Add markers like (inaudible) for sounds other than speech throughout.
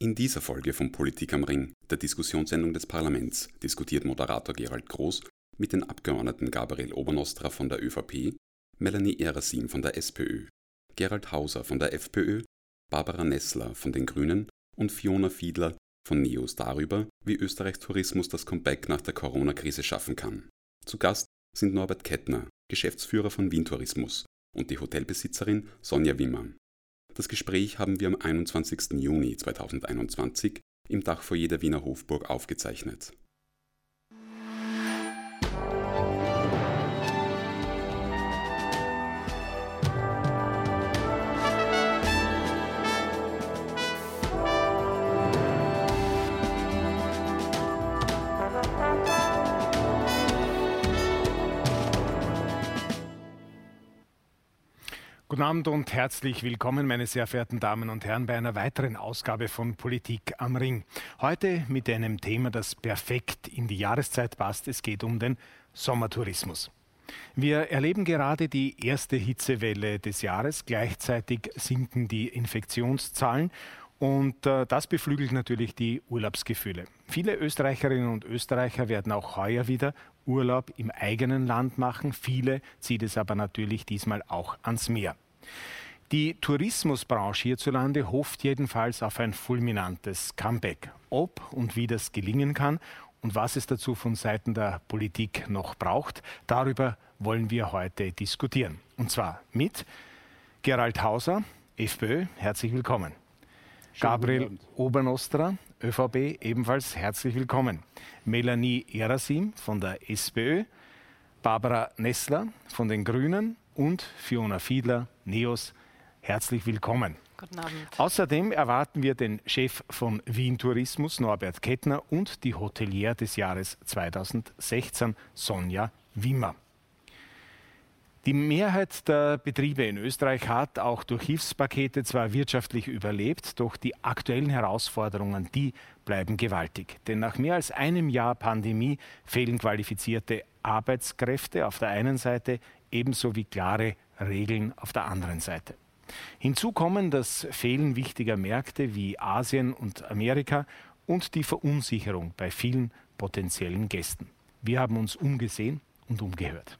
In dieser Folge von Politik am Ring, der Diskussionssendung des Parlaments, diskutiert Moderator Gerald Groß mit den Abgeordneten Gabriel Obernostra von der ÖVP, Melanie Erasim von der SPÖ, Gerald Hauser von der FPÖ, Barbara Nessler von den Grünen und Fiona Fiedler von NEOS darüber, wie Österreichs Tourismus das Comeback nach der Corona-Krise schaffen kann. Zu Gast sind Norbert Kettner, Geschäftsführer von Wien Tourismus, und die Hotelbesitzerin Sonja Wimmer. Das Gespräch haben wir am 21. Juni 2021 im Dachfoyer der Wiener Hofburg aufgezeichnet. Guten Abend und herzlich willkommen, meine sehr verehrten Damen und Herren, bei einer weiteren Ausgabe von Politik am Ring. Heute mit einem Thema, das perfekt in die Jahreszeit passt. Es geht um den Sommertourismus. Wir erleben gerade die erste Hitzewelle des Jahres. Gleichzeitig sinken die Infektionszahlen und äh, das beflügelt natürlich die Urlaubsgefühle. Viele Österreicherinnen und Österreicher werden auch heuer wieder Urlaub im eigenen Land machen. Viele zieht es aber natürlich diesmal auch ans Meer. Die Tourismusbranche hierzulande hofft jedenfalls auf ein fulminantes Comeback. Ob und wie das gelingen kann und was es dazu von Seiten der Politik noch braucht, darüber wollen wir heute diskutieren. Und zwar mit Gerald Hauser, FPÖ, herzlich willkommen. Gabriel Obernostra, ÖVP, ebenfalls herzlich willkommen. Melanie Erasim von der SPÖ, Barbara Nessler von den Grünen und Fiona Fiedler, NEOS. Herzlich willkommen. Guten Abend. Außerdem erwarten wir den Chef von Wien Tourismus, Norbert Kettner, und die Hotelier des Jahres 2016, Sonja Wimmer. Die Mehrheit der Betriebe in Österreich hat auch durch Hilfspakete zwar wirtschaftlich überlebt, doch die aktuellen Herausforderungen, die bleiben gewaltig. Denn nach mehr als einem Jahr Pandemie fehlen qualifizierte Arbeitskräfte auf der einen Seite, ebenso wie klare Regeln auf der anderen Seite. Hinzu kommen das Fehlen wichtiger Märkte wie Asien und Amerika und die Verunsicherung bei vielen potenziellen Gästen. Wir haben uns umgesehen und umgehört.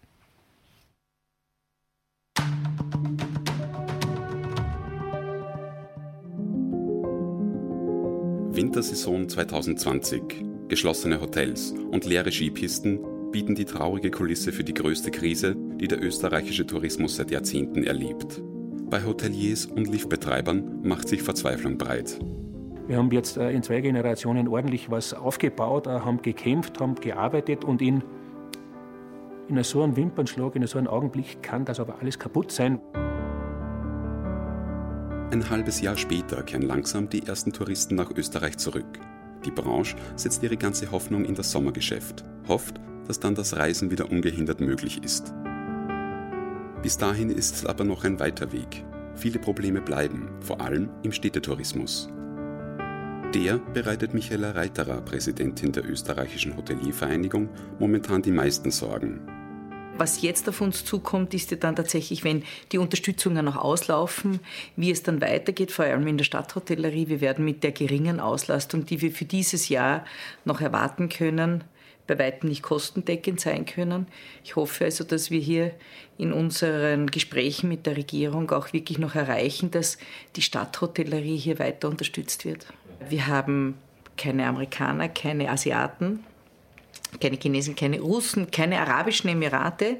Wintersaison 2020. Geschlossene Hotels und leere Skipisten bieten die traurige Kulisse für die größte Krise, die der österreichische Tourismus seit Jahrzehnten erlebt. Bei Hoteliers und Liftbetreibern macht sich Verzweiflung breit. Wir haben jetzt äh, in zwei Generationen ordentlich was aufgebaut, äh, haben gekämpft, haben gearbeitet und in, in so einem Wimpernschlag, in so einem Augenblick kann das aber alles kaputt sein. Ein halbes Jahr später kehren langsam die ersten Touristen nach Österreich zurück. Die Branche setzt ihre ganze Hoffnung in das Sommergeschäft, hofft, dass dann das Reisen wieder ungehindert möglich ist. Bis dahin ist es aber noch ein weiter Weg. Viele Probleme bleiben, vor allem im Städtetourismus. Der bereitet Michaela Reiterer, Präsidentin der österreichischen Hoteliervereinigung, momentan die meisten Sorgen. Was jetzt auf uns zukommt, ist ja dann tatsächlich, wenn die Unterstützungen noch auslaufen, wie es dann weitergeht, vor allem in der Stadthotellerie. Wir werden mit der geringen Auslastung, die wir für dieses Jahr noch erwarten können, bei weitem nicht kostendeckend sein können. Ich hoffe also, dass wir hier in unseren Gesprächen mit der Regierung auch wirklich noch erreichen, dass die Stadthotellerie hier weiter unterstützt wird. Wir haben keine Amerikaner, keine Asiaten, keine Chinesen, keine Russen, keine arabischen Emirate.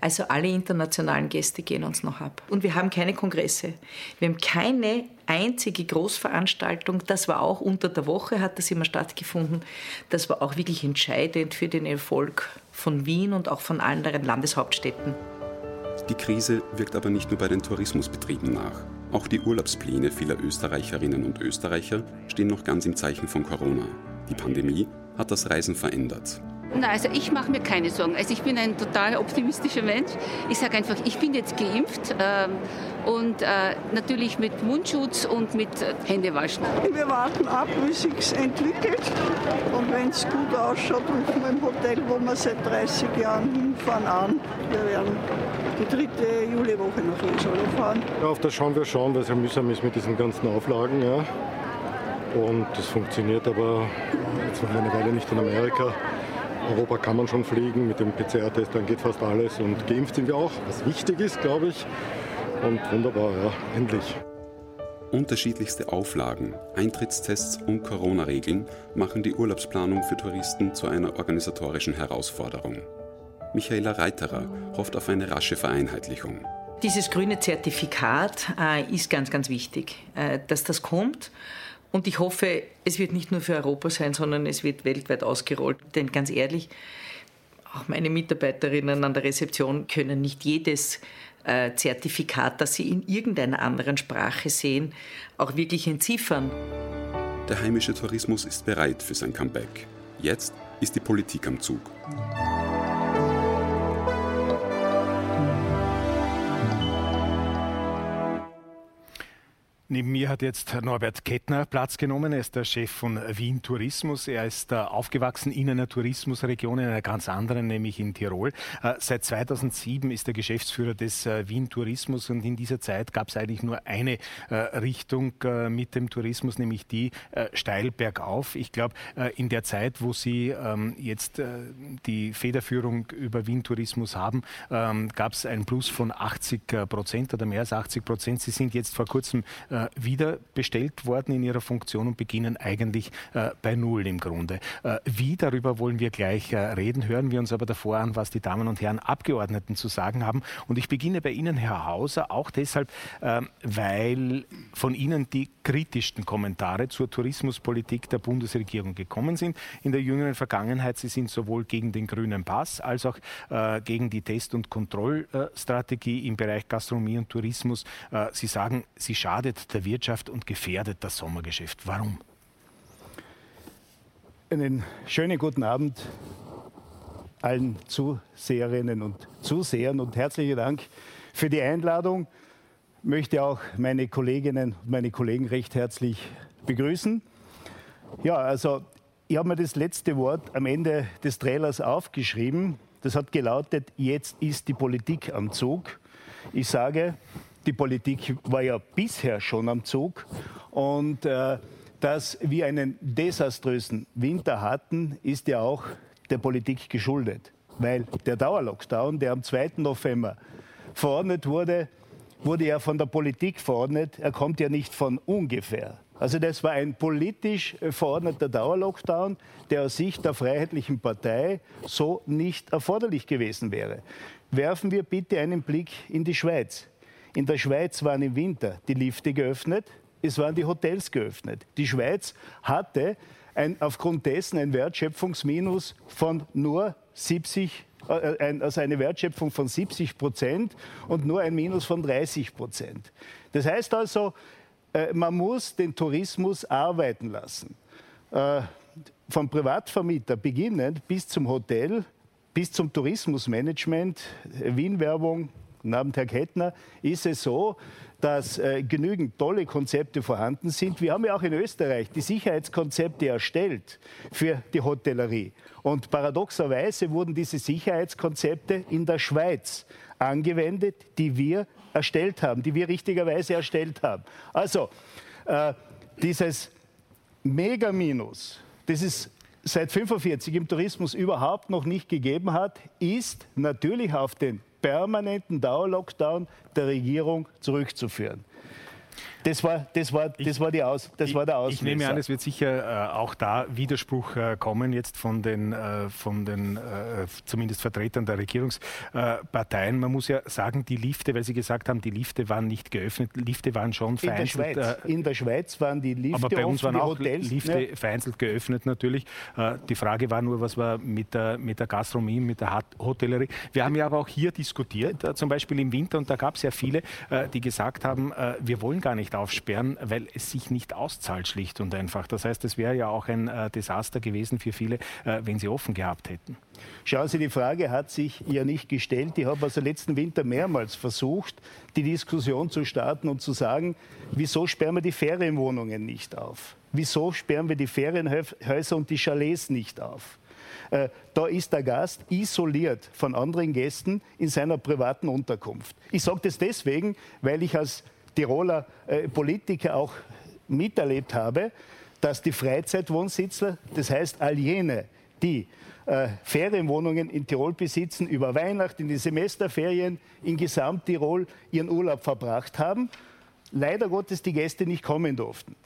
Also alle internationalen Gäste gehen uns noch ab. Und wir haben keine Kongresse. Wir haben keine einzige Großveranstaltung. Das war auch unter der Woche, hat das immer stattgefunden. Das war auch wirklich entscheidend für den Erfolg von Wien und auch von anderen Landeshauptstädten. Die Krise wirkt aber nicht nur bei den Tourismusbetrieben nach. Auch die Urlaubspläne vieler Österreicherinnen und Österreicher stehen noch ganz im Zeichen von Corona. Die Pandemie hat das Reisen verändert. Na, also ich mache mir keine Sorgen. Also ich bin ein total optimistischer Mensch. Ich sage einfach, ich bin jetzt geimpft ähm, und äh, natürlich mit Mundschutz und mit äh, Händewaschen. Wir warten ab, wie sich entwickelt und wenn es gut ausschaut, rufen wir im Hotel, wo wir seit 30 Jahren hinfahren, an. Wir werden die dritte Juliwoche nach Jesolo fahren. Ja, auf das schauen wir schon, weil es ja mühsam ist mit diesen ganzen Auflagen. Ja. Und das funktioniert aber, jetzt wir eine Weile nicht in Amerika. Europa kann man schon fliegen, mit dem PCR-Test dann geht fast alles und geimpft sind wir auch, was wichtig ist, glaube ich. Und wunderbar, ja, endlich. Unterschiedlichste Auflagen, Eintrittstests und Corona-Regeln machen die Urlaubsplanung für Touristen zu einer organisatorischen Herausforderung. Michaela Reiterer hofft auf eine rasche Vereinheitlichung. Dieses grüne Zertifikat äh, ist ganz, ganz wichtig, äh, dass das kommt. Und ich hoffe, es wird nicht nur für Europa sein, sondern es wird weltweit ausgerollt. Denn ganz ehrlich, auch meine Mitarbeiterinnen an der Rezeption können nicht jedes äh, Zertifikat, das sie in irgendeiner anderen Sprache sehen, auch wirklich entziffern. Der heimische Tourismus ist bereit für sein Comeback. Jetzt ist die Politik am Zug. Neben mir hat jetzt Norbert Kettner Platz genommen. Er ist der Chef von Wien Tourismus. Er ist äh, aufgewachsen in einer Tourismusregion, in einer ganz anderen, nämlich in Tirol. Äh, seit 2007 ist er Geschäftsführer des äh, Wien Tourismus und in dieser Zeit gab es eigentlich nur eine Richtung mit dem Tourismus, nämlich die steil bergauf. Ich glaube, in der Zeit, wo Sie ähm, jetzt die Federführung über Wien Tourismus haben, ähm, gab es einen Plus von 80 Prozent oder mehr als 80 Prozent. Sie sind jetzt vor kurzem äh, wieder bestellt worden in ihrer Funktion und beginnen eigentlich äh, bei Null im Grunde. Äh, wie, darüber wollen wir gleich reden. Hören wir uns aber davor an, was die Damen und Herren Abgeordneten zu sagen haben. Und ich beginne bei Ihnen, Herr Hauser, auch deshalb, weil von Ihnen die kritischsten Kommentare zur Tourismuspolitik der Bundesregierung gekommen sind. In der jüngeren Vergangenheit, sie sind sowohl gegen den grünen Pass als auch gegen die Test- und Kontrollstrategie im Bereich Gastronomie und Tourismus. Sie sagen, sie schadet der Wirtschaft und gefährdet das Sommergeschäft. Warum? Einen schönen guten Abend allen Zuseherinnen und Zusehern und herzlichen Dank für die Einladung. Ich möchte auch meine Kolleginnen und meine Kollegen recht herzlich begrüßen. Ja, also ich habe mir das letzte Wort am Ende des Trailers aufgeschrieben. Das hat gelautet, jetzt ist die Politik am Zug. Ich sage, die Politik war ja bisher schon am Zug und äh, dass wir einen desaströsen Winter hatten, ist ja auch der Politik geschuldet. Weil der Dauerlockdown, der am 2. November verordnet wurde, wurde ja von der Politik verordnet. Er kommt ja nicht von ungefähr. Also das war ein politisch verordneter Dauerlockdown, der aus Sicht der Freiheitlichen Partei so nicht erforderlich gewesen wäre. Werfen wir bitte einen Blick in die Schweiz. In der Schweiz waren im Winter die Lifte geöffnet, es waren die Hotels geöffnet. Die Schweiz hatte ein, aufgrund dessen ein Wertschöpfungsminus von nur 70 äh, also eine Wertschöpfung von 70 Prozent und nur ein Minus von 30 Prozent. Das heißt also, äh, man muss den Tourismus arbeiten lassen. Äh, vom Privatvermieter beginnend bis zum Hotel, bis zum Tourismusmanagement, Wien-Werbung, Guten Abend, Herr Kettner. Ist es so, dass äh, genügend tolle Konzepte vorhanden sind? Wir haben ja auch in Österreich die Sicherheitskonzepte erstellt für die Hotellerie. Und paradoxerweise wurden diese Sicherheitskonzepte in der Schweiz angewendet, die wir erstellt haben, die wir richtigerweise erstellt haben. Also, äh, dieses Megaminus, das es seit 1945 im Tourismus überhaupt noch nicht gegeben hat, ist natürlich auf den permanenten Dauerlockdown der Regierung zurückzuführen. Das war, das war, das war, die Aus, das war der Auslöser. Ich nehme an, es wird sicher äh, auch da Widerspruch äh, kommen jetzt von den, äh, von den äh, zumindest Vertretern der Regierungsparteien. Man muss ja sagen, die Lifte, weil Sie gesagt haben, die Lifte waren nicht geöffnet, Lifte waren schon vereinzelt. In der Schweiz, äh, in der Schweiz waren die Lifte Aber bei uns waren auch Hotels, Lifte ja. vereinzelt geöffnet natürlich. Äh, die Frage war nur, was war mit der, mit der Gastronomie, mit der Hotellerie. Wir haben ja aber auch hier diskutiert, zum Beispiel im Winter, und da gab es ja viele, die gesagt haben, wir wollen gar nicht nicht aufsperren, weil es sich nicht auszahlt, schlicht und einfach. Das heißt, es wäre ja auch ein äh, Desaster gewesen für viele, äh, wenn sie offen gehabt hätten. Schauen Sie, die Frage hat sich ja nicht gestellt. Ich habe also letzten Winter mehrmals versucht, die Diskussion zu starten und zu sagen, wieso sperren wir die Ferienwohnungen nicht auf? Wieso sperren wir die Ferienhäuser und die Chalets nicht auf? Äh, da ist der Gast isoliert von anderen Gästen in seiner privaten Unterkunft. Ich sage das deswegen, weil ich als Tiroler äh, Politiker auch miterlebt habe, dass die Freizeitwohnsitzler, das heißt all jene, die äh, Ferienwohnungen in Tirol besitzen, über Weihnachten, in die Semesterferien in Gesamttirol ihren Urlaub verbracht haben, leider Gottes die Gäste nicht kommen durften.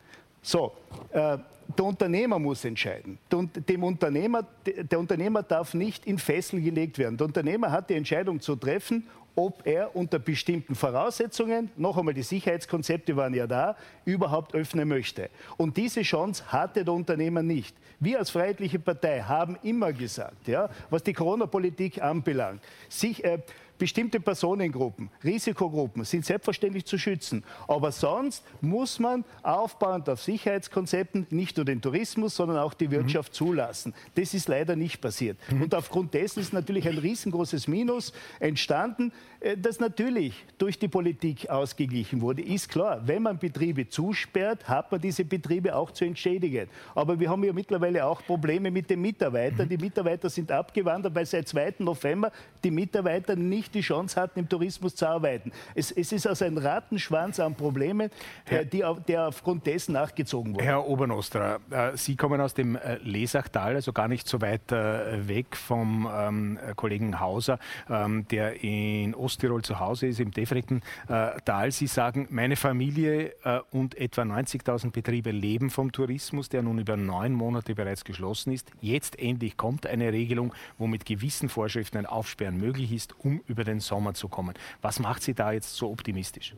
So, äh, der Unternehmer muss entscheiden. Dem Unternehmer, der Unternehmer darf nicht in Fessel gelegt werden. Der Unternehmer hat die Entscheidung zu treffen, ob er unter bestimmten Voraussetzungen, noch einmal die Sicherheitskonzepte waren ja da, überhaupt öffnen möchte. Und diese Chance hatte der Unternehmer nicht. Wir als Freiheitliche Partei haben immer gesagt, ja, was die Corona-Politik anbelangt, sich, äh, bestimmte Personengruppen, Risikogruppen sind selbstverständlich zu schützen. Aber sonst muss man aufbauend auf Sicherheitskonzepten nicht nur den Tourismus, sondern auch die Wirtschaft mhm. zulassen. Das ist leider nicht passiert. Mhm. Und aufgrund dessen ist natürlich ein riesengroßes Minus entstanden, das natürlich durch die Politik ausgeglichen wurde. Ist klar, wenn man Betriebe zusperrt, hat man diese Betriebe auch zu entschädigen. Aber wir haben ja mittlerweile auch Probleme mit den Mitarbeitern. Mhm. Die Mitarbeiter sind abgewandert, weil seit 2. November die Mitarbeiter nicht die Chance hatten, im Tourismus zu arbeiten. Es, es ist also ein Rattenschwanz an Problemen, Herr, die, der aufgrund dessen nachgezogen wurde. Herr Obernostra, äh, Sie kommen aus dem äh, Lesachtal, also gar nicht so weit äh, weg vom ähm, Kollegen Hauser, ähm, der in Osttirol zu Hause ist, im Defrektental. Sie sagen, meine Familie und etwa 90.000 Betriebe leben vom Tourismus, der nun über neun Monate bereits geschlossen ist. Jetzt endlich kommt eine Regelung, wo mit gewissen Vorschriften ein Aufsperren möglich ist, um über den Sommer zu kommen. Was macht Sie da jetzt so optimistisch?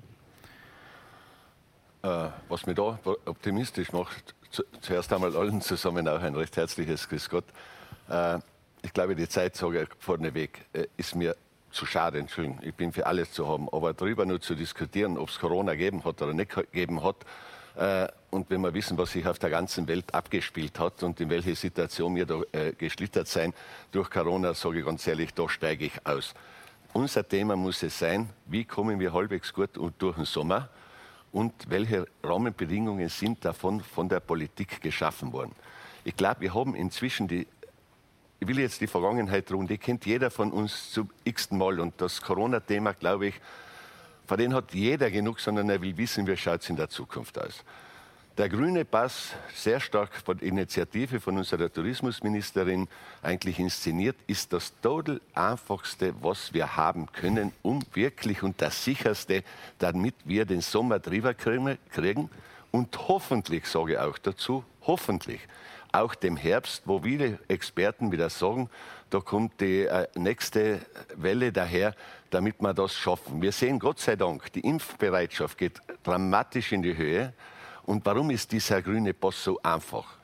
Äh, was mich da optimistisch macht, zuerst einmal allen zusammen auch ein recht herzliches Grüß Gott. Äh, ich glaube, die Zeit, sage ich vorneweg, äh, ist mir zu schade, Entschuldigung, ich bin für alles zu haben, aber darüber nur zu diskutieren, ob es Corona gegeben hat oder nicht gegeben hat, äh, und wenn wir wissen, was sich auf der ganzen Welt abgespielt hat und in welche Situation wir da äh, geschlittert sein durch Corona, sage ich ganz ehrlich, da steige ich aus. Unser Thema muss es sein, wie kommen wir halbwegs gut durch den Sommer und welche Rahmenbedingungen sind davon von der Politik geschaffen worden. Ich glaube, wir haben inzwischen die, ich will jetzt die Vergangenheit ruhen, die kennt jeder von uns zum x-ten Mal. Und das Corona-Thema, glaube ich, vor dem hat jeder genug, sondern er will wissen, wie schaut es in der Zukunft aus. Der grüne Pass, sehr stark von Initiative von unserer Tourismusministerin eigentlich inszeniert, ist das total einfachste, was wir haben können, um wirklich und das sicherste, damit wir den Sommer drüber kriegen. Und hoffentlich, sage ich auch dazu, hoffentlich auch dem Herbst, wo viele Experten wieder sagen, da kommt die äh, nächste Welle daher, damit wir das schaffen. Wir sehen Gott sei Dank, die Impfbereitschaft geht dramatisch in die Höhe. Und warum ist dieser grüne Pass so einfach?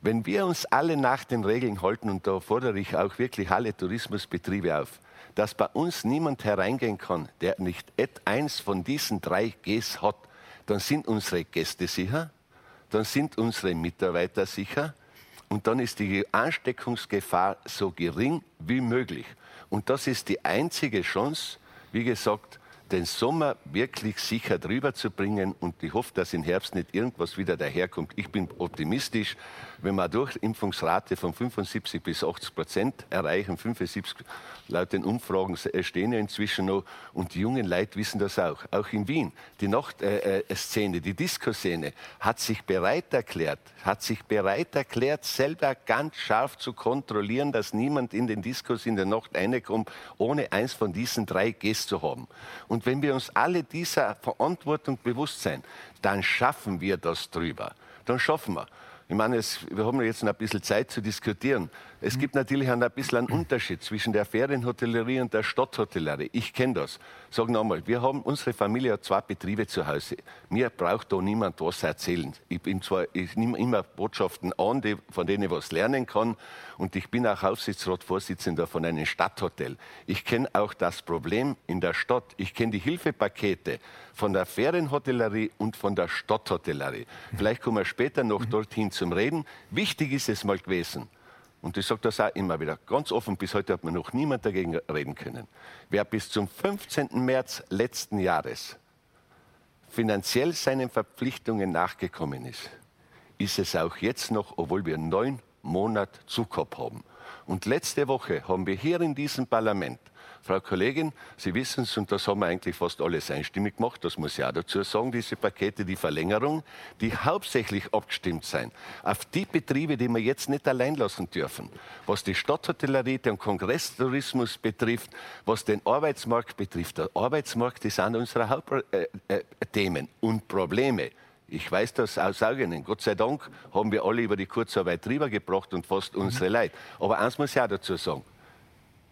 Wenn wir uns alle nach den Regeln halten, und da fordere ich auch wirklich alle Tourismusbetriebe auf, dass bei uns niemand hereingehen kann, der nicht eins von diesen drei Gs hat, dann sind unsere Gäste sicher, dann sind unsere Mitarbeiter sicher und dann ist die Ansteckungsgefahr so gering wie möglich. Und das ist die einzige Chance, wie gesagt, den Sommer wirklich sicher drüber zu bringen und ich hoffe, dass im Herbst nicht irgendwas wieder daherkommt. Ich bin optimistisch, wenn wir durch Impfungsrate von 75 bis 80 Prozent erreichen, 75 laut den Umfragen stehen ja inzwischen noch und die jungen Leute wissen das auch. Auch in Wien, die Nachtszene, äh, die Disco-Szene hat sich bereit erklärt, hat sich bereit erklärt, selber ganz scharf zu kontrollieren, dass niemand in den Diskos in der Nacht reinkommt, ohne eins von diesen drei Gs zu haben. Und wenn wir uns alle dieser Verantwortung bewusst sein, dann schaffen wir das drüber. Dann schaffen wir. Ich meine, es, wir haben jetzt noch ein bisschen Zeit zu diskutieren. Es gibt natürlich ein bisschen einen Unterschied zwischen der Ferienhotellerie und der Stadthotellerie. Ich kenne das. Sag nochmal, wir haben, unsere Familie hat zwei Betriebe zu Hause. Mir braucht da niemand was erzählen. Ich bin zwar, ich nehme immer Botschaften an, die, von denen ich was lernen kann. Und ich bin auch Aufsichtsratsvorsitzender von einem Stadthotel. Ich kenne auch das Problem in der Stadt. Ich kenne die Hilfepakete von der Ferienhotellerie und von der Stadthotellerie. Vielleicht kommen wir später noch dorthin zum Reden. Wichtig ist es mal gewesen, und ich sage das auch immer wieder, ganz offen, bis heute hat mir noch niemand dagegen reden können. Wer bis zum 15. März letzten Jahres finanziell seinen Verpflichtungen nachgekommen ist, ist es auch jetzt noch, obwohl wir neun Monate Zugab haben. Und letzte Woche haben wir hier in diesem Parlament Frau Kollegin, Sie wissen es, und das haben wir eigentlich fast alles einstimmig gemacht, das muss ich auch dazu sagen, diese Pakete, die Verlängerung, die hauptsächlich abgestimmt sein auf die Betriebe, die wir jetzt nicht allein lassen dürfen. Was die Stadthotellerie, den Kongresstourismus betrifft, was den Arbeitsmarkt betrifft. Der Arbeitsmarkt ist einer unserer Hauptthemen äh, äh, und Probleme. Ich weiß das aus eigenen. Gott sei Dank haben wir alle über die Kurzarbeit drüber gebracht und fast unsere Leid. Aber eins muss ich auch dazu sagen.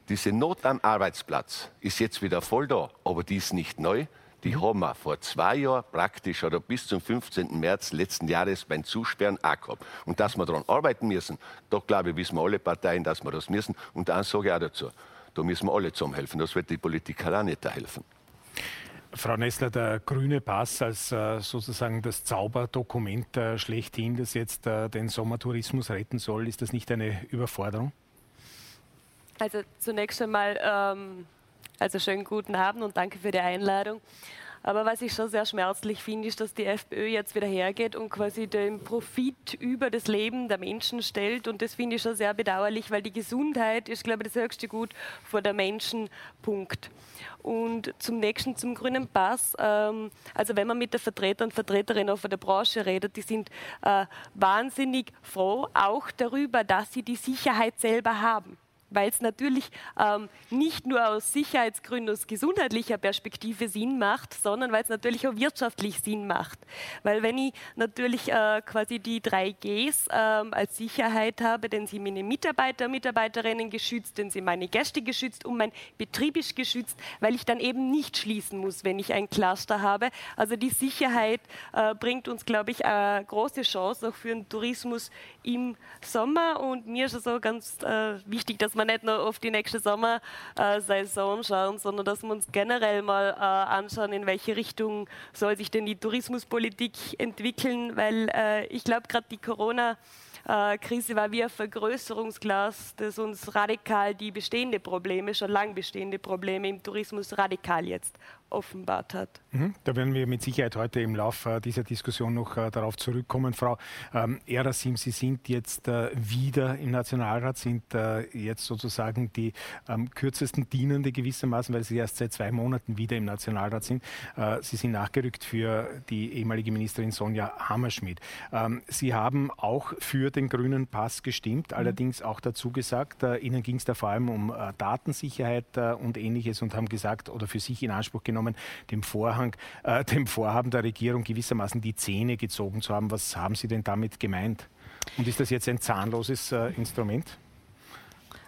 Diese Not am Arbeitsplatz ist jetzt wieder voll da, aber die ist nicht neu. Die mhm. haben wir vor zwei Jahren praktisch oder bis zum 15. März letzten Jahres beim Zusperren auch gehabt. Und dass wir daran arbeiten müssen, da glaube ich, wissen wir alle Parteien, dass wir das müssen. Und eins sage ich auch dazu, da müssen wir alle zusammenhelfen. Das wird die Politiker auch nicht da helfen. Frau Nessler, der grüne Pass als äh, sozusagen das Zauberdokument äh, schlechthin, das jetzt äh, den Sommertourismus retten soll, ist das nicht eine Überforderung? Also zunächst einmal, ähm, also schönen guten Abend und danke für die Einladung. Aber was ich schon sehr schmerzlich finde, ist, dass die FPÖ jetzt wieder hergeht und quasi den Profit über das Leben der Menschen stellt. Und das finde ich schon sehr bedauerlich, weil die Gesundheit ist, glaube ich, das höchste Gut vor der Menschen. Punkt. Und zum nächsten, zum grünen Pass. Ähm, also wenn man mit der Vertreter und Vertreterinnen von der Branche redet, die sind äh, wahnsinnig froh, auch darüber, dass sie die Sicherheit selber haben weil es natürlich ähm, nicht nur aus Sicherheitsgründen, aus gesundheitlicher Perspektive Sinn macht, sondern weil es natürlich auch wirtschaftlich Sinn macht. Weil wenn ich natürlich äh, quasi die drei Gs ähm, als Sicherheit habe, dann sind meine Mitarbeiter, Mitarbeiterinnen geschützt, dann sind meine Gäste geschützt und mein Betrieb ist geschützt, weil ich dann eben nicht schließen muss, wenn ich ein Cluster habe. Also die Sicherheit äh, bringt uns, glaube ich, eine große Chance auch für den Tourismus im Sommer und mir ist es so ganz äh, wichtig, dass man nicht nur auf die nächste Sommersaison schauen, sondern dass wir uns generell mal äh, anschauen, in welche Richtung soll sich denn die Tourismuspolitik entwickeln, weil äh, ich glaube, gerade die Corona- Krise war wie ein Vergrößerungsglas, das uns radikal die bestehenden Probleme, schon lang bestehende Probleme im Tourismus radikal jetzt offenbart hat. Mhm. Da werden wir mit Sicherheit heute im Laufe dieser Diskussion noch äh, darauf zurückkommen. Frau ähm, Erasim, Sie sind jetzt äh, wieder im Nationalrat, sind äh, jetzt sozusagen die ähm, kürzesten Dienende gewissermaßen, weil Sie erst seit zwei Monaten wieder im Nationalrat sind. Äh, Sie sind nachgerückt für die ehemalige Ministerin Sonja Hammerschmidt. Ähm, Sie haben auch für den grünen Pass gestimmt, mhm. allerdings auch dazu gesagt, äh, Ihnen ging es da vor allem um äh, Datensicherheit und ähnliches und haben gesagt oder für sich in Anspruch genommen, genommen, dem Vorhang, äh, dem Vorhaben der Regierung gewissermaßen die Zähne gezogen zu haben. Was haben Sie denn damit gemeint? Und ist das jetzt ein zahnloses äh, Instrument?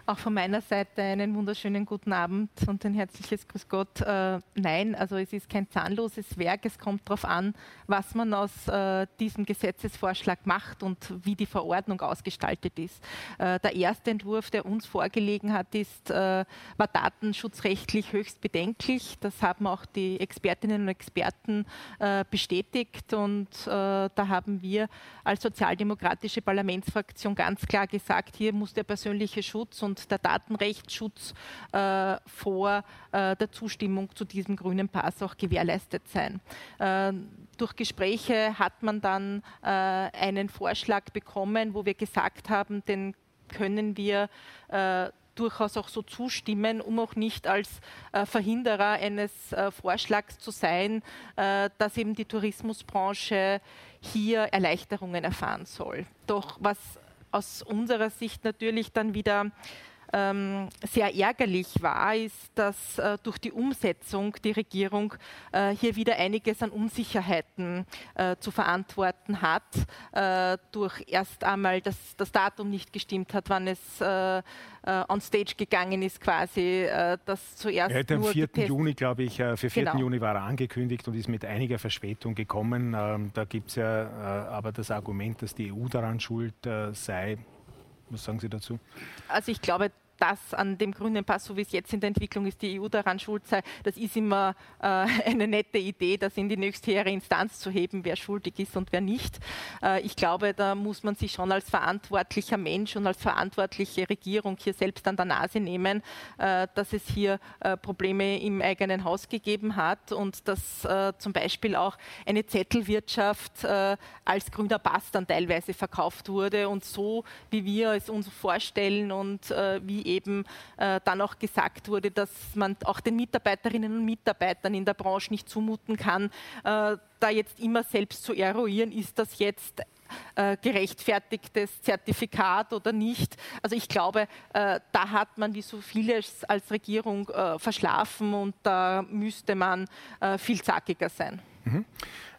Auch von meiner Seite einen wunderschönen guten Abend und ein herzliches Grüß Gott. Äh, nein, also es ist kein zahnloses Werk. Es kommt darauf an, was man aus äh, diesem Gesetzesvorschlag macht und wie die Verordnung ausgestaltet ist. Äh, der erste Entwurf, der uns vorgelegen hat, ist, äh, war datenschutzrechtlich höchst bedenklich. Das haben auch die Expertinnen und Experten äh, bestätigt und äh, da haben wir als sozialdemokratische Parlamentsfraktion ganz klar gesagt, hier muss der persönliche Schutz und der Datenrechtsschutz äh, vor äh, der Zustimmung zu diesem grünen Pass auch gewährleistet sein. Äh, durch Gespräche hat man dann äh, einen Vorschlag bekommen, wo wir gesagt haben, den können wir äh, durchaus auch so zustimmen, um auch nicht als äh, Verhinderer eines äh, Vorschlags zu sein, äh, dass eben die Tourismusbranche hier Erleichterungen erfahren soll. Doch was aus unserer Sicht natürlich dann wieder ähm, sehr ärgerlich war, ist, dass äh, durch die Umsetzung die Regierung äh, hier wieder einiges an Unsicherheiten äh, zu verantworten hat, äh, durch erst einmal, dass das Datum nicht gestimmt hat, wann es äh, äh, on stage gegangen ist, quasi, das zuerst. Er hätte am 4. Juni, glaube ich, für 4. Genau. Juni war er angekündigt und ist mit einiger Verspätung gekommen. Ähm, da gibt es ja aber das Argument, dass die EU daran schuld sei. Was sagen Sie dazu? Also ich glaube, dass an dem grünen Pass, so wie es jetzt in der Entwicklung ist, die EU daran schuld sei, das ist immer äh, eine nette Idee, das in die nächsthöhere Instanz zu heben, wer schuldig ist und wer nicht. Äh, ich glaube, da muss man sich schon als verantwortlicher Mensch und als verantwortliche Regierung hier selbst an der Nase nehmen, äh, dass es hier äh, Probleme im eigenen Haus gegeben hat und dass äh, zum Beispiel auch eine Zettelwirtschaft äh, als grüner Pass dann teilweise verkauft wurde und so, wie wir es uns vorstellen und wie eben äh, dann auch gesagt wurde, dass man auch den Mitarbeiterinnen und Mitarbeitern in der Branche nicht zumuten kann, äh, da jetzt immer selbst zu eruieren, ist das jetzt äh, gerechtfertigtes Zertifikat oder nicht. Also ich glaube, äh, da hat man wie so vieles als Regierung äh, verschlafen und da müsste man äh, viel zackiger sein. Mhm.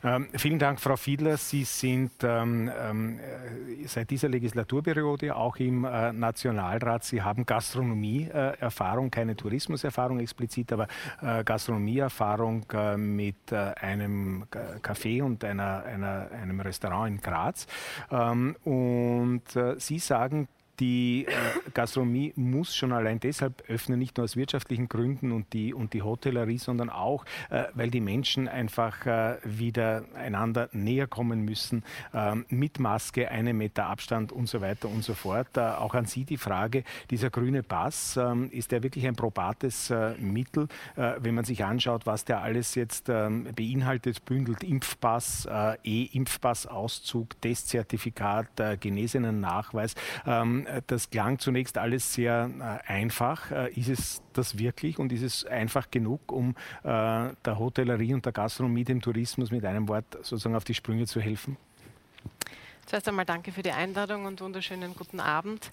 Ähm, vielen Dank, Frau Fiedler. Sie sind ähm, ähm, seit dieser Legislaturperiode auch im äh, Nationalrat. Sie haben Gastronomie-Erfahrung, äh, keine Tourismuserfahrung explizit, aber äh, Gastronomieerfahrung äh, mit äh, einem Café und einer, einer, einem Restaurant in Graz. Ähm, und äh, Sie sagen, die äh, Gastronomie muss schon allein deshalb öffnen, nicht nur aus wirtschaftlichen Gründen und die, und die Hotellerie, sondern auch, äh, weil die Menschen einfach äh, wieder einander näher kommen müssen, ähm, mit Maske, einem Meter Abstand und so weiter und so fort. Äh, auch an Sie die Frage, dieser grüne Pass, ähm, ist der wirklich ein probates äh, Mittel, äh, wenn man sich anschaut, was der alles jetzt ähm, beinhaltet, bündelt Impfpass, E-Impfpass-Auszug, Testzertifikat, genesenen Nachweis. Ähm, das klang zunächst alles sehr äh, einfach. Äh, ist es das wirklich und ist es einfach genug, um äh, der Hotellerie und der Gastronomie, dem Tourismus mit einem Wort sozusagen auf die Sprünge zu helfen? Zuerst einmal danke für die Einladung und wunderschönen guten Abend.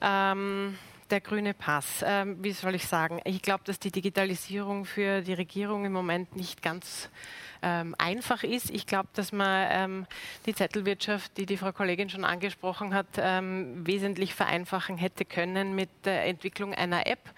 Ähm, der grüne Pass, ähm, wie soll ich sagen? Ich glaube, dass die Digitalisierung für die Regierung im Moment nicht ganz ähm, einfach ist. Ich glaube, dass man ähm, die Zettelwirtschaft, die die Frau Kollegin schon angesprochen hat, ähm, wesentlich vereinfachen hätte können mit der Entwicklung einer App.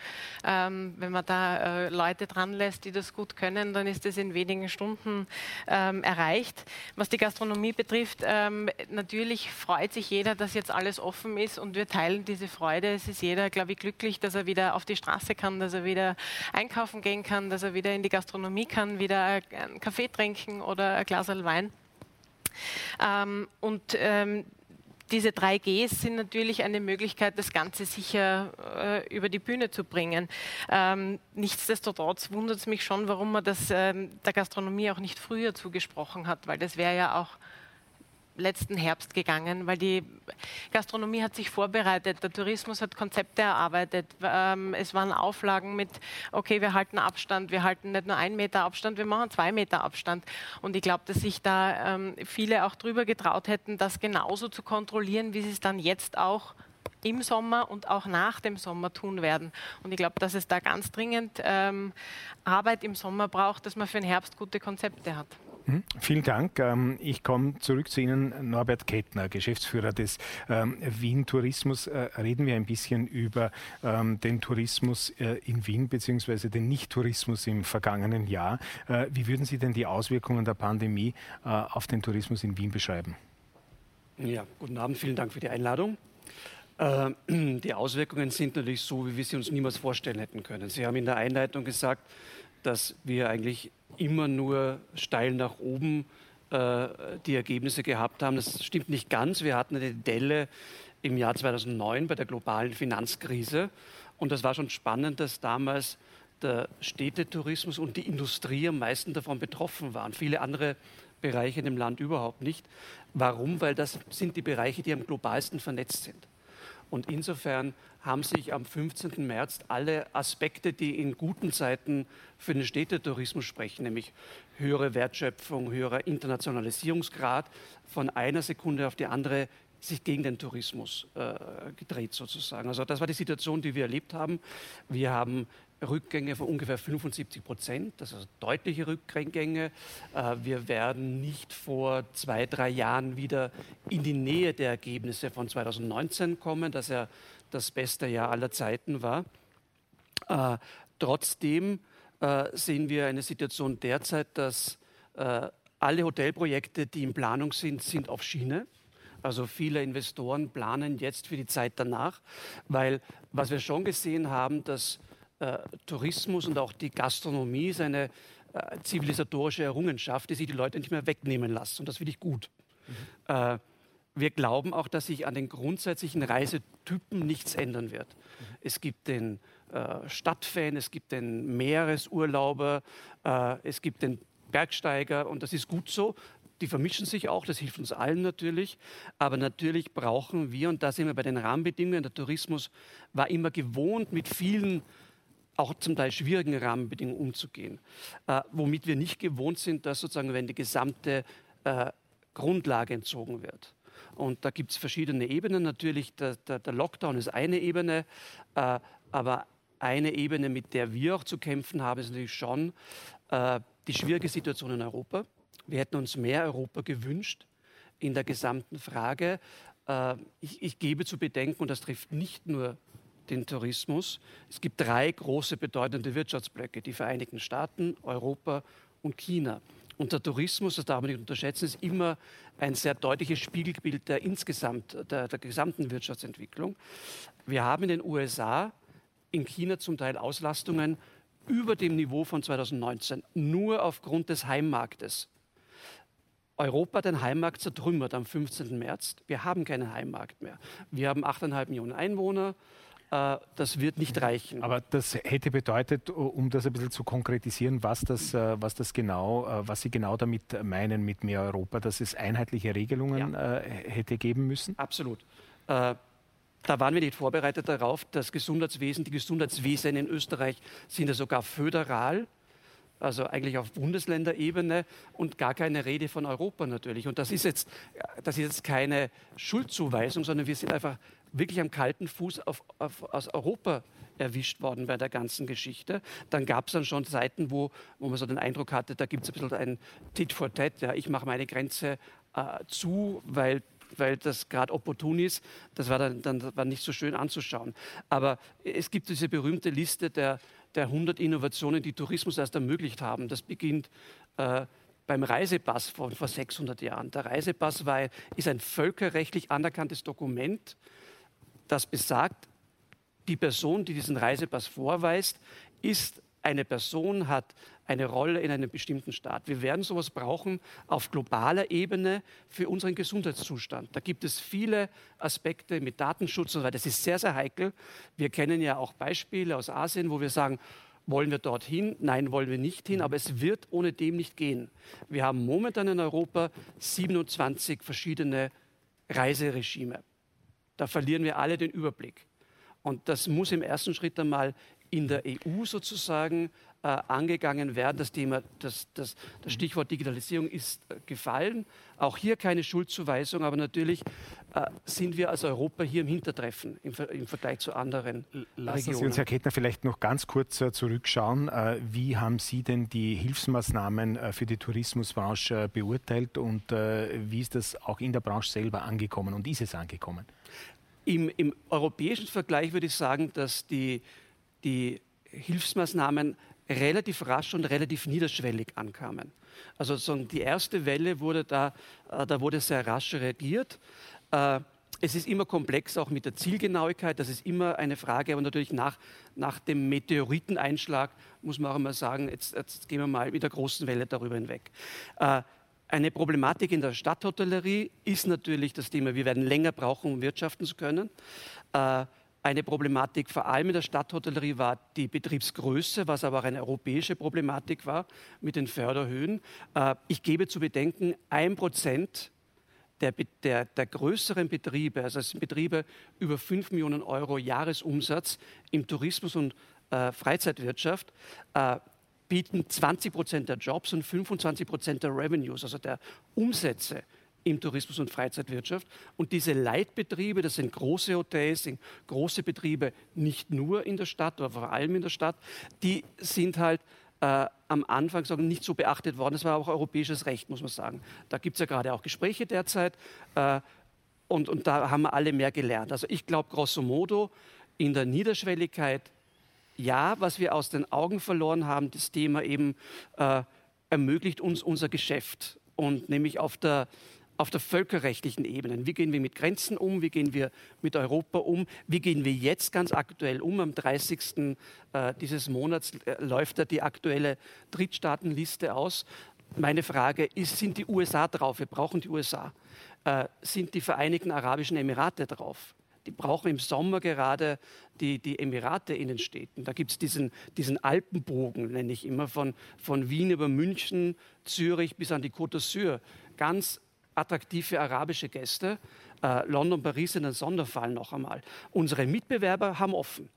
Ähm, wenn man da äh, Leute dran lässt, die das gut können, dann ist das in wenigen Stunden ähm, erreicht. Was die Gastronomie betrifft, ähm, natürlich freut sich jeder, dass jetzt alles offen ist und wir teilen diese Freude. Es ist jeder, glaube ich, glücklich, dass er wieder auf die Straße kann, dass er wieder einkaufen gehen kann, dass er wieder in die Gastronomie kann, wieder einen Kaffee trinken oder ein Glas Wein. Ähm, und ähm, diese drei Gs sind natürlich eine Möglichkeit, das Ganze sicher äh, über die Bühne zu bringen. Ähm, nichtsdestotrotz wundert es mich schon, warum man das ähm, der Gastronomie auch nicht früher zugesprochen hat, weil das wäre ja auch letzten Herbst gegangen, weil die Gastronomie hat sich vorbereitet, der Tourismus hat Konzepte erarbeitet, ähm, es waren Auflagen mit, okay, wir halten Abstand, wir halten nicht nur einen Meter Abstand, wir machen zwei Meter Abstand. Und ich glaube, dass sich da ähm, viele auch drüber getraut hätten, das genauso zu kontrollieren, wie sie es dann jetzt auch im Sommer und auch nach dem Sommer tun werden. Und ich glaube, dass es da ganz dringend ähm, Arbeit im Sommer braucht, dass man für den Herbst gute Konzepte hat. Mhm. Vielen Dank. Ähm, ich komme zurück zu Ihnen, Norbert Kettner, Geschäftsführer des ähm, Wien Tourismus. Äh, reden wir ein bisschen über ähm, den Tourismus äh, in Wien bzw. den Nicht-Tourismus im vergangenen Jahr. Äh, wie würden Sie denn die Auswirkungen der Pandemie auf den Tourismus in Wien beschreiben? Ja, guten Abend, vielen Dank für die Einladung. (clears throat) Die Auswirkungen sind natürlich so, wie wir sie uns niemals vorstellen hätten können. Sie haben in der Einleitung gesagt, dass wir eigentlich immer nur steil nach oben äh, die Ergebnisse gehabt haben. Das stimmt nicht ganz. Wir hatten eine Delle im Jahr 2009 bei der globalen Finanzkrise. Und das war schon spannend, dass damals der Städtetourismus und die Industrie am meisten davon betroffen waren. Viele andere Bereiche in dem Land überhaupt nicht. Warum? Weil das sind die Bereiche, die am globalsten vernetzt sind. Und insofern haben sich am 15. März alle Aspekte, die in guten Zeiten für den Städtetourismus sprechen, nämlich höhere Wertschöpfung, höherer Internationalisierungsgrad, von einer Sekunde auf die andere sich gegen den Tourismus äh, gedreht sozusagen. Also das war die Situation, die wir erlebt haben. Wir haben Rückgänge von ungefähr 75 Prozent, das ist also deutliche Rückgänge. Äh, wir werden nicht vor zwei, drei Jahren wieder in die Nähe der Ergebnisse von 2019 kommen, das ja das beste Jahr aller Zeiten war. Äh, trotzdem äh, sehen wir eine Situation derzeit, dass alle Hotelprojekte, die in Planung sind, sind auf Schiene. Also viele Investoren planen jetzt für die Zeit danach, weil was wir schon gesehen haben, dass äh, Tourismus und auch die Gastronomie ist eine äh, zivilisatorische Errungenschaft, die sich die Leute nicht mehr wegnehmen lassen. Und das finde ich gut. Mhm. Äh, wir glauben auch, dass sich an den grundsätzlichen Reisetypen nichts ändern wird. Mhm. Es gibt den äh, Stadtfan, es gibt den Meeresurlauber, es gibt den Bergsteiger und das ist gut so. die vermischen sich auch, das hilft uns allen natürlich. Aber natürlich brauchen wir, und da sind wir bei den Rahmenbedingungen, der Tourismus war immer gewohnt, mit vielen auch zum Teil schwierigen Rahmenbedingungen umzugehen. Äh, womit wir nicht gewohnt sind, dass sozusagen, wenn die gesamte äh, Grundlage entzogen wird. Und da gibt es verschiedene Ebenen. Natürlich, der, der, der, Lockdown ist eine Ebene, äh, aber eine Ebene, mit der wir auch zu kämpfen haben, ist natürlich schon äh, die schwierige Situation in Europa. Wir hätten uns mehr Europa gewünscht in der gesamten Frage. Äh, ich, ich, gebe zu bedenken, und das trifft nicht nur den Tourismus, es gibt drei große bedeutende Wirtschaftsblöcke, die Vereinigten Staaten, Europa und China. Und der Tourismus, das darf man nicht unterschätzen, ist immer ein sehr deutliches Spiegelbild der insgesamt, der, der gesamten Wirtschaftsentwicklung. Wir haben in den USA, in China zum Teil Auslastungen über dem Niveau von 2019, nur aufgrund des Heimmarktes. Europa den Heimmarkt zertrümmert am 15. März. Wir haben keinen Heimmarkt mehr. Wir haben 8,5 Millionen Einwohner. Äh, das wird nicht reichen. Aber das hätte bedeutet, um das ein bisschen zu konkretisieren, was das, äh, was das genau, äh, was Sie genau damit meinen mit mehr Europa, dass es einheitliche Regelungen ja. hätte geben müssen? Absolut. Da waren wir nicht vorbereitet darauf. Das Gesundheitswesen, die Gesundheitswesen in Österreich sind ja sogar föderal also eigentlich auf Bundesländerebene und gar keine Rede von Europa natürlich. Und das ist jetzt, das ist jetzt keine Schuldzuweisung, sondern wir sind einfach wirklich am kalten Fuß auf, auf, aus Europa erwischt worden bei der ganzen Geschichte. Dann gab es dann schon Zeiten, wo, wo man so den Eindruck hatte, da gibt es ein bisschen ein Tit for Tat. Ja, ich mache meine Grenze äh, zu, weil weil das gerade opportun ist. Das war dann, dann war nicht so schön anzuschauen. Aber es gibt diese berühmte Liste der, der 100 Innovationen, die Tourismus erst ermöglicht haben. Das beginnt äh, beim Reisepass von vor 600 Jahren. Der Reisepass war, ist ein völkerrechtlich anerkanntes Dokument, das besagt, die Person, die diesen Reisepass vorweist, ist eine Person, hat eine Rolle in einem bestimmten Staat. Wir werden sowas brauchen auf globaler Ebene für unseren Gesundheitszustand. Da gibt es viele Aspekte mit Datenschutz und so weiter. Das ist sehr, sehr heikel. Wir kennen ja auch Beispiele aus Asien, wo wir sagen, wollen wir dorthin? Nein, wollen wir nicht hin, aber es wird ohne dem nicht gehen. Wir haben momentan in Europa 27 verschiedene Reiseregime. Da verlieren wir alle den Überblick. Und das muss im ersten Schritt einmal in der EU sozusagen äh, angegangen werden. Das Thema, das, das, das Stichwort Digitalisierung ist äh, gefallen. Auch hier keine Schuldzuweisung, aber natürlich äh, sind wir als Europa hier im Hintertreffen im, im Vergleich zu anderen Lassen Regionen. Sie uns, Herr Kettner, vielleicht noch ganz kurz äh, zurückschauen. Äh, wie haben Sie denn die Hilfsmaßnahmen äh, für die Tourismusbranche beurteilt und wie ist das auch in der Branche selber angekommen und ist es angekommen? Im, im europäischen Vergleich würde ich sagen, dass die, die Hilfsmaßnahmen relativ rasch und relativ niederschwellig ankamen. Also so die erste Welle wurde da, äh, da wurde sehr rasch reagiert. Äh, es ist immer komplex, auch mit der Zielgenauigkeit. Das ist immer eine Frage. Aber natürlich nach, nach dem Meteoriteneinschlag muss man auch immer sagen, jetzt, jetzt gehen wir mal mit der großen Welle darüber hinweg. Äh, eine Problematik in der Stadthotellerie ist natürlich das Thema, wir werden länger brauchen, um wirtschaften zu können. Eine Problematik vor allem in der Stadthotellerie war die Betriebsgröße, was aber auch eine europäische Problematik war mit den Förderhöhen. Äh, ich gebe zu bedenken, ein Prozent der, der, der, größeren Betriebe, also es sind Betriebe über 5 Millionen Euro Jahresumsatz im Tourismus und äh, Freizeitwirtschaft, äh, bieten 20 Prozent der Jobs und 25 Prozent der Revenues, also der Umsätze im Tourismus- und Freizeitwirtschaft. Und diese Leitbetriebe, das sind große Hotels, sind große Betriebe, nicht nur in der Stadt, aber vor allem in der Stadt, die sind halt äh, am Anfang sagen, nicht so beachtet worden. Das war auch europäisches Recht, muss man sagen. Da gibt es ja gerade auch Gespräche derzeit. Äh, und, und da haben wir alle mehr gelernt. Also ich glaube, grosso modo, in der Niederschwelligkeit, ja, was wir aus den Augen verloren haben, das Thema eben äh, ermöglicht uns unser Geschäft. Und nämlich auf der, auf der völkerrechtlichen Ebene. Wie gehen wir mit Grenzen um? Wie gehen wir mit Europa um? Wie gehen wir jetzt ganz aktuell um? Am 30. Äh, dieses Monats äh, läuft ja die aktuelle Drittstaatenliste aus. Meine Frage ist, sind die USA drauf? Wir brauchen die USA. Äh, sind die Vereinigten Arabischen Emirate drauf? Die brauchen im Sommer gerade die, die Emirate in den Städten. Da gibt es diesen, diesen Alpenbogen, nenne ich immer, von, von Wien über München, Zürich bis an die Côte d'Azur. Ganz attraktive arabische Gäste. Äh, London, Paris sind ein Sonderfall noch einmal. Unsere Mitbewerber haben offen.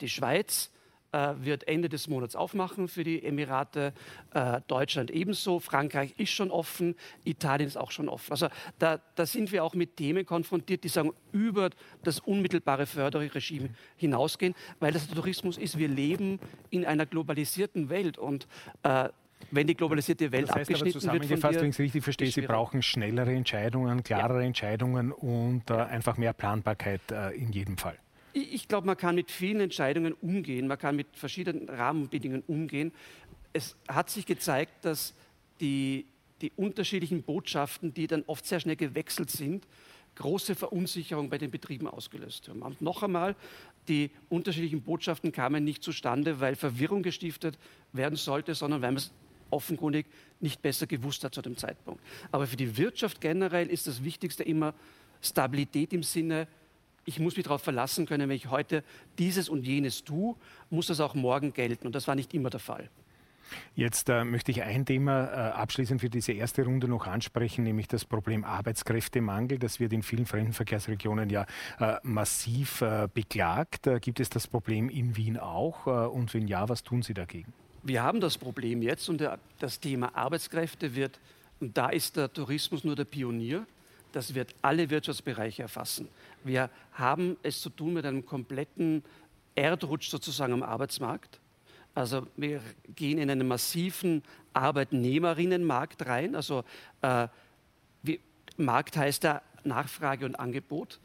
Die Schweiz, äh, wird Ende des Monats aufmachen für die Emirate, äh, Deutschland ebenso, Frankreich ist schon offen, Italien ist auch schon offen. Also da, da, sind wir auch mit Themen konfrontiert, die sagen, über das unmittelbare Förderregime hinausgehen, weil das der Tourismus ist. Wir leben in einer globalisierten Welt und äh, wenn die globalisierte Welt das heißt abgeschnitten aber zusammengefasst, wenn ich es richtig verstehe, Sie brauchen schnellere Entscheidungen, klarere ja. Entscheidungen und äh, einfach mehr Planbarkeit äh, in jedem Fall. Ich glaube, man kann mit vielen Entscheidungen umgehen, man kann mit verschiedenen Rahmenbedingungen umgehen. Es hat sich gezeigt, dass die, die unterschiedlichen Botschaften, die dann oft sehr schnell gewechselt sind, große Verunsicherung bei den Betrieben ausgelöst haben. Und noch einmal, die unterschiedlichen Botschaften kamen nicht zustande, weil Verwirrung gestiftet werden sollte, sondern weil man es offenkundig nicht besser gewusst hat zu dem Zeitpunkt. Aber für die Wirtschaft generell ist das Wichtigste immer Stabilität im Sinne ich muss mich darauf verlassen können, wenn ich heute dieses und jenes tue, muss das auch morgen gelten. Und das war nicht immer der Fall. Jetzt äh, möchte ich ein Thema äh, abschließend für diese erste Runde noch ansprechen, nämlich das Problem Arbeitskräftemangel. Das wird in vielen Fremdenverkehrsregionen ja äh, massiv äh, beklagt. Äh, gibt es das Problem in Wien auch? Äh, und wenn ja, was tun Sie dagegen? Wir haben das Problem jetzt und der, das Thema Arbeitskräfte wird, und da ist der Tourismus nur der Pionier, das wird alle Wirtschaftsbereiche erfassen. Wir haben es zu tun mit einem kompletten Erdrutsch sozusagen am Arbeitsmarkt. Also wir gehen in einen massiven Arbeitnehmerinnenmarkt rein. Also äh, wie, Markt heißt ja Nachfrage und Angebot.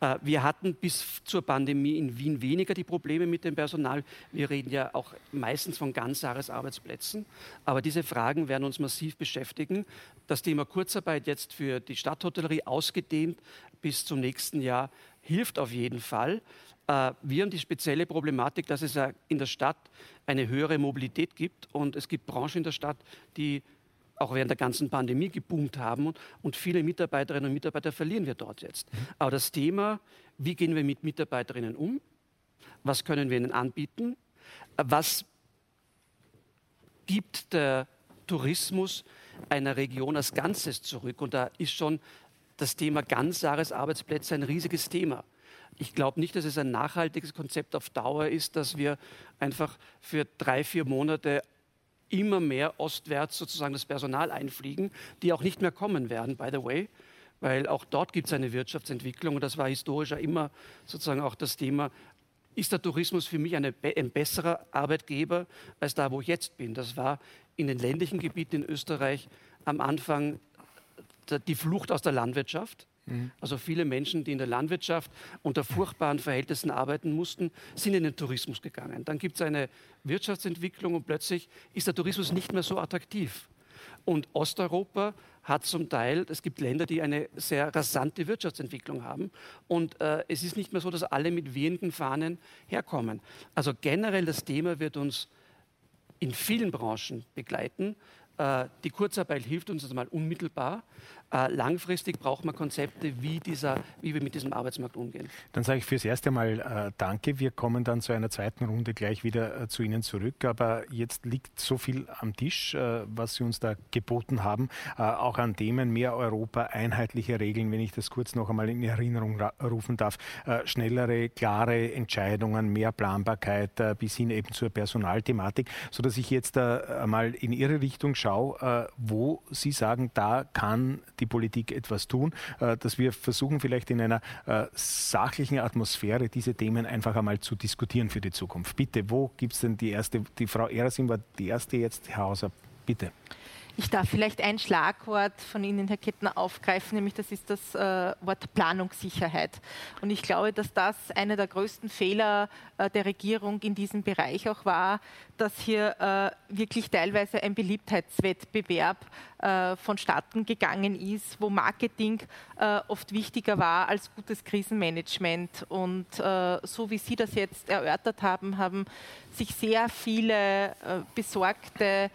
Äh, wir hatten bis zur Pandemie in Wien weniger die Probleme mit dem Personal. Wir reden ja auch meistens von Ganzjahresarbeitsplätzen. Aber diese Fragen werden uns massiv beschäftigen. Das Thema Kurzarbeit jetzt für die Stadthotellerie ausgedehnt bis zum nächsten Jahr hilft auf jeden Fall. Äh, wir haben die spezielle Problematik, dass es in der Stadt eine höhere Mobilität gibt und es gibt Branchen in der Stadt, die auch während der ganzen Pandemie geboomt haben und, viele Mitarbeiterinnen und Mitarbeiter verlieren wir dort jetzt. Mhm. Aber das Thema, wie gehen wir mit Mitarbeiterinnen um? Was können wir ihnen anbieten? Was gibt der Tourismus einer Region als Ganzes zurück? Und da ist schon das Thema Ganzjahresarbeitsplätze ein riesiges Thema. Ich glaube nicht, dass es ein nachhaltiges Konzept auf Dauer ist, dass wir einfach für drei, vier Monate immer mehr ostwärts sozusagen das Personal einfliegen, die auch nicht mehr kommen werden, by the way, weil auch dort gibt es eine Wirtschaftsentwicklung und das war historisch ja immer sozusagen auch das Thema. Ist der Tourismus für mich eine, ein besserer Arbeitgeber als da, wo ich jetzt bin? Das war in den ländlichen Gebieten in Österreich am Anfang die Flucht aus der Landwirtschaft. Mhm. Also viele Menschen, die in der Landwirtschaft unter furchtbaren Verhältnissen arbeiten mussten, sind in den Tourismus gegangen. Dann gibt es eine Wirtschaftsentwicklung und plötzlich ist der Tourismus nicht mehr so attraktiv. Und Osteuropa hat zum Teil, es gibt Länder, die eine sehr rasante Wirtschaftsentwicklung haben. Und äh, es ist nicht mehr so, dass alle mit wehenden Fahnen herkommen. Also generell das Thema wird uns in vielen Branchen begleiten. Äh, die Kurzarbeit hilft uns also mal unmittelbar. Äh, langfristig braucht man Konzepte, wie, dieser, wie wir mit diesem Arbeitsmarkt umgehen. Dann sage ich fürs erste Mal äh, Danke. Wir kommen dann zu einer zweiten Runde gleich wieder äh, zu Ihnen zurück. Aber jetzt liegt so viel am Tisch, äh, was Sie uns da geboten haben, äh, auch an Themen mehr Europa, einheitliche Regeln, wenn ich das kurz noch einmal in Erinnerung rufen darf, äh, schnellere, klare Entscheidungen, mehr Planbarkeit bis hin eben zur Personalthematik, sodass ich jetzt mal in Ihre Richtung schaue, wo Sie sagen, da kann die Politik etwas tun, äh, dass wir versuchen, vielleicht in einer äh, sachlichen Atmosphäre diese Themen einfach einmal zu diskutieren für die Zukunft. Bitte, wo gibt es denn die erste, die Frau Erasim war die erste jetzt, Herr Hauser, bitte. Ich darf vielleicht ein Schlagwort von Ihnen, Herr Kettner, aufgreifen, nämlich das ist das äh, Wort Planungssicherheit. Und ich glaube, dass das einer der größten Fehler äh, der Regierung in diesem Bereich auch war, dass hier äh, wirklich teilweise ein Beliebtheitswettbewerb äh, vonstatten gegangen ist, wo Marketing äh, oft wichtiger war als gutes Krisenmanagement. Und äh, so wie Sie das jetzt erörtert haben, haben sich sehr viele besorgte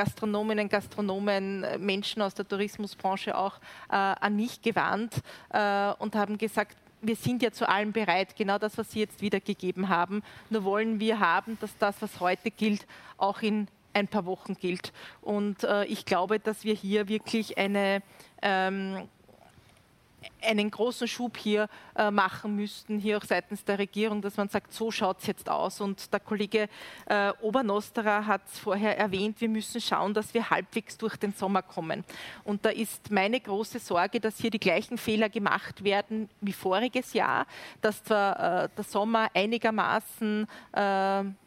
Gastronominnen, Gastronomen, Menschen aus der Tourismusbranche auch äh, an mich gewandt äh, und haben gesagt, wir sind ja zu allem bereit, genau das, was Sie jetzt wiedergegeben haben. Nur wollen wir haben, dass das, was heute gilt, auch in ein paar Wochen gilt. Und äh, ich glaube, dass wir hier wirklich eine ähm, einen großen Schub hier äh, machen müssten, hier auch seitens der Regierung, dass man sagt, so schaut es jetzt aus. Und der Kollege äh, Obernosterer hat es vorher erwähnt, wir müssen schauen, dass wir halbwegs durch den Sommer kommen. Und da ist meine große Sorge, dass hier die gleichen Fehler gemacht werden wie voriges Jahr, dass zwar äh, der Sommer einigermaßen, äh,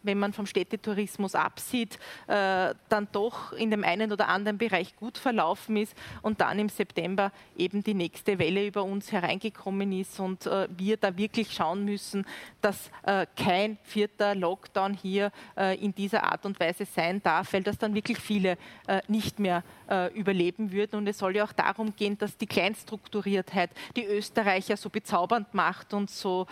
wenn man vom Städtetourismus absieht, äh, dann doch in dem einen oder anderen Bereich gut verlaufen ist und dann im September eben die nächste Welle über uns hereingekommen ist und äh, wir da wirklich schauen müssen, dass äh, kein vierter Lockdown hier äh, in dieser Art und Weise sein darf, weil das dann wirklich viele äh, nicht mehr äh, überleben würden. Und es soll ja auch darum gehen, dass die Kleinstrukturiertheit die Österreicher so bezaubernd macht und so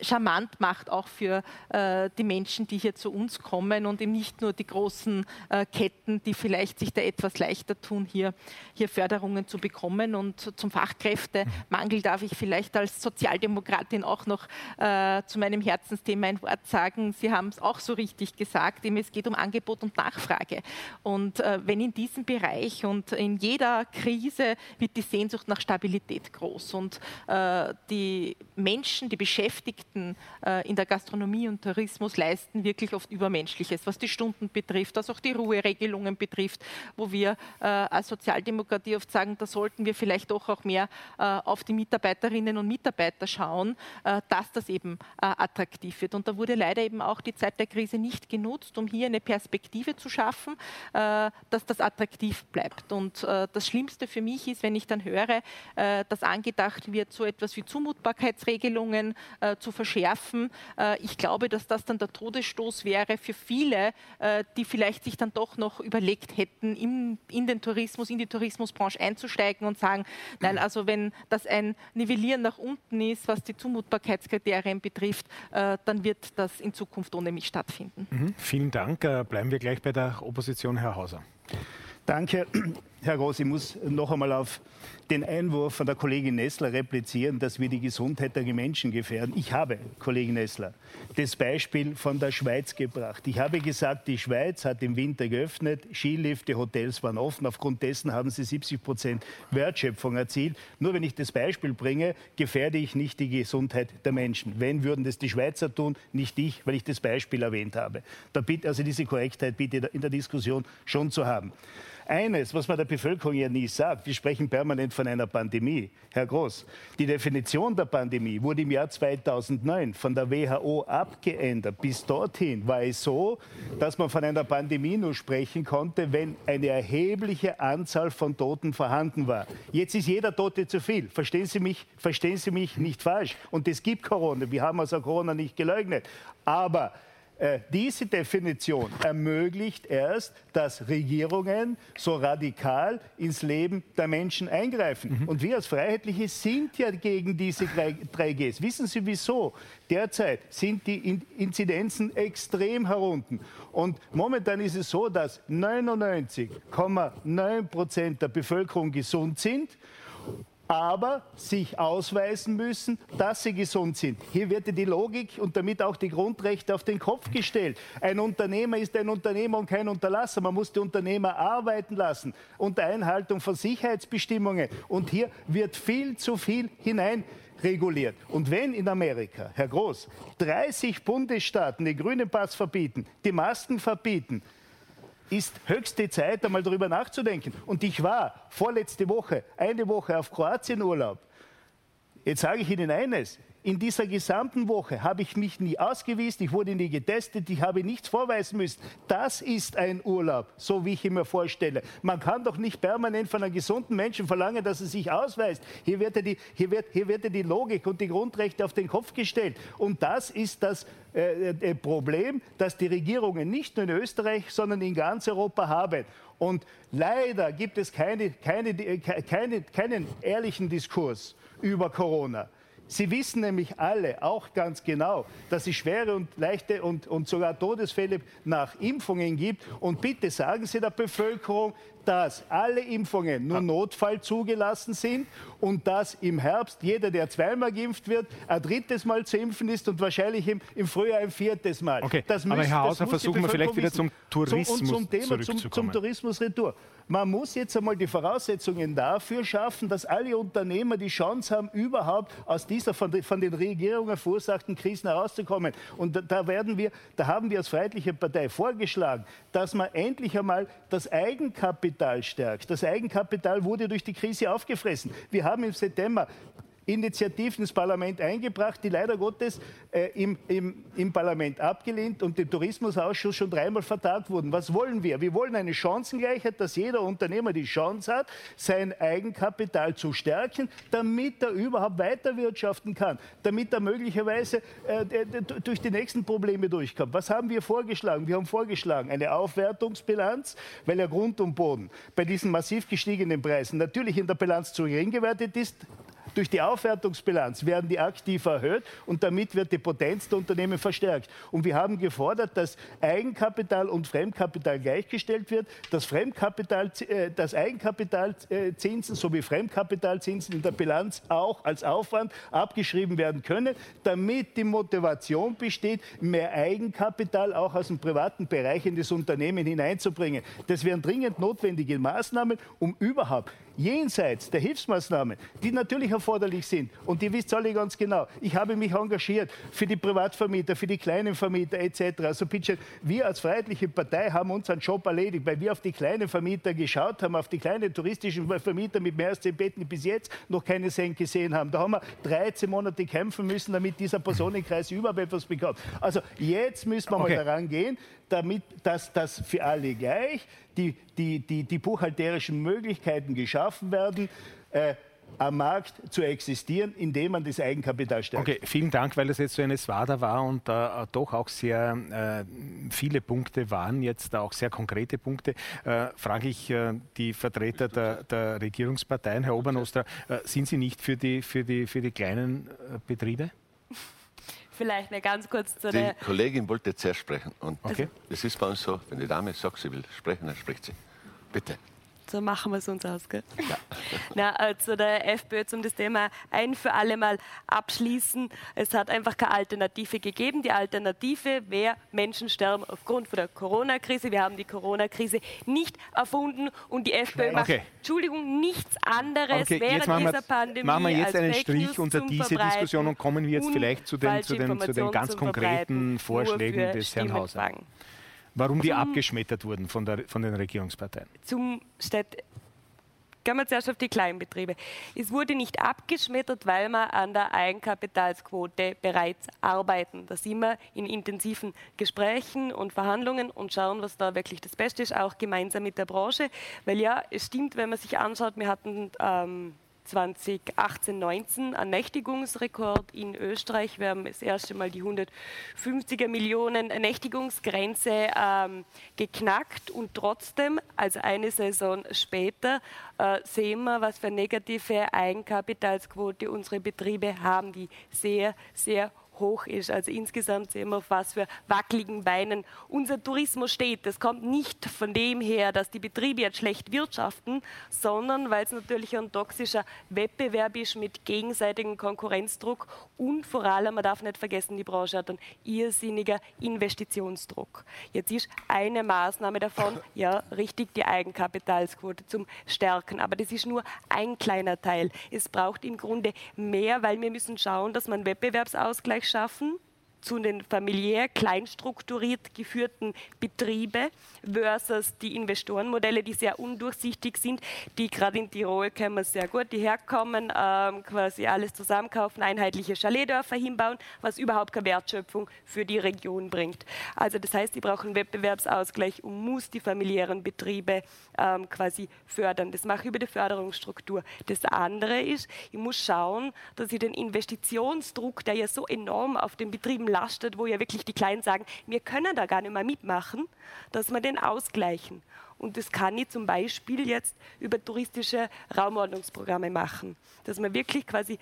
charmant macht, auch für äh, die Menschen, die hier zu uns kommen und eben nicht nur die großen äh, Ketten, die vielleicht sich da etwas leichter tun, hier, hier Förderungen zu bekommen. Und zum Fachkräftemangel darf ich vielleicht als Sozialdemokratin auch noch äh, zu meinem Herzensthema ein Wort sagen. Sie haben es auch so richtig gesagt, es geht um Angebot und Nachfrage. Und äh, wenn in diesem Bereich und in jeder Krise wird die Sehnsucht nach Stabilität groß und äh, die Menschen, die Beschäftigten, Beschäftigten äh, in der Gastronomie und Tourismus leisten wirklich oft Übermenschliches, was die Stunden betrifft, was auch die Ruheregelungen betrifft, wo wir äh, als Sozialdemokratie oft sagen, da sollten wir vielleicht doch auch mehr äh, auf die Mitarbeiterinnen und Mitarbeiter schauen, äh, dass das eben äh, attraktiv wird. Und da wurde leider eben auch die Zeit der Krise nicht genutzt, um hier eine Perspektive zu schaffen, dass das attraktiv bleibt. Und das Schlimmste für mich ist, wenn ich dann höre, dass angedacht wird, so etwas wie Zumutbarkeitsregelungen zu verschärfen. Äh, ich glaube, dass das dann der Todesstoß wäre für viele, äh, die vielleicht sich dann doch noch überlegt hätten, in, in den Tourismus, in die Tourismusbranche einzusteigen und sagen, nein, also wenn das ein Nivellieren nach unten ist, was die Zumutbarkeitskriterien betrifft, äh, dann wird das in Zukunft ohne mich stattfinden. Mhm. Vielen Dank. Bleiben wir gleich bei der Opposition, Herr Hauser. Danke, Herr Groß. Ich muss noch einmal auf den Einwurf von der Kollegin Nessler replizieren, dass wir die Gesundheit der Menschen gefährden. Ich habe, Kollegin Nessler, das Beispiel von der Schweiz gebracht. Ich habe gesagt, die Schweiz hat im Winter geöffnet, Skilifte, Hotels waren offen. Aufgrund dessen haben sie 70 Prozent Wertschöpfung erzielt. Nur wenn ich das Beispiel bringe, gefährde ich nicht die Gesundheit der Menschen. Wenn würden das die Schweizer tun, nicht ich, weil ich das Beispiel erwähnt habe. Da bitte, also diese Korrektheit bitte in der Diskussion schon zu haben. Eines, was man der Bevölkerung ja nie sagt, wir sprechen permanent von einer Pandemie. Herr Groß, die Definition der Pandemie wurde im Jahr 2009 von der WHO abgeändert. Bis dorthin war es so, dass man von einer Pandemie nur sprechen konnte, wenn eine erhebliche Anzahl von Toten vorhanden war. Jetzt ist jeder Tote zu viel. Verstehen Sie mich, verstehen Sie mich nicht falsch. Und es gibt Corona. Wir haben also Corona nicht geleugnet. Aber äh, diese Definition ermöglicht erst, dass Regierungen so radikal ins Leben der Menschen eingreifen. Mhm. Und wir als Freiheitliche sind ja gegen diese 3Gs. Wissen Sie wieso? Derzeit sind die Inzidenzen extrem herunten. Und momentan ist es so, dass 99,9 Prozent der Bevölkerung gesund sind aber sich ausweisen müssen, dass sie gesund sind. Hier wird die Logik und damit auch die Grundrechte auf den Kopf gestellt. Ein Unternehmer ist ein Unternehmer und kein Unterlasser. Man muss die Unternehmer arbeiten lassen unter Einhaltung von Sicherheitsbestimmungen. Und hier wird viel zu viel hinein reguliert. Und wenn in Amerika, Herr Groß, 30 Bundesstaaten den grünen Pass verbieten, die Masken verbieten, ist höchste Zeit, einmal darüber nachzudenken. Und ich war vorletzte Woche, eine Woche auf Kroatienurlaub. Jetzt sage ich Ihnen eines, in dieser gesamten Woche habe ich mich nie ausgewiesen, ich wurde nie getestet, ich habe nichts vorweisen müssen. Das ist ein Urlaub, so wie ich ihn mir vorstelle. Man kann doch nicht permanent von einem gesunden Menschen verlangen, dass er sich ausweist. Hier wird, ja die, hier wird, hier wird ja die Logik und die Grundrechte auf den Kopf gestellt. Und das ist das äh, äh, Problem, das die Regierungen nicht nur in Österreich, sondern in ganz Europa haben. Und leider gibt es keine, keine, keine, keinen ehrlichen Diskurs über Corona. Sie wissen nämlich alle auch ganz genau, dass es schwere und leichte und, und sogar Todesfälle nach Impfungen gibt. Und bitte sagen Sie der Bevölkerung, dass alle Impfungen nur Notfall zugelassen sind und dass im Herbst jeder, der zweimal geimpft wird, ein drittes Mal zu impfen ist und wahrscheinlich im, im Frühjahr ein viertes Mal. Okay, das aber Herr Hauser, versuchen wir vielleicht wieder zum Tourismus zum, und zum Thema, zum, zum Tourismus retour. Man muss jetzt einmal die Voraussetzungen dafür schaffen, dass alle Unternehmer die Chance haben, überhaupt aus dieser von, von den Regierungen verursachten Krisen herauszukommen. Und da, da, werden wir, da haben wir als Freiheitliche Partei vorgeschlagen, dass man endlich einmal das Eigenkapital stärkt. Das Eigenkapital wurde durch die Krise aufgefressen. Wir haben im September Initiativen ins Parlament eingebracht, die leider Gottes äh, im, im, im Parlament abgelehnt und im Tourismusausschuss schon dreimal vertagt wurden. Was wollen wir? Wir wollen eine Chancengleichheit, dass jeder Unternehmer die Chance hat, sein Eigenkapital zu stärken, damit er überhaupt weiterwirtschaften kann, damit er möglicherweise äh, durch die nächsten Probleme durchkommt. Was haben wir vorgeschlagen? Wir haben vorgeschlagen eine Aufwertungsbilanz, weil ja Grund und Boden bei diesen massiv gestiegenen Preisen natürlich in der Bilanz zu gering gewertet ist. Durch die Aufwertungsbilanz werden die aktiv erhöht und damit wird die Potenz der Unternehmen verstärkt. Und wir haben gefordert, dass Eigenkapital und Fremdkapital gleichgestellt wird, dass, Fremdkapital, äh, dass Eigenkapitalzinsen sowie Fremdkapitalzinsen in der Bilanz auch als Aufwand abgeschrieben werden können, damit die Motivation besteht, mehr Eigenkapital auch aus dem privaten Bereich in das Unternehmen hineinzubringen. Das wären dringend notwendige Maßnahmen, um überhaupt jenseits der Hilfsmaßnahmen, die natürlich erforderlich sind, und die wisst alle ganz genau, ich habe mich engagiert für die Privatvermieter, für die kleinen Vermieter etc. Also bitte, wir als Freiheitliche Partei haben unseren Job erledigt, weil wir auf die kleinen Vermieter geschaut haben, auf die kleinen touristischen Vermieter mit mehr als zehn Betten, die bis jetzt noch keine Cent gesehen haben. Da haben wir 13 Monate kämpfen müssen, damit dieser Personenkreis überhaupt etwas bekommt. Also jetzt müssen wir okay. mal daran gehen, damit, dass das für alle gleich die, die, die, die buchhalterischen Möglichkeiten geschaffen werden. Äh, am Markt zu existieren, indem man das Eigenkapital stärkt. Okay, vielen Dank, weil das jetzt so eine Swada war und äh, doch auch sehr äh, viele Punkte waren, jetzt auch sehr konkrete Punkte. Äh, frage ich äh, die Vertreter der, der, Regierungsparteien, Herr Obernostra, äh, sind Sie nicht für die, für die, für die kleinen äh, Betriebe? Vielleicht noch ganz kurz zu die der. Die Kollegin wollte zuerst sprechen. Und okay. es ist bei uns so, wenn die Dame sagt, sie will sprechen, dann spricht sie. Bitte so machen wir es uns aus. Gell? Ja. (laughs) Na, also der FPÖ zum das Thema ein für alle Mal abschließen. Es hat einfach keine Alternative gegeben. Die Alternative wäre, Menschen sterben aufgrund von der Corona-Krise. Wir haben die Corona-Krise nicht erfunden und die FPÖ macht, okay. Entschuldigung, nichts anderes okay, während dieser wir, Pandemie. Machen wir jetzt einen Strich unter diese Diskussion und kommen wir jetzt vielleicht zu den, zu den, zu den ganz konkreten Vorschlägen des Herrn Hauser. Warum die abgeschmettert wurden von, der, von den Regierungsparteien? Zum Stadt Gehen wir zuerst auf die Kleinbetriebe. Es wurde nicht abgeschmettert, weil wir an der Eigenkapitalsquote bereits arbeiten. Da sind wir in intensiven Gesprächen und Verhandlungen und schauen, was da wirklich das Beste ist, auch gemeinsam mit der Branche. Weil ja, es stimmt, wenn man sich anschaut, wir hatten ähm, 2018, 19 ein Nächtigungsrekord in Österreich. Wir haben das erste Mal die 150er Millionen Nächtigungsgrenze ähm, geknackt und trotzdem, also eine Saison später, äh, sehen wir, was für negative Eigenkapitalsquote unsere Betriebe haben, die sehr, sehr hoch ist. Also insgesamt sehen wir, auf was für wackeligen Beinen unser Tourismus steht. Das kommt nicht von dem her, dass die Betriebe jetzt schlecht wirtschaften, sondern weil es natürlich ein toxischer Wettbewerb ist mit gegenseitigem Konkurrenzdruck und vor allem, man darf nicht vergessen, die Branche hat einen irrsinniger Investitionsdruck. Jetzt ist eine Maßnahme davon, ja, richtig die Eigenkapitalsquote zum Stärken. Aber das ist nur ein kleiner Teil. Es braucht im Grunde mehr, weil wir müssen schauen, dass man Wettbewerbsausgleich schaffen zu den familiär kleinstrukturiert geführten Betriebe versus die Investorenmodelle, die sehr undurchsichtig sind, die gerade in Tirol kennen wir sehr gut, die herkommen, ähm, quasi alles zusammenkaufen, einheitliche Chaletdörfer hinbauen, was überhaupt keine Wertschöpfung für die Region bringt. Also das heißt, die brauchen Wettbewerbsausgleich und muss die familiären Betriebe ähm, quasi fördern. Das mache ich über die Förderungsstruktur. Das andere ist, ich muss schauen, dass ich den Investitionsdruck, der ja so enorm auf den Betrieben lastet, wo ja wirklich die Kleinen sagen, wir können da gar nicht mehr mitmachen, dass wir den ausgleichen. Und das kann ich zum Beispiel jetzt über touristische Raumordnungsprogramme machen, dass man wirklich quasi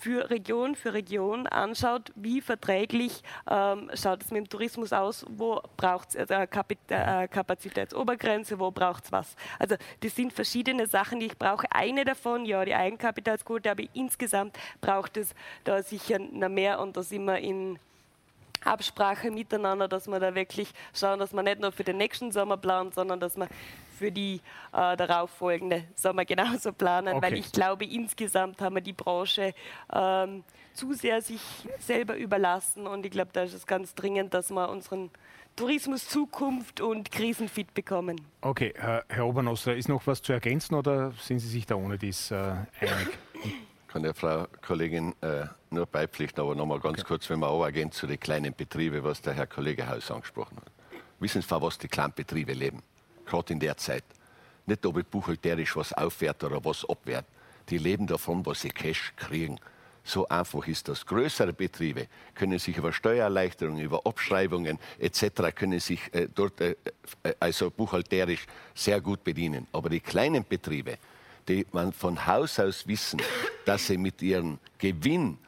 für Region für Region anschaut, wie verträglich ähm, schaut es mit dem Tourismus aus, wo braucht es äh, äh, Kapazitätsobergrenze, wo braucht es was. Also das sind verschiedene Sachen, die ich brauche. Eine davon, ja, die Eigenkapitalsquote, aber insgesamt braucht es da sicher noch mehr und da sind wir in Absprache miteinander, dass wir da wirklich schauen, dass man nicht nur für den nächsten Sommer plant, sondern dass man für die äh, darauffolgende Sommer genauso planen, okay. weil ich glaube, insgesamt haben wir die Branche ähm, zu sehr sich selber überlassen und ich glaube, da ist es ganz dringend, dass wir unseren Tourismus Zukunft und krisenfit bekommen. Okay, Herr, Herr Obernosser, ist noch was zu ergänzen oder sind Sie sich da ohne dies äh, einig? kann der Frau Kollegin äh, nur beipflichten, aber noch mal ganz okay. kurz, wenn wir auch gehen zu den kleinen Betrieben, was der Herr Kollege Haus angesprochen hat. Wissen Sie, von was die kleinen Betriebe leben? Gerade in der Zeit. Nicht, ob ich buchhalterisch was aufwert oder was abwehrt. Die leben davon, was sie Cash kriegen. So einfach ist das. Größere Betriebe können sich über Steuererleichterungen, über Abschreibungen etc. können sich äh, dort äh, äh, also buchhalterisch sehr gut bedienen. Aber die kleinen Betriebe, die man von Haus aus wissen, dass sie mit ihrem Gewinn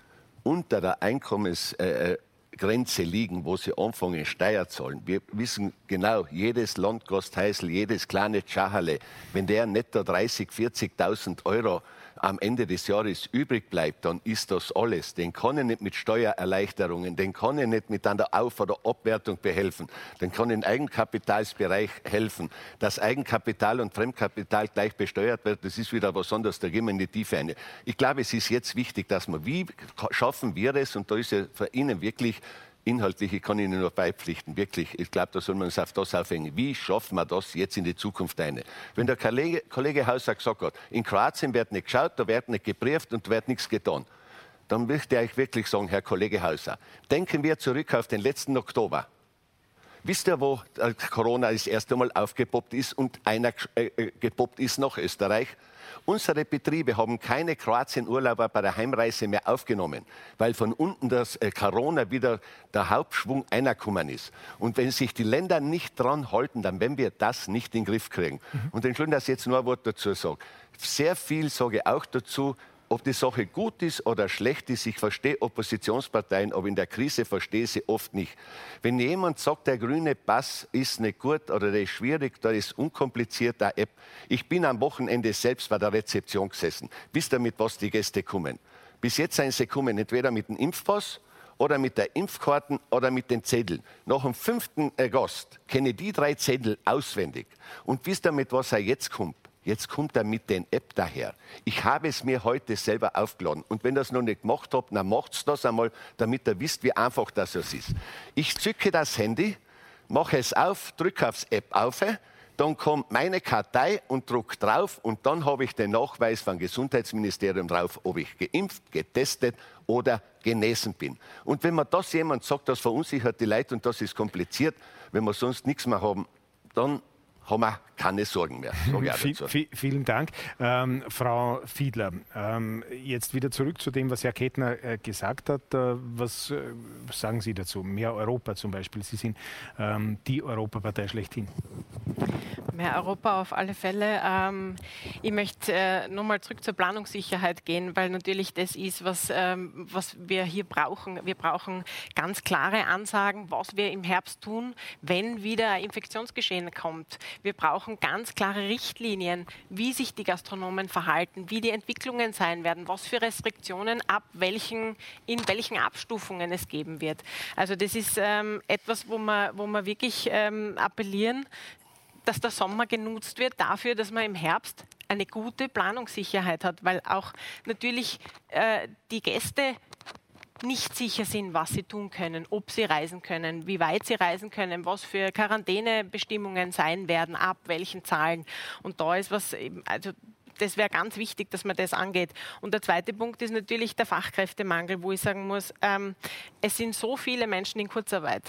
unter der Einkommensgrenze liegen, wo sie anfangen, Steuer zahlen. Wir wissen genau, jedes Landgastheisel, jedes kleine Tschachale, wenn der netto 30.000, 40.000 Euro am Ende des Jahres übrig bleibt, dann ist das alles. Den kann ich nicht mit Steuererleichterungen, den kann ich nicht mit einer Auf- oder Abwertung behelfen, den kann ich im Eigenkapitalsbereich helfen. Dass Eigenkapital und Fremdkapital gleich besteuert wird, das ist wieder was anderes, da gehen wir in die Tiefe ein. Ich glaube, es ist jetzt wichtig, dass wir, wie schaffen wir es, und da ist ja für Ihnen wirklich inhaltlich, ich kann Ihnen nur beipflichten, wirklich, ich glaube, da soll man uns auf das aufhängen. Wie schaffen wir das jetzt in die Zukunft ein? Wenn der Kollege, Kollege Hauser gesagt hat, in Kroatien wird nicht geschaut, da wird nicht geprüft und da wird nichts getan, dann möchte ich wirklich sagen, Herr Kollege Hauser, denken wir zurück auf den letzten Oktober. Wisst ihr, wo Corona das erste Mal aufgepoppt ist und einer äh, äh, gepoppt ist nach Österreich? Unsere Betriebe haben keine Kroatien-Urlauber bei der Heimreise mehr aufgenommen, weil von unten das äh, Corona wieder der Hauptschwung einerkommen ist. Und wenn sich die Länder nicht dran halten, dann werden wir das nicht in den Griff kriegen. Mhm. Und Entschuldigung, dass ich jetzt nur ein Wort dazu sage. Sehr viel sage ich auch dazu, ob die Sache gut ist oder schlecht ist, ich verstehe Oppositionsparteien, aber in der Krise verstehe ich sie oft nicht. Wenn jemand sagt, der grüne Pass ist nicht gut oder der ist schwierig, da ist unkompliziert, der App. Ich bin am Wochenende selbst bei der Rezeption gesessen. Wisst ihr, mit was die Gäste kommen? Bis jetzt seien sie kommen, entweder mit dem Impfpass oder mit der Impfkarten oder mit den Zetteln. Nach dem 5. August kenne ich die drei Zettel auswendig. Und wisst ihr, mit was er jetzt kommt? Jetzt kommt er mit den App daher. Ich habe es mir heute selber aufgeladen. Und wenn ihr das noch nicht gemacht habt, dann macht's das einmal, damit ihr wisst, wie einfach das ist. Ich zücke das Handy, mache es auf, drücke aufs App auf, dann kommt meine Kartei und drücke drauf und dann habe ich den Nachweis vom Gesundheitsministerium drauf, ob ich geimpft, getestet oder genesen bin. Und wenn man das jemand sagt, das verunsichert die Leute und das ist kompliziert, wenn wir sonst nichts mehr haben, dann haben wir keine Sorgen mehr. (laughs) Vielen Dank. Ähm, Frau Fiedler, ähm, jetzt wieder zurück zu dem, was Herr Kettner äh, gesagt hat. Äh, was äh, sagen Sie dazu? Mehr Europa zum Beispiel. Sie sind ähm, die Europapartei schlechthin. Mehr Europa auf alle Fälle. Ähm, ich möchte äh, nochmal zurück zur Planungssicherheit gehen, weil natürlich das ist, was, ähm, was wir hier brauchen. Wir brauchen ganz klare Ansagen, was wir im Herbst tun, wenn wieder ein Infektionsgeschehen kommt. Wir brauchen ganz klare Richtlinien, wie sich die Gastronomen verhalten, wie die Entwicklungen sein werden, was für Restriktionen ab welchen, in welchen Abstufungen es geben wird. Also das ist ähm, etwas, wo wir, wo wir wirklich ähm, appellieren, dass der Sommer genutzt wird dafür, dass man im Herbst eine gute Planungssicherheit hat, weil auch natürlich äh, die Gäste nicht sicher sind, was sie tun können, ob sie reisen können, wie weit sie reisen können, was für Quarantänebestimmungen sein werden, ab welchen Zahlen. Und da ist was, also das wäre ganz wichtig, dass man das angeht. Und der zweite Punkt ist natürlich der Fachkräftemangel, wo ich sagen muss, ähm, es sind so viele Menschen in Kurzarbeit.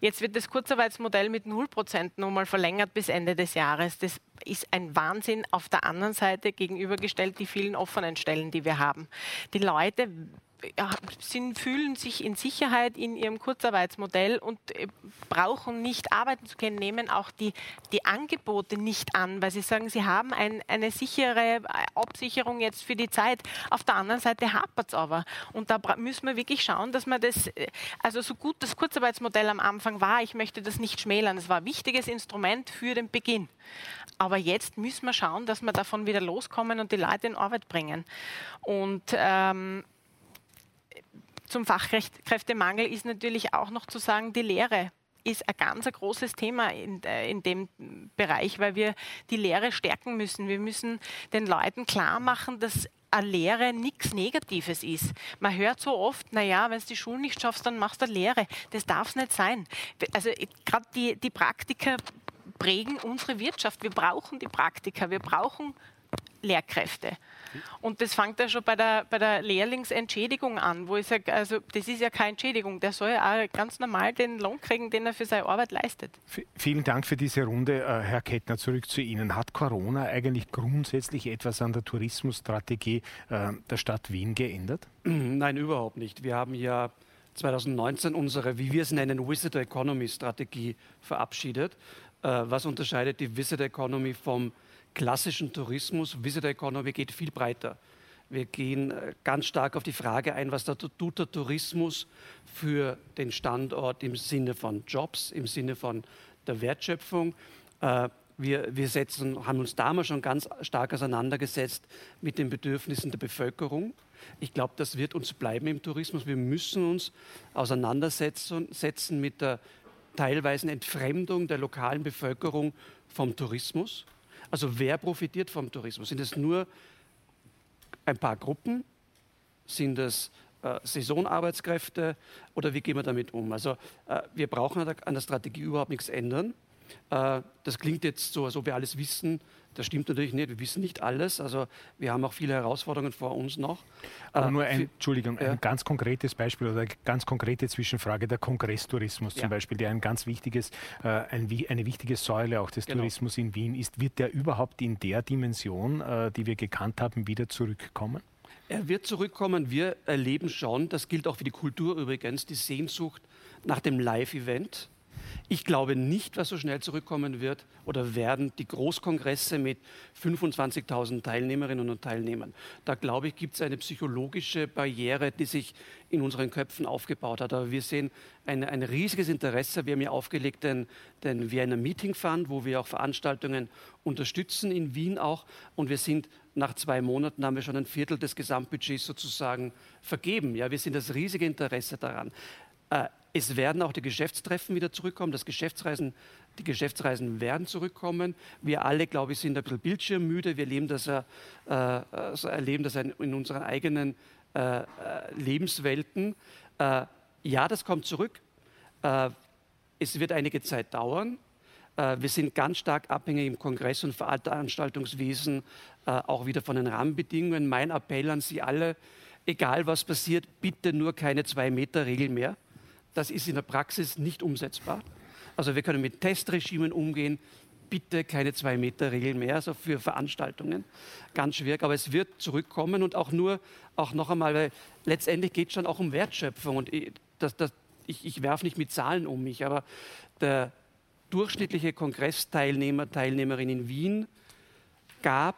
Jetzt wird das Kurzarbeitsmodell mit 0 Prozent nochmal verlängert bis Ende des Jahres. Das ist ein Wahnsinn auf der anderen Seite gegenübergestellt die vielen offenen Stellen, die wir haben. Die Leute sind, fühlen sich in Sicherheit in ihrem Kurzarbeitsmodell und äh, brauchen nicht arbeiten zu können, nehmen auch die, die Angebote nicht an, weil sie sagen, sie haben ein, eine sichere Absicherung jetzt für die Zeit. Auf der anderen Seite hapert es aber. Und da müssen wir wirklich schauen, dass man das, äh, also so gut das Kurzarbeitsmodell am Anfang war, ich möchte das nicht schmälern, es war ein wichtiges Instrument für den Beginn. Aber jetzt müssen wir schauen, dass wir davon wieder loskommen und die Leute in Arbeit bringen. Und ähm, zum Fachkräftemangel ist natürlich auch noch zu sagen, die Lehre ist ein ganz ein großes Thema in, äh, in dem Bereich, weil wir die Lehre stärken müssen. Wir müssen den Leuten klar machen, dass eine Lehre nichts Negatives ist. Man hört so oft, naja, wenn du die Schule nicht schaffst, dann machst du eine Lehre. Das darf es nicht sein. Also gerade die, die Praktiker prägen unsere Wirtschaft. Wir brauchen die Praktiker, wir brauchen Lehrkräfte. Und das fängt ja schon bei der, bei der Lehrlingsentschädigung an, wo ich sage, also das ist ja keine Entschädigung, der soll ja auch ganz normal den Lohn kriegen, den er für seine Arbeit leistet. V vielen Dank für diese Runde, äh, Herr Kettner. Zurück zu Ihnen. Hat Corona eigentlich grundsätzlich etwas an der Tourismusstrategie äh, der Stadt Wien geändert? (clears throat) Nein, überhaupt nicht. Wir haben ja 2019 unsere, wie wir es nennen, Visitor Economy Strategie verabschiedet. Äh, was unterscheidet die Visitor Economy vom klassischen Tourismus. Visitor Economy geht viel breiter. Wir gehen äh, ganz stark auf die Frage ein, was tut der Tourismus für den Standort im Sinne von Jobs, im Sinne von der Wertschöpfung. Äh, wir, wir setzen, haben uns damals schon ganz stark auseinandergesetzt mit den Bedürfnissen der Bevölkerung. Ich glaube, das wird uns bleiben im Tourismus. Wir müssen uns auseinandersetzen mit der teilweise Entfremdung der lokalen Bevölkerung vom Tourismus. Also wer profitiert vom Tourismus? Sind es nur ein paar Gruppen? Sind es äh, Saisonarbeitskräfte oder wie gehen wir damit um? Also äh, wir brauchen an der Strategie überhaupt nichts ändern. Äh, das klingt jetzt so, als ob wir alles wissen. Das stimmt natürlich nicht. Wir wissen nicht alles. Also wir haben auch viele Herausforderungen vor uns noch. Aber äh, nur ein, Entschuldigung, ja. ein ganz konkretes Beispiel oder eine ganz konkrete Zwischenfrage, der Kongresstourismus ja. zum Beispiel, der ein ganz wichtiges, äh, ein, eine wichtige Säule auch des genau. Tourismus in Wien ist. Wird der überhaupt in der Dimension, die wir gekannt haben, wieder zurückkommen? Er wird zurückkommen. Wir erleben schon, das gilt auch für die Kultur übrigens, die Sehnsucht nach dem Live-Event ich glaube nicht, was so schnell zurückkommen wird oder werden die Großkongresse mit 25.000 Teilnehmerinnen und Teilnehmern. Da glaube ich, gibt es eine psychologische Barriere, die sich in unseren Köpfen aufgebaut hat. Aber wir sehen ein, ein riesiges Interesse. Wir haben ja aufgelegt den, den Vienna Meeting Fund, wo wir auch Veranstaltungen unterstützen, in Wien auch. Und wir sind nach zwei Monaten haben wir schon ein Viertel des Gesamtbudgets sozusagen vergeben. Ja, wir sind das riesige Interesse daran. Äh, es werden auch die Geschäftstreffen wieder zurückkommen, das Geschäftsreisen, die Geschäftsreisen werden zurückkommen. Wir alle, glaube ich, sind ein bisschen bildschirmmüde. Wir erleben das, äh, also erleben das in unseren eigenen äh, äh, Lebenswelten. Äh, ja, das kommt zurück. Äh, es wird einige Zeit dauern. Äh, wir sind ganz stark abhängig im Kongress- und Veranstaltungswesen auch wieder von den Rahmenbedingungen. Mein Appell an Sie alle, egal was passiert, bitte nur keine Zwei-Meter-Regel mehr das ist in der Praxis nicht umsetzbar. Also wir können mit Testregimen umgehen, bitte keine Zwei-Meter-Regel mehr, also für Veranstaltungen. Ganz schwierig, aber es wird zurückkommen und auch nur, auch noch einmal, weil letztendlich geht es schon auch um Wertschöpfung und ich, das, das, ich, ich werfe nicht mit Zahlen um mich, aber der durchschnittliche Kongressteilnehmer, Teilnehmerin in Wien gab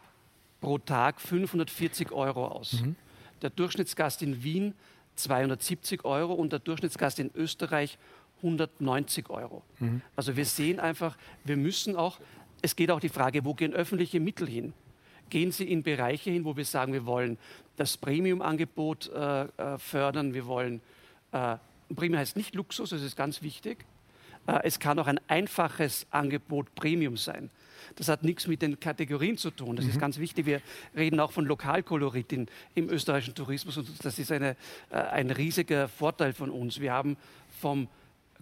pro Tag 540 Euro aus. Mhm. Der Durchschnittsgast in Wien 270 Euro und der Durchschnittsgast in Österreich 190 Euro. Mhm. Also wir sehen einfach, wir müssen auch, es geht auch die Frage, wo gehen öffentliche Mittel hin? Gehen sie in Bereiche hin, wo wir sagen, wir wollen das Premium-Angebot äh, äh fördern, wir wollen, äh, Premium heißt nicht Luxus, das ist ganz wichtig. Äh, es kann auch ein einfaches Angebot Premium sein. Das hat nichts mit den Kategorien zu tun. Das mhm. ist ganz wichtig. Wir reden auch von Lokalkolorit in, im österreichischen Tourismus und das ist eine, äh, ein riesiger Vorteil von uns. Wir haben vom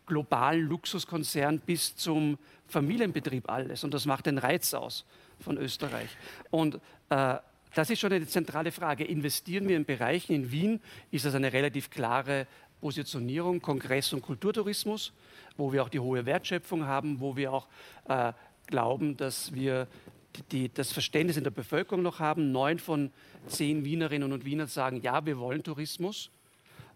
globalen Luxuskonzern bis zum Familienbetrieb alles und das macht den Reiz aus von Österreich. Und äh, das ist schon eine zentrale Frage. Investieren wir in Bereichen in Wien, ist das eine relativ klare Positionierung, Kongress- und Kulturtourismus, wo wir auch die hohe Wertschöpfung haben, wo wir auch äh, glauben, dass wir die, das Verständnis in der Bevölkerung noch haben. Neun von zehn Wienerinnen und Wienern sagen, ja, wir wollen Tourismus.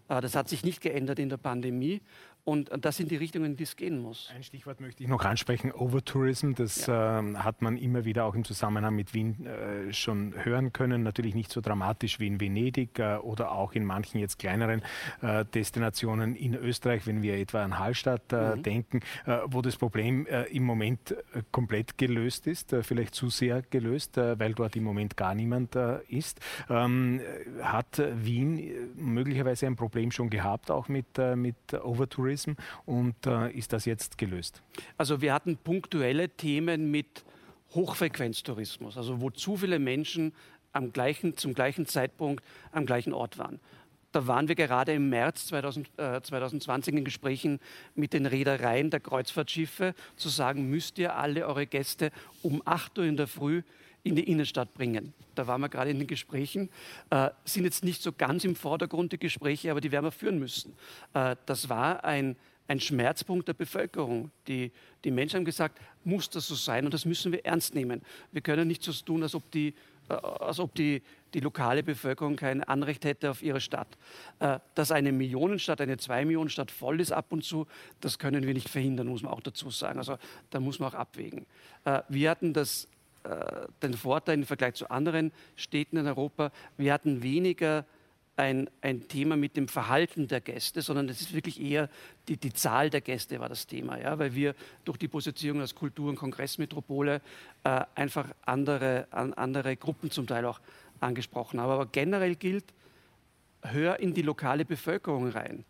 Äh, das hat sich nicht geändert in der Pandemie. Und das sind die Richtungen, in die es gehen muss. Ein Stichwort möchte ich noch ansprechen, Overtourism. Das ja. äh, hat man immer wieder auch im Zusammenhang mit Wien äh, schon hören können. Natürlich nicht so dramatisch wie in Venedig äh, oder auch in manchen jetzt kleineren äh, Destinationen in Österreich, wenn wir etwa an Hallstatt äh, mhm. denken, äh, wo das Problem im Moment komplett gelöst ist, vielleicht zu sehr gelöst, weil dort im Moment gar niemand ist. Ähm, hat Wien möglicherweise ein Problem schon gehabt, auch mit, mit Overtourism? Tourism und äh, ist das jetzt gelöst? Also wir hatten punktuelle Themen mit Hochfrequenztourismus, also wo zu viele Menschen am gleichen, zum gleichen Zeitpunkt am gleichen Ort waren. Da waren wir gerade im März 2000, äh, 2020 in Gesprächen mit den Reedereien der Kreuzfahrtschiffe, zu sagen, müsst ihr alle eure Gäste um 8 Uhr in der Früh in die Innenstadt bringen. Da waren wir gerade in den Gesprächen, äh, sind jetzt nicht so ganz im Vordergrund die Gespräche, aber die werden wir führen müssen. Äh, das war ein, ein Schmerzpunkt der Bevölkerung. Die, die Menschen haben gesagt, muss das so sein und das müssen wir ernst nehmen. Wir können nicht so tun, als ob die, äh, als ob die, die lokale Bevölkerung kein Anrecht hätte auf ihre Stadt. Äh, dass eine Millionenstadt, eine Zwei-Millionen-Stadt voll ist ab und zu, das können wir nicht verhindern, muss man auch dazu sagen. Also da muss man auch abwägen. Äh, wir hatten das den Vorteil im Vergleich zu anderen Städten in Europa, wir hatten weniger ein, ein, Thema mit dem Verhalten der Gäste, sondern es ist wirklich eher die, die Zahl der Gäste war das Thema, ja? weil wir durch die Positionierung als Kultur- und Kongressmetropole äh, einfach andere, an, andere Gruppen zum Teil auch angesprochen haben. Aber generell gilt, hör in die lokale Bevölkerung rein.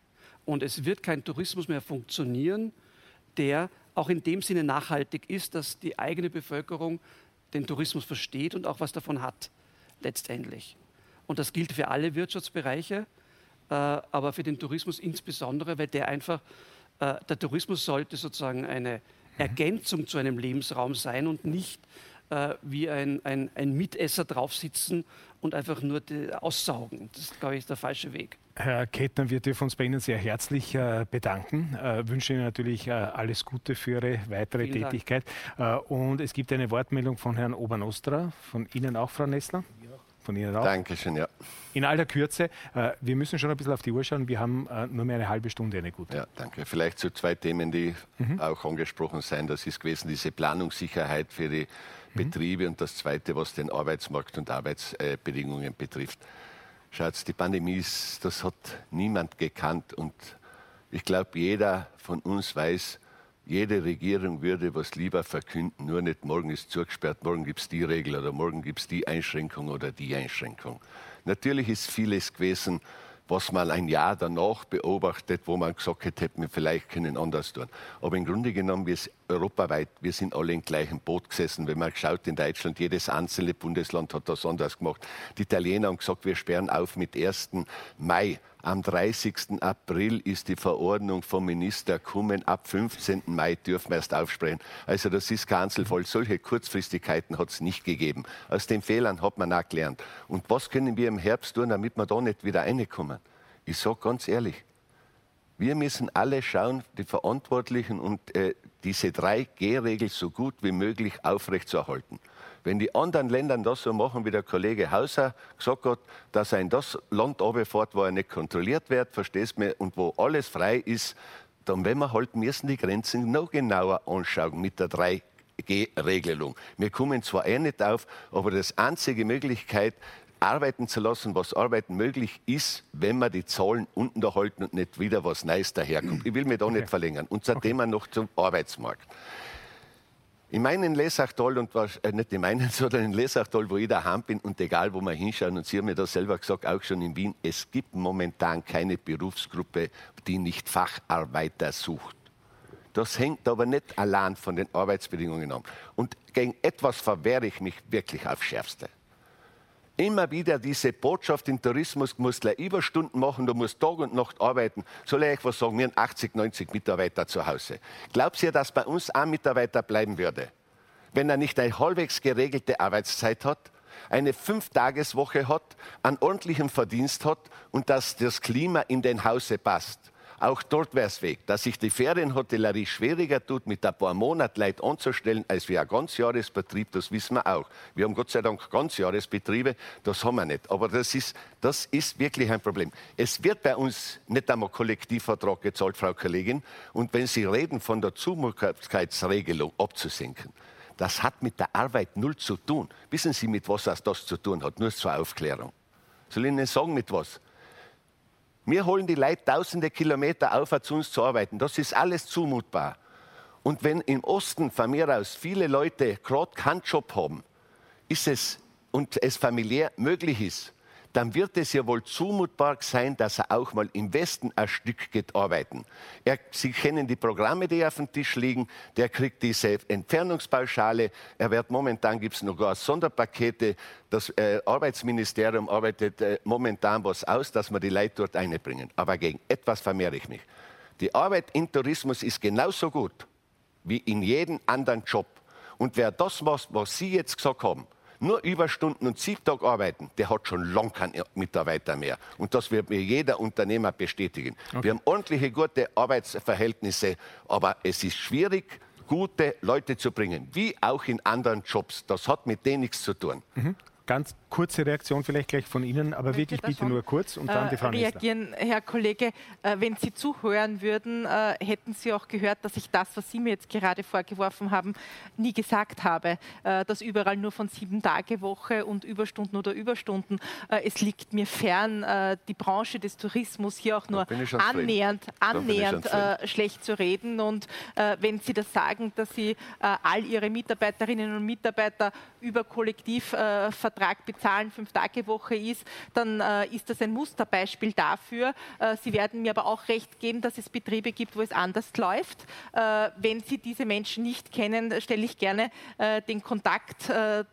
Und es wird kein Tourismus mehr funktionieren, der auch in dem Sinne nachhaltig ist, dass die eigene Bevölkerung den Tourismus versteht und auch was davon hat, letztendlich. Und das gilt für alle Wirtschaftsbereiche, äh, aber für den Tourismus insbesondere, weil der einfach, äh, der Tourismus sollte sozusagen eine Ergänzung zu einem Lebensraum sein und nicht äh, wie ein, ein, ein Mitesser draufsitzen und einfach nur aussaugen. Das ist, glaube ich, der falsche Weg. Herr Kettner, wir dürfen uns bei Ihnen sehr herzlich äh, bedanken. Äh, wünschen Ihnen natürlich äh, alles Gute für Ihre weitere Vielen Tätigkeit. Äh, und es gibt eine Wortmeldung von Herrn Obernostra, von Ihnen auch, Frau Nessler. Von Ihnen auch. Dankeschön, ja. In aller Kürze, äh, wir müssen schon ein bisschen auf die Uhr schauen. Wir haben äh, nur mehr eine halbe Stunde, eine gute. Ja, danke. Vielleicht zu zwei Themen, die mhm. auch angesprochen sind. Das ist gewesen diese Planungssicherheit für die mhm. Betriebe und das Zweite, was den Arbeitsmarkt und Arbeitsbedingungen betrifft. Schaut, die Pandemie ist, das hat niemand gekannt und ich glaube, jeder von uns weiß, jede Regierung würde was lieber verkünden, nur nicht morgen ist zugesperrt, morgen gibt es die Regel oder morgen gibt es die Einschränkung oder die Einschränkung. Natürlich ist vieles gewesen, was man ein Jahr danach beobachtet, wo man gesagt hätte, wir vielleicht können anders tun. Aber im Grunde genommen, wir sind europaweit, wir sind alle im gleichen Boot gesessen. Wenn man schaut in Deutschland, jedes einzelne Bundesland hat das anders gemacht. Die Italiener haben gesagt, wir sperren auf mit 1. Mai. Am 30. April ist die Verordnung vom Minister gekommen. Ab 15. Mai dürfen wir erst aufsprechen. Also das ist kein Einzelfall. Solche Kurzfristigkeiten hat es nicht gegeben. Aus den Fehlern hat man auch gelernt. Und was können wir im Herbst tun, damit wir da nicht wieder reinkommen? Ich sage ganz ehrlich, wir müssen alle schauen, die Verantwortlichen und äh, diese 3G-Regel so gut wie möglich aufrechtzuerhalten. Wenn die anderen Länder das so machen, wie der Kollege Hauser gesagt hat, dass er in das Land runterfährt, wo er nicht kontrolliert wird, verstehst du, und wo alles frei ist, dann werden wir halt müssen die Grenzen noch genauer anschauen mit der 3G-Regelung. Wir kommen zwar eh nicht auf, aber das einzige Möglichkeit, arbeiten zu lassen, was arbeiten möglich ist, wenn wir die Zahlen unten da halten und nicht wieder was Neues daherkommt. Ich will mich da okay. nicht verlängern. Und seitdem okay. noch zum Arbeitsmarkt. In meinen Lesachtal und äh, nicht in meinen, (laughs) sondern in Lesachtal, wo ich daheim bin und egal, wo wir hinschauen, und Sie haben mir das selber gesagt, auch schon in Wien, es gibt momentan keine Berufsgruppe, die nicht Facharbeiter sucht. Das hängt aber nicht allein von den Arbeitsbedingungen ab. Und gegen etwas verwehre ich mich wirklich aufs Schärfste immer wieder diese Botschaft im Tourismus, du musst Überstunden machen, du musst Tag und Nacht arbeiten. Soll ich euch was sagen? Wir haben 80, 90 Mitarbeiter zu Hause. Glaubt ihr, dass bei uns ein Mitarbeiter bleiben würde, wenn er nicht eine halbwegs geregelte Arbeitszeit hat, eine Fünftageswoche hat, einen ordentlichen Verdienst hat und dass das Klima in den Hause passt? Auch dort wäre es weg. Dass sich die Ferienhotellerie schwieriger tut, mit ein paar Monaten Leute anzustellen, als wie ein Ganzjahresbetrieb, das wissen wir auch. Wir haben Gott sei Dank Ganzjahresbetriebe, das haben wir nicht. Aber das ist, das ist wirklich ein Problem. Es wird bei uns nicht einmal Kollektivvertrag gezahlt, Frau Kollegin. Und wenn Sie reden von der Zumutbarkeitsregelung abzusenken, das hat mit der Arbeit null zu tun. Wissen Sie, mit was das zu tun hat? Nur zur Aufklärung. Soll ich Ihnen sagen, mit was? Wir holen die Leute tausende Kilometer auf, zu uns zu arbeiten. Das ist alles zumutbar. Und wenn im Osten von mir aus viele Leute gerade keinen Job haben, ist es und es familiär möglich ist, dann wird es ja wohl zumutbar sein, dass er auch mal im Westen ein Stück geht arbeiten. Er, Sie kennen die Programme, die auf dem Tisch liegen. Der kriegt diese Entfernungspauschale. Er wird momentan gibt es noch gar Sonderpakete. Das äh, Arbeitsministerium arbeitet äh, momentan was aus, dass wir die Leute dort einbringen. Aber gegen etwas vermehre ich mich. Die Arbeit im Tourismus ist genauso gut wie in jedem anderen Job. Und wer das macht, was Sie jetzt gesagt haben, nur Überstunden und sieben Tage arbeiten, der hat schon lange keinen Mitarbeiter mehr. Und das wird mir jeder Unternehmer bestätigen. Okay. Wir haben ordentliche, gute Arbeitsverhältnisse, aber es ist schwierig, gute Leute zu bringen, wie auch in anderen Jobs. Das hat mit denen nichts zu tun. Mhm. Ganz kurze Reaktion vielleicht gleich von Ihnen, aber wirklich bitte nur kurz und dann äh, die Frau Reagieren, Herr Kollege, äh, wenn Sie zuhören würden, äh, hätten Sie auch gehört, dass ich das, was Sie mir jetzt gerade vorgeworfen haben, nie gesagt habe, äh, dass überall nur von sieben Tage Woche und Überstunden oder Überstunden. Äh, es liegt mir fern, äh, die Branche des Tourismus hier auch nur annähernd, annähernd schlecht zu reden. Und wenn Sie das sagen, dass Sie all Ihre Mitarbeiterinnen und Mitarbeiter über Kollektivvertrag bezahlen, Zahlen Fünf-Tage-Woche ist, dann äh, ist das ein Musterbeispiel dafür. Äh, Sie werden mir aber auch recht geben, dass es Betriebe gibt, wo es anders läuft. Äh, wenn Sie diese Menschen nicht kennen, stelle ich gerne äh, den Kontakt äh,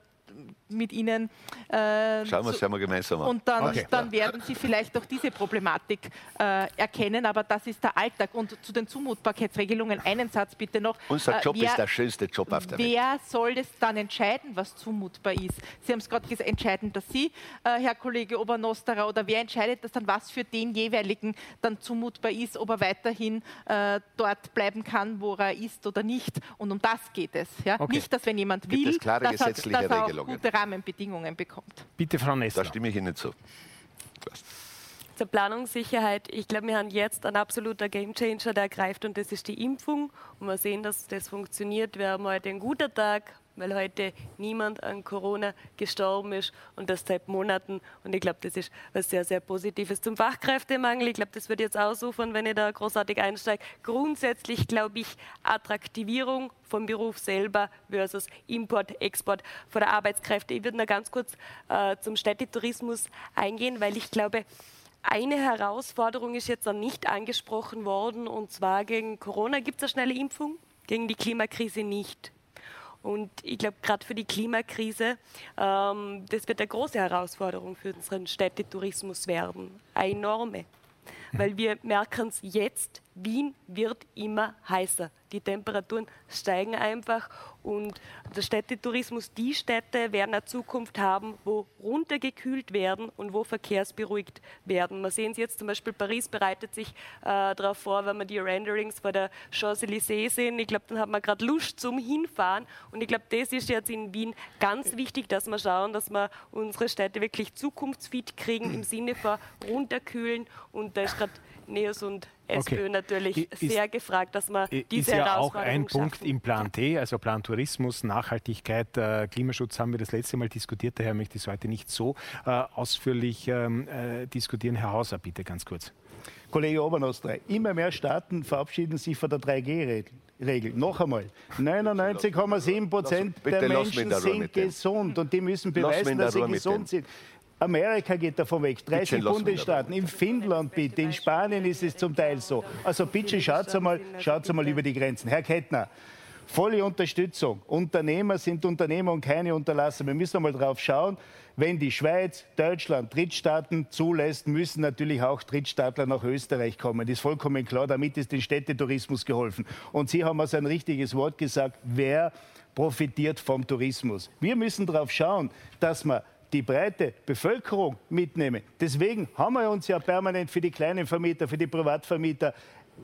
mit Ihnen. Äh, Schauen wir es ja mal gemeinsam an. Und dann, okay. dann, werden Sie vielleicht auch diese Problematik äh, erkennen, aber das ist der Alltag. Und zu den Zumutbarkeitsregelungen einen Satz bitte noch. Unser äh, Job äh, wer, ist der schönste Job auf der Welt. Wer soll es dann entscheiden, was zumutbar ist? Sie haben es gerade gesagt, entscheiden das Sie, äh, Herr Kollege Obernosterer, oder wer entscheidet das dann, was für den jeweiligen dann zumutbar ist, ob er weiterhin äh, dort bleiben kann, wo er ist oder nicht? Und um das geht es. Ja? Okay. Nicht, dass wenn jemand will, Gibt es klare dass gesetzliche er, dass er Regelungen. gute Rahmenbedingungen bekommt. Bitte, Frau Nessler. Da stimme ich Ihnen zu. Zur Planungssicherheit, ich glaube, wir haben jetzt einen absoluter Gamechanger, der greift und das ist die Impfung. Und wir sehen, dass das funktioniert. Wir haben heute einen guten Tag, weil heute niemand an Corona gestorben ist und das seit Monaten. Und ich glaube, das ist was sehr, sehr Positives. Zum Fachkräftemangel, ich glaube, das wird jetzt ausufern, wenn ich da großartig einsteige. Grundsätzlich glaube ich, Attraktivierung vom Beruf selber versus Import, Export von der Arbeitskräfte. Ich würde noch ganz kurz äh, zum Städtetourismus eingehen, weil ich glaube, eine Herausforderung ist jetzt noch nicht angesprochen worden, und zwar gegen Corona gibt es eine schnelle Impfung, gegen die Klimakrise nicht. Und ich glaube, gerade für die Klimakrise, ähm, das wird eine große Herausforderung für unseren Städtetourismus werden. Eine enorme. Weil wir merken es jetzt, Wien wird immer heißer. Die Temperaturen steigen einfach und der Städtetourismus, die Städte werden eine Zukunft haben, wo runtergekühlt werden und wo verkehrsberuhigt werden. Wir sehen es jetzt zum Beispiel, Paris bereitet sich äh, darauf vor, wenn wir die Renderings vor der Champs-Élysées sehen. Ich glaube, dann hat man gerade Lust zum Hinfahren und ich glaube, das ist jetzt in Wien ganz wichtig, dass wir schauen, dass wir unsere Städte wirklich zukunftsfit kriegen im Sinne von runterkühlen und da ist gerade Neos und SPÖ okay. natürlich ist, sehr gefragt, dass man diese Ist ja auch ein Punkt im Plan T, also Plan Tourismus, Nachhaltigkeit, äh, Klimaschutz haben wir das letzte Mal diskutiert, daher möchte ich es heute nicht so äh, ausführlich ähm, äh, diskutieren. Herr Hauser, bitte ganz kurz. Kollege Obernostre, immer mehr Staaten verabschieden sich von der 3G-Regel. Noch einmal, 99,7 Prozent der Menschen sind gesund und die müssen beweisen, dass sie gesund sind. Amerika geht davon weg, 30 Bundesstaaten, in Finnland bitte, in Spanien ist es zum Teil so. Also bitte schaut einmal, schaut einmal über die Grenzen. Herr Kettner, volle Unterstützung. Unternehmer sind Unternehmer und keine Unterlasser. Wir müssen einmal drauf schauen. Wenn die Schweiz, Deutschland, Drittstaaten zulässt, müssen natürlich auch Drittstaatler nach Österreich kommen. Das ist vollkommen klar. Damit ist dem Städtetourismus geholfen. Und Sie haben also ein richtiges Wort gesagt. Wer profitiert vom Tourismus? Wir müssen darauf schauen, dass wir die breite Bevölkerung mitnehmen. Deswegen haben wir uns ja permanent für die kleinen Vermieter, für die Privatvermieter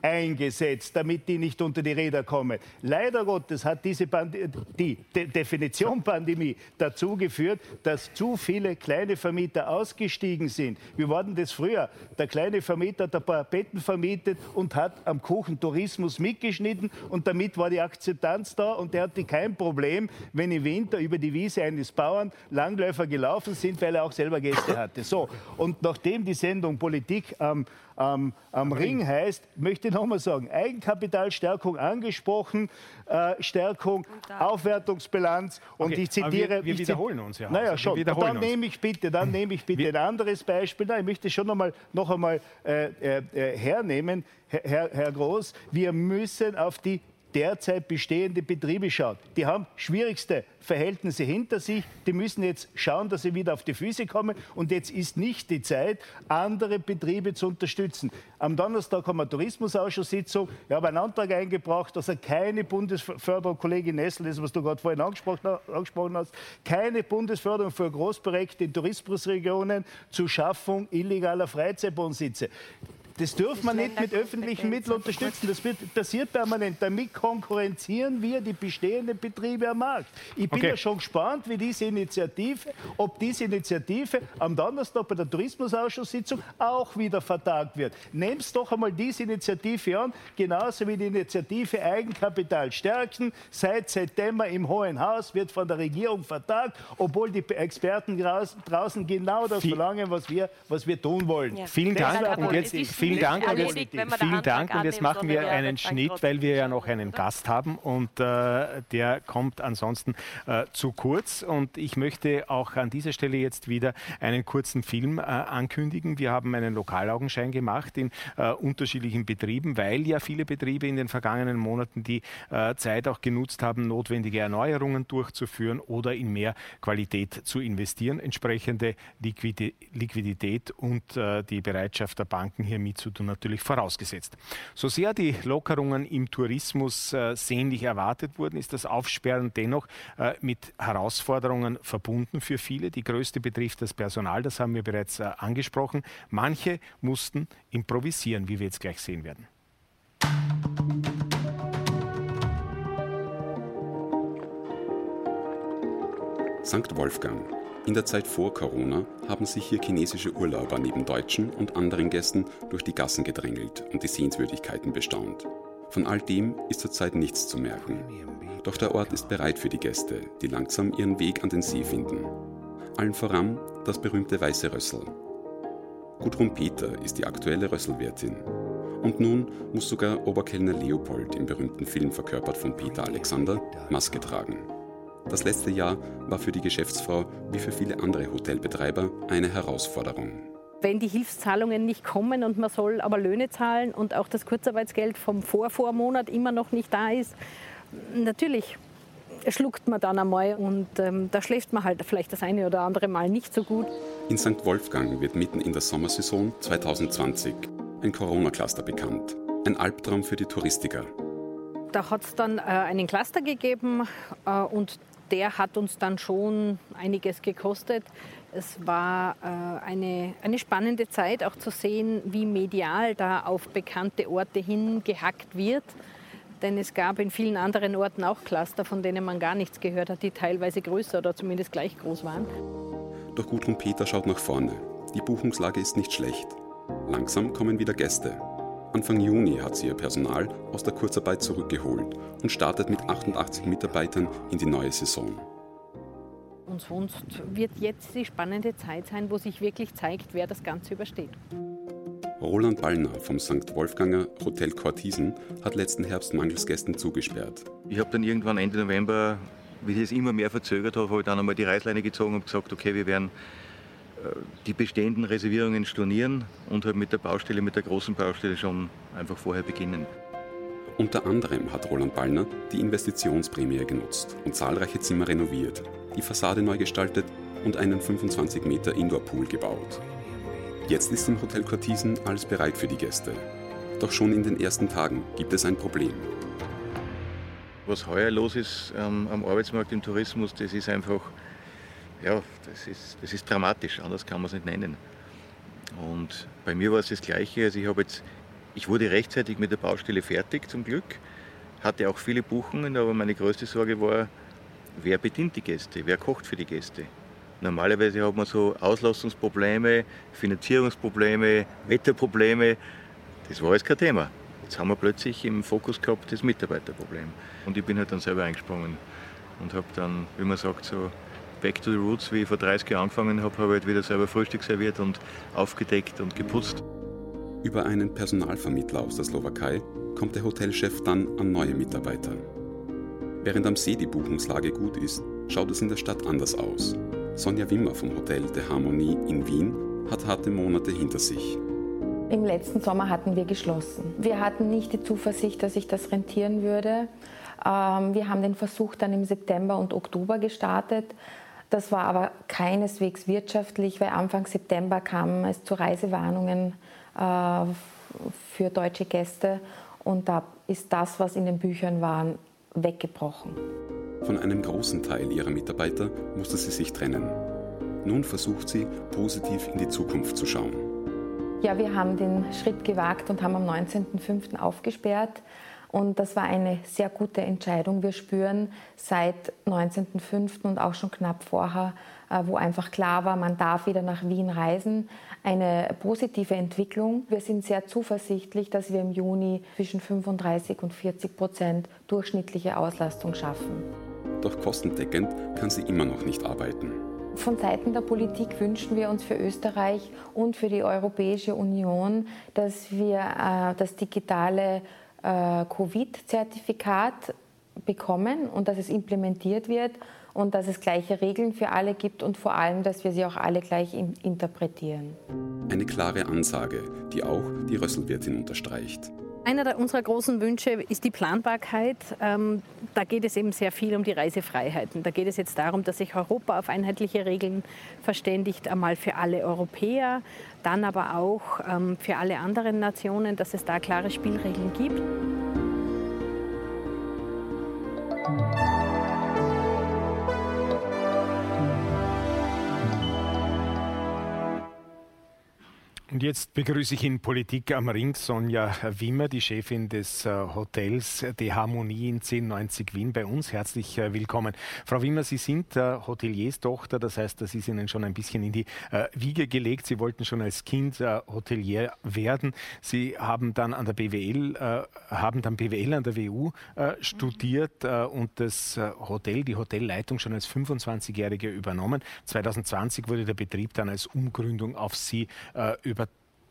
eingesetzt, damit die nicht unter die Räder kommen. Leider Gottes hat diese Pandi die De Definition Pandemie dazu geführt, dass zu viele kleine Vermieter ausgestiegen sind. Wie war denn das früher? Der kleine Vermieter hat ein paar Betten vermietet und hat am Kuchen Tourismus mitgeschnitten und damit war die Akzeptanz da und der hatte kein Problem, wenn im Winter über die Wiese eines Bauern Langläufer gelaufen sind, weil er auch selber Gäste hatte. So, und nachdem die Sendung Politik am ähm, am Ring heißt, möchte ich nochmal sagen, Eigenkapitalstärkung angesprochen, äh, Stärkung, Aufwertungsbilanz und okay, ich zitiere... wir, wir wiederholen uns ja. Naja, schon. Wir dann nehme ich bitte, dann (laughs) nehme ich bitte ein anderes Beispiel. Nein, ich möchte schon noch, mal, noch einmal äh, äh, äh hernehmen, Herr, Herr Groß. Wir müssen auf die derzeit bestehende Betriebe schaut. Die haben schwierigste Verhältnisse hinter sich. Die müssen jetzt schauen, dass sie wieder auf die Füße kommen. Und jetzt ist nicht die Zeit, andere Betriebe zu unterstützen. Am Donnerstag haben wir Tourismusausschusssitzung. Ich habe einen Antrag eingebracht, dass er keine Bundesförderung, Kollegin Nessel, das, was du gerade vorhin angesprochen hast, keine Bundesförderung für Großprojekte in Tourismusregionen zur Schaffung illegaler Freizeitwohnsitze. Das dürfen wir nicht mit öffentlichen Mitteln unterstützen. Das wird, passiert permanent. Damit konkurrenzieren wir die bestehenden Betriebe am Markt. Ich bin okay. ja schon gespannt, wie diese Initiative, ob diese Initiative am Donnerstag bei der Tourismusausschusssitzung auch wieder vertagt wird. Nehmt doch einmal diese Initiative an, genauso wie die Initiative Eigenkapital stärken. Seit September im Hohen Haus wird von der Regierung vertagt, obwohl die Experten draußen genau das verlangen, was wir, was wir tun wollen. Ja. Vielen Dank. Und jetzt Vielen Dank. Und jetzt, vielen Dank. Und jetzt machen wir einen Schnitt, weil wir ja noch einen Gast haben und äh, der kommt ansonsten äh, zu kurz. Und ich möchte auch an dieser Stelle jetzt wieder einen kurzen Film äh, ankündigen. Wir haben einen Lokalaugenschein gemacht in äh, unterschiedlichen Betrieben, weil ja viele Betriebe in den vergangenen Monaten die äh, Zeit auch genutzt haben, notwendige Erneuerungen durchzuführen oder in mehr Qualität zu investieren. Entsprechende Liquidität und äh, die Bereitschaft der Banken hier mit mitzutun, natürlich vorausgesetzt. So sehr die Lockerungen im Tourismus äh, sehnlich erwartet wurden, ist das Aufsperren dennoch äh, mit Herausforderungen verbunden für viele. Die größte betrifft das Personal, das haben wir bereits äh, angesprochen. Manche mussten improvisieren, wie wir jetzt gleich sehen werden. St. Wolfgang, in der Zeit vor Corona haben sich hier chinesische Urlauber neben Deutschen und anderen Gästen durch die Gassen gedrängelt und die Sehenswürdigkeiten bestaunt. Von all dem ist zurzeit nichts zu merken. Doch der Ort ist bereit für die Gäste, die langsam ihren Weg an den See finden. Allen voran das berühmte Weiße Rössel. Gudrun Peter ist die aktuelle Rösselwirtin. Und nun muss sogar Oberkellner Leopold im berühmten Film verkörpert von Peter Alexander Maske tragen. Das letzte Jahr war für die Geschäftsfrau wie für viele andere Hotelbetreiber eine Herausforderung. Wenn die Hilfszahlungen nicht kommen und man soll aber Löhne zahlen und auch das Kurzarbeitsgeld vom Vorvormonat immer noch nicht da ist, natürlich schluckt man dann einmal und ähm, da schläft man halt vielleicht das eine oder andere Mal nicht so gut. In St. Wolfgang wird mitten in der Sommersaison 2020 ein Corona-Cluster bekannt. Ein Albtraum für die Touristiker. Da hat es dann äh, einen Cluster gegeben äh, und der hat uns dann schon einiges gekostet. Es war äh, eine, eine spannende Zeit, auch zu sehen, wie medial da auf bekannte Orte hingehackt wird. Denn es gab in vielen anderen Orten auch Cluster, von denen man gar nichts gehört hat, die teilweise größer oder zumindest gleich groß waren. Doch Gudrun Peter schaut nach vorne. Die Buchungslage ist nicht schlecht. Langsam kommen wieder Gäste. Anfang Juni hat sie ihr Personal aus der Kurzarbeit zurückgeholt und startet mit 88 Mitarbeitern in die neue Saison. Und sonst wird jetzt die spannende Zeit sein, wo sich wirklich zeigt, wer das Ganze übersteht. Roland Ballner vom St. Wolfganger Hotel Cortisen hat letzten Herbst mangels Gästen zugesperrt. Ich habe dann irgendwann Ende November, wie ich es immer mehr verzögert habe, habe ich dann einmal die Reißleine gezogen und gesagt, okay, wir werden die bestehenden Reservierungen stornieren und halt mit der Baustelle, mit der großen Baustelle schon einfach vorher beginnen. Unter anderem hat Roland Ballner die Investitionsprämie genutzt und zahlreiche Zimmer renoviert, die Fassade neu gestaltet und einen 25 Meter Indoor-Pool gebaut. Jetzt ist im Hotel Cortisen alles bereit für die Gäste. Doch schon in den ersten Tagen gibt es ein Problem. Was heuer los ist ähm, am Arbeitsmarkt im Tourismus, das ist einfach ja, das ist, das ist dramatisch, anders kann man es nicht nennen. Und bei mir war es das Gleiche. Also ich, jetzt, ich wurde rechtzeitig mit der Baustelle fertig, zum Glück. Hatte auch viele Buchungen, aber meine größte Sorge war, wer bedient die Gäste, wer kocht für die Gäste. Normalerweise hat man so Auslassungsprobleme, Finanzierungsprobleme, Wetterprobleme. Das war jetzt kein Thema. Jetzt haben wir plötzlich im Fokus gehabt das Mitarbeiterproblem. Und ich bin halt dann selber eingesprungen und habe dann, wie man sagt, so back to the roots, wie ich vor 30 Jahren angefangen habe, habe ich halt wieder selber Frühstück serviert und aufgedeckt und geputzt. Über einen Personalvermittler aus der Slowakei kommt der Hotelchef dann an neue Mitarbeiter. Während am See die Buchungslage gut ist, schaut es in der Stadt anders aus. Sonja Wimmer vom Hotel de Harmonie in Wien hat harte Monate hinter sich. Im letzten Sommer hatten wir geschlossen. Wir hatten nicht die Zuversicht, dass sich das rentieren würde. Ähm, wir haben den Versuch dann im September und Oktober gestartet. Das war aber keineswegs wirtschaftlich, weil Anfang September kam es zu Reisewarnungen äh, für deutsche Gäste und da ist das, was in den Büchern war, weggebrochen. Von einem großen Teil ihrer Mitarbeiter musste sie sich trennen. Nun versucht sie, positiv in die Zukunft zu schauen. Ja, wir haben den Schritt gewagt und haben am 19.05. aufgesperrt. Und das war eine sehr gute Entscheidung. Wir spüren seit 19.05. und auch schon knapp vorher, äh, wo einfach klar war, man darf wieder nach Wien reisen, eine positive Entwicklung. Wir sind sehr zuversichtlich, dass wir im Juni zwischen 35 und 40 Prozent durchschnittliche Auslastung schaffen. Doch kostendeckend kann sie immer noch nicht arbeiten. Von Seiten der Politik wünschen wir uns für Österreich und für die Europäische Union, dass wir äh, das digitale äh, Covid-Zertifikat bekommen und dass es implementiert wird und dass es gleiche Regeln für alle gibt und vor allem, dass wir sie auch alle gleich interpretieren. Eine klare Ansage, die auch die Rösselwirtin unterstreicht. Einer unserer großen Wünsche ist die Planbarkeit. Ähm, da geht es eben sehr viel um die Reisefreiheiten. Da geht es jetzt darum, dass sich Europa auf einheitliche Regeln verständigt, einmal für alle Europäer, dann aber auch ähm, für alle anderen Nationen, dass es da klare Spielregeln gibt. Und jetzt begrüße ich in Politik am Ring Sonja Wimmer, die Chefin des äh, Hotels Die Harmonie in 1090 Wien bei uns. Herzlich äh, willkommen. Frau Wimmer, Sie sind äh, Hotelierstochter, das heißt, das ist Ihnen schon ein bisschen in die Wiege gelegt. Sie wollten schon als Kind Hotelier werden. Sie haben dann an der BWL, haben dann BWL an der WU studiert und das Hotel, die Hotelleitung schon als 25-Jährige übernommen. 2020 wurde der Betrieb dann als Umgründung auf Sie übertragen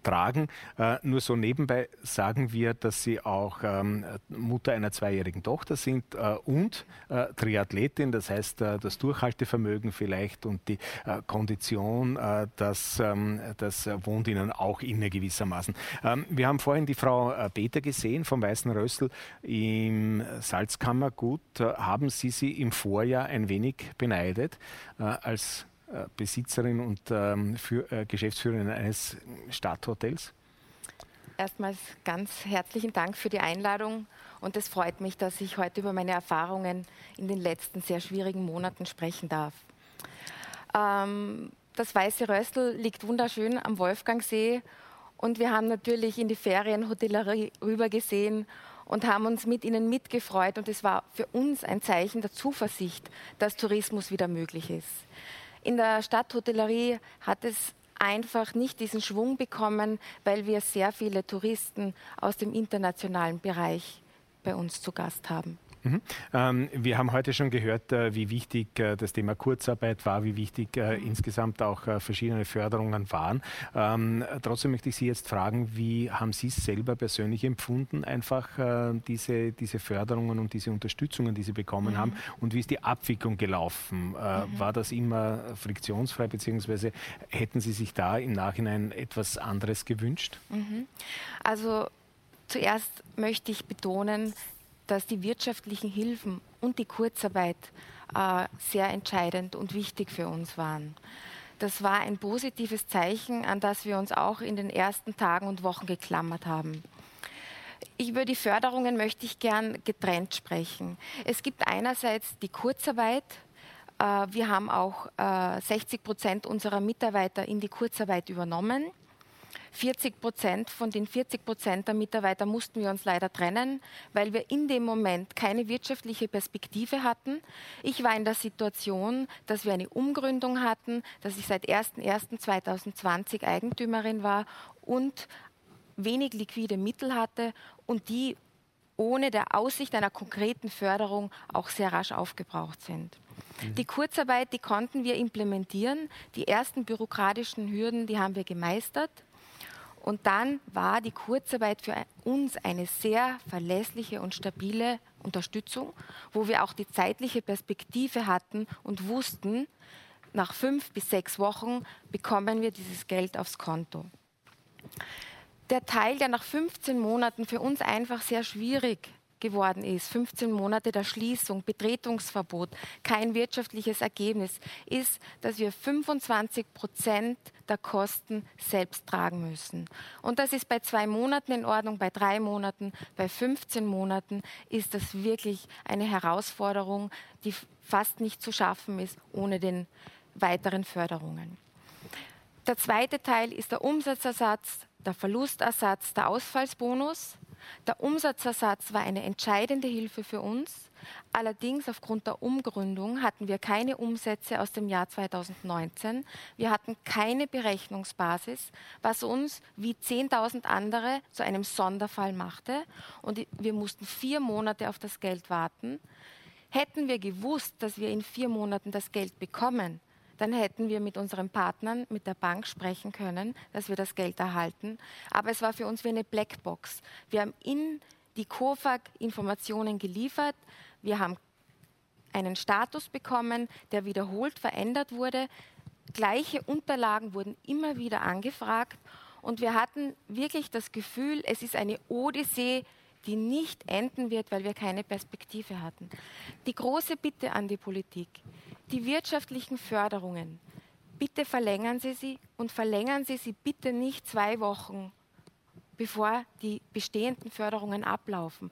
tragen. Äh, nur so nebenbei sagen wir, dass Sie auch ähm, Mutter einer zweijährigen Tochter sind äh, und äh, Triathletin. Das heißt, äh, das Durchhaltevermögen vielleicht und die äh, Kondition, äh, das, ähm, das wohnt Ihnen auch inne gewissermaßen. Ähm, wir haben vorhin die Frau Peter gesehen vom Weißen Rössel im Salzkammergut. haben Sie sie im Vorjahr ein wenig beneidet als Besitzerin und ähm, für, äh, Geschäftsführerin eines Stadthotels? Erstmals ganz herzlichen Dank für die Einladung und es freut mich, dass ich heute über meine Erfahrungen in den letzten sehr schwierigen Monaten sprechen darf. Ähm, das Weiße Rössel liegt wunderschön am Wolfgangsee und wir haben natürlich in die Ferienhotellerie rübergesehen und haben uns mit ihnen mitgefreut und es war für uns ein Zeichen der Zuversicht, dass Tourismus wieder möglich ist. In der Stadthotellerie hat es einfach nicht diesen Schwung bekommen, weil wir sehr viele Touristen aus dem internationalen Bereich bei uns zu Gast haben. Mhm. Ähm, wir haben heute schon gehört, äh, wie wichtig äh, das Thema Kurzarbeit war, wie wichtig äh, insgesamt auch äh, verschiedene Förderungen waren. Ähm, trotzdem möchte ich Sie jetzt fragen, wie haben Sie es selber persönlich empfunden, einfach äh, diese, diese Förderungen und diese Unterstützungen, die Sie bekommen mhm. haben und wie ist die Abwicklung gelaufen? Äh, mhm. War das immer friktionsfrei, beziehungsweise hätten Sie sich da im Nachhinein etwas anderes gewünscht? Mhm. Also Zuerst möchte ich betonen, dass die wirtschaftlichen Hilfen und die Kurzarbeit äh, sehr entscheidend und wichtig für uns waren. Das war ein positives Zeichen, an das wir uns auch in den ersten Tagen und Wochen geklammert haben. über die Förderungen möchte ich gern getrennt sprechen. Es gibt einerseits die Kurzarbeit, Äh, wir haben auch 60 äh, Prozent unserer Mitarbeiter in die Kurzarbeit übernommen. 40 Prozent von den 40 Prozent der Mitarbeiter mussten wir uns leider trennen, weil wir in dem Moment keine wirtschaftliche Perspektive hatten. Ich war in der Situation, dass wir eine Umgründung hatten, dass ich seit 01.01.2020 Eigentümerin war und wenig liquide Mittel hatte und die ohne der Aussicht einer konkreten Förderung auch sehr rasch aufgebraucht sind. Mhm. Die Kurzarbeit, die konnten wir implementieren. Die ersten bürokratischen Hürden, die haben wir gemeistert. Und dann war die Kurzarbeit für uns eine sehr verlässliche und stabile Unterstützung, wo wir auch die zeitliche Perspektive hatten und wussten, nach fünf bis sechs Wochen bekommen wir dieses Geld aufs Konto. Der Teil, der nach 15 Monaten für uns einfach sehr schwierig geworden ist, 15 Monate der Schließung, Betretungsverbot, kein wirtschaftliches Ergebnis, ist, dass wir 25 Prozent der Kosten selbst tragen müssen. Und das ist bei zwei Monaten in Ordnung, bei drei Monaten, bei 15 Monaten ist das wirklich eine Herausforderung, die fast nicht zu schaffen ist ohne den weiteren Förderungen. Der zweite Teil ist der Umsatzersatz, der Verlustersatz, der Ausfallsbonus. Der Umsatzersatz war eine entscheidende Hilfe für uns. Allerdings aufgrund der Umgründung hatten wir keine Umsätze aus dem Jahr 2019. Wir hatten keine Berechnungsbasis, was uns wie 10.000 andere zu einem Sonderfall machte. Und wir mussten vier Monate auf das Geld warten. Hätten wir gewusst, dass wir in vier Monaten das Geld bekommen, dann hätten wir mit unseren Partnern, mit der Bank sprechen können, dass wir das Geld erhalten. Aber es war für uns wie eine Blackbox. Wir haben in die COFAG Informationen geliefert. Wir haben einen Status bekommen, der wiederholt verändert wurde. Gleiche Unterlagen wurden immer wieder angefragt. Und wir hatten wirklich das Gefühl, es ist eine Odyssee, die nicht enden wird, weil wir keine Perspektive hatten. Die große Bitte an die Politik, die wirtschaftlichen Förderungen, bitte verlängern Sie sie und verlängern Sie sie bitte nicht zwei Wochen, bevor die bestehenden Förderungen ablaufen.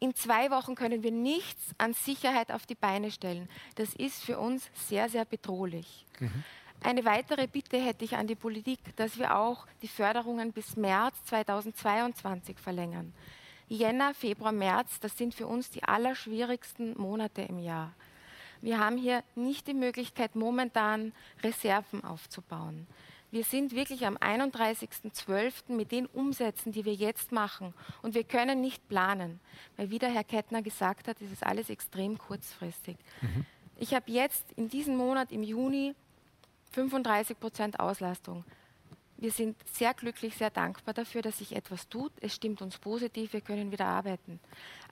In zwei Wochen können wir nichts an Sicherheit auf die Beine stellen. Das ist für uns sehr, sehr bedrohlich. Mhm. Eine weitere Bitte hätte ich an die Politik, dass wir auch die Förderungen bis März 2022 verlängern. Jänner, Februar, März, das sind für uns die allerschwierigsten Monate im Jahr. Wir haben hier nicht die Möglichkeit, momentan Reserven aufzubauen. Wir sind wirklich am 31.12. mit den Umsätzen, die wir jetzt machen. Und wir können nicht planen, weil wie der Herr Kettner gesagt hat, ist es alles extrem kurzfristig. Mhm. Ich habe jetzt in diesem Monat im Juni 35 Prozent Auslastung. Wir sind sehr glücklich, sehr dankbar dafür, dass sich etwas tut. Es stimmt uns positiv, wir können wieder arbeiten.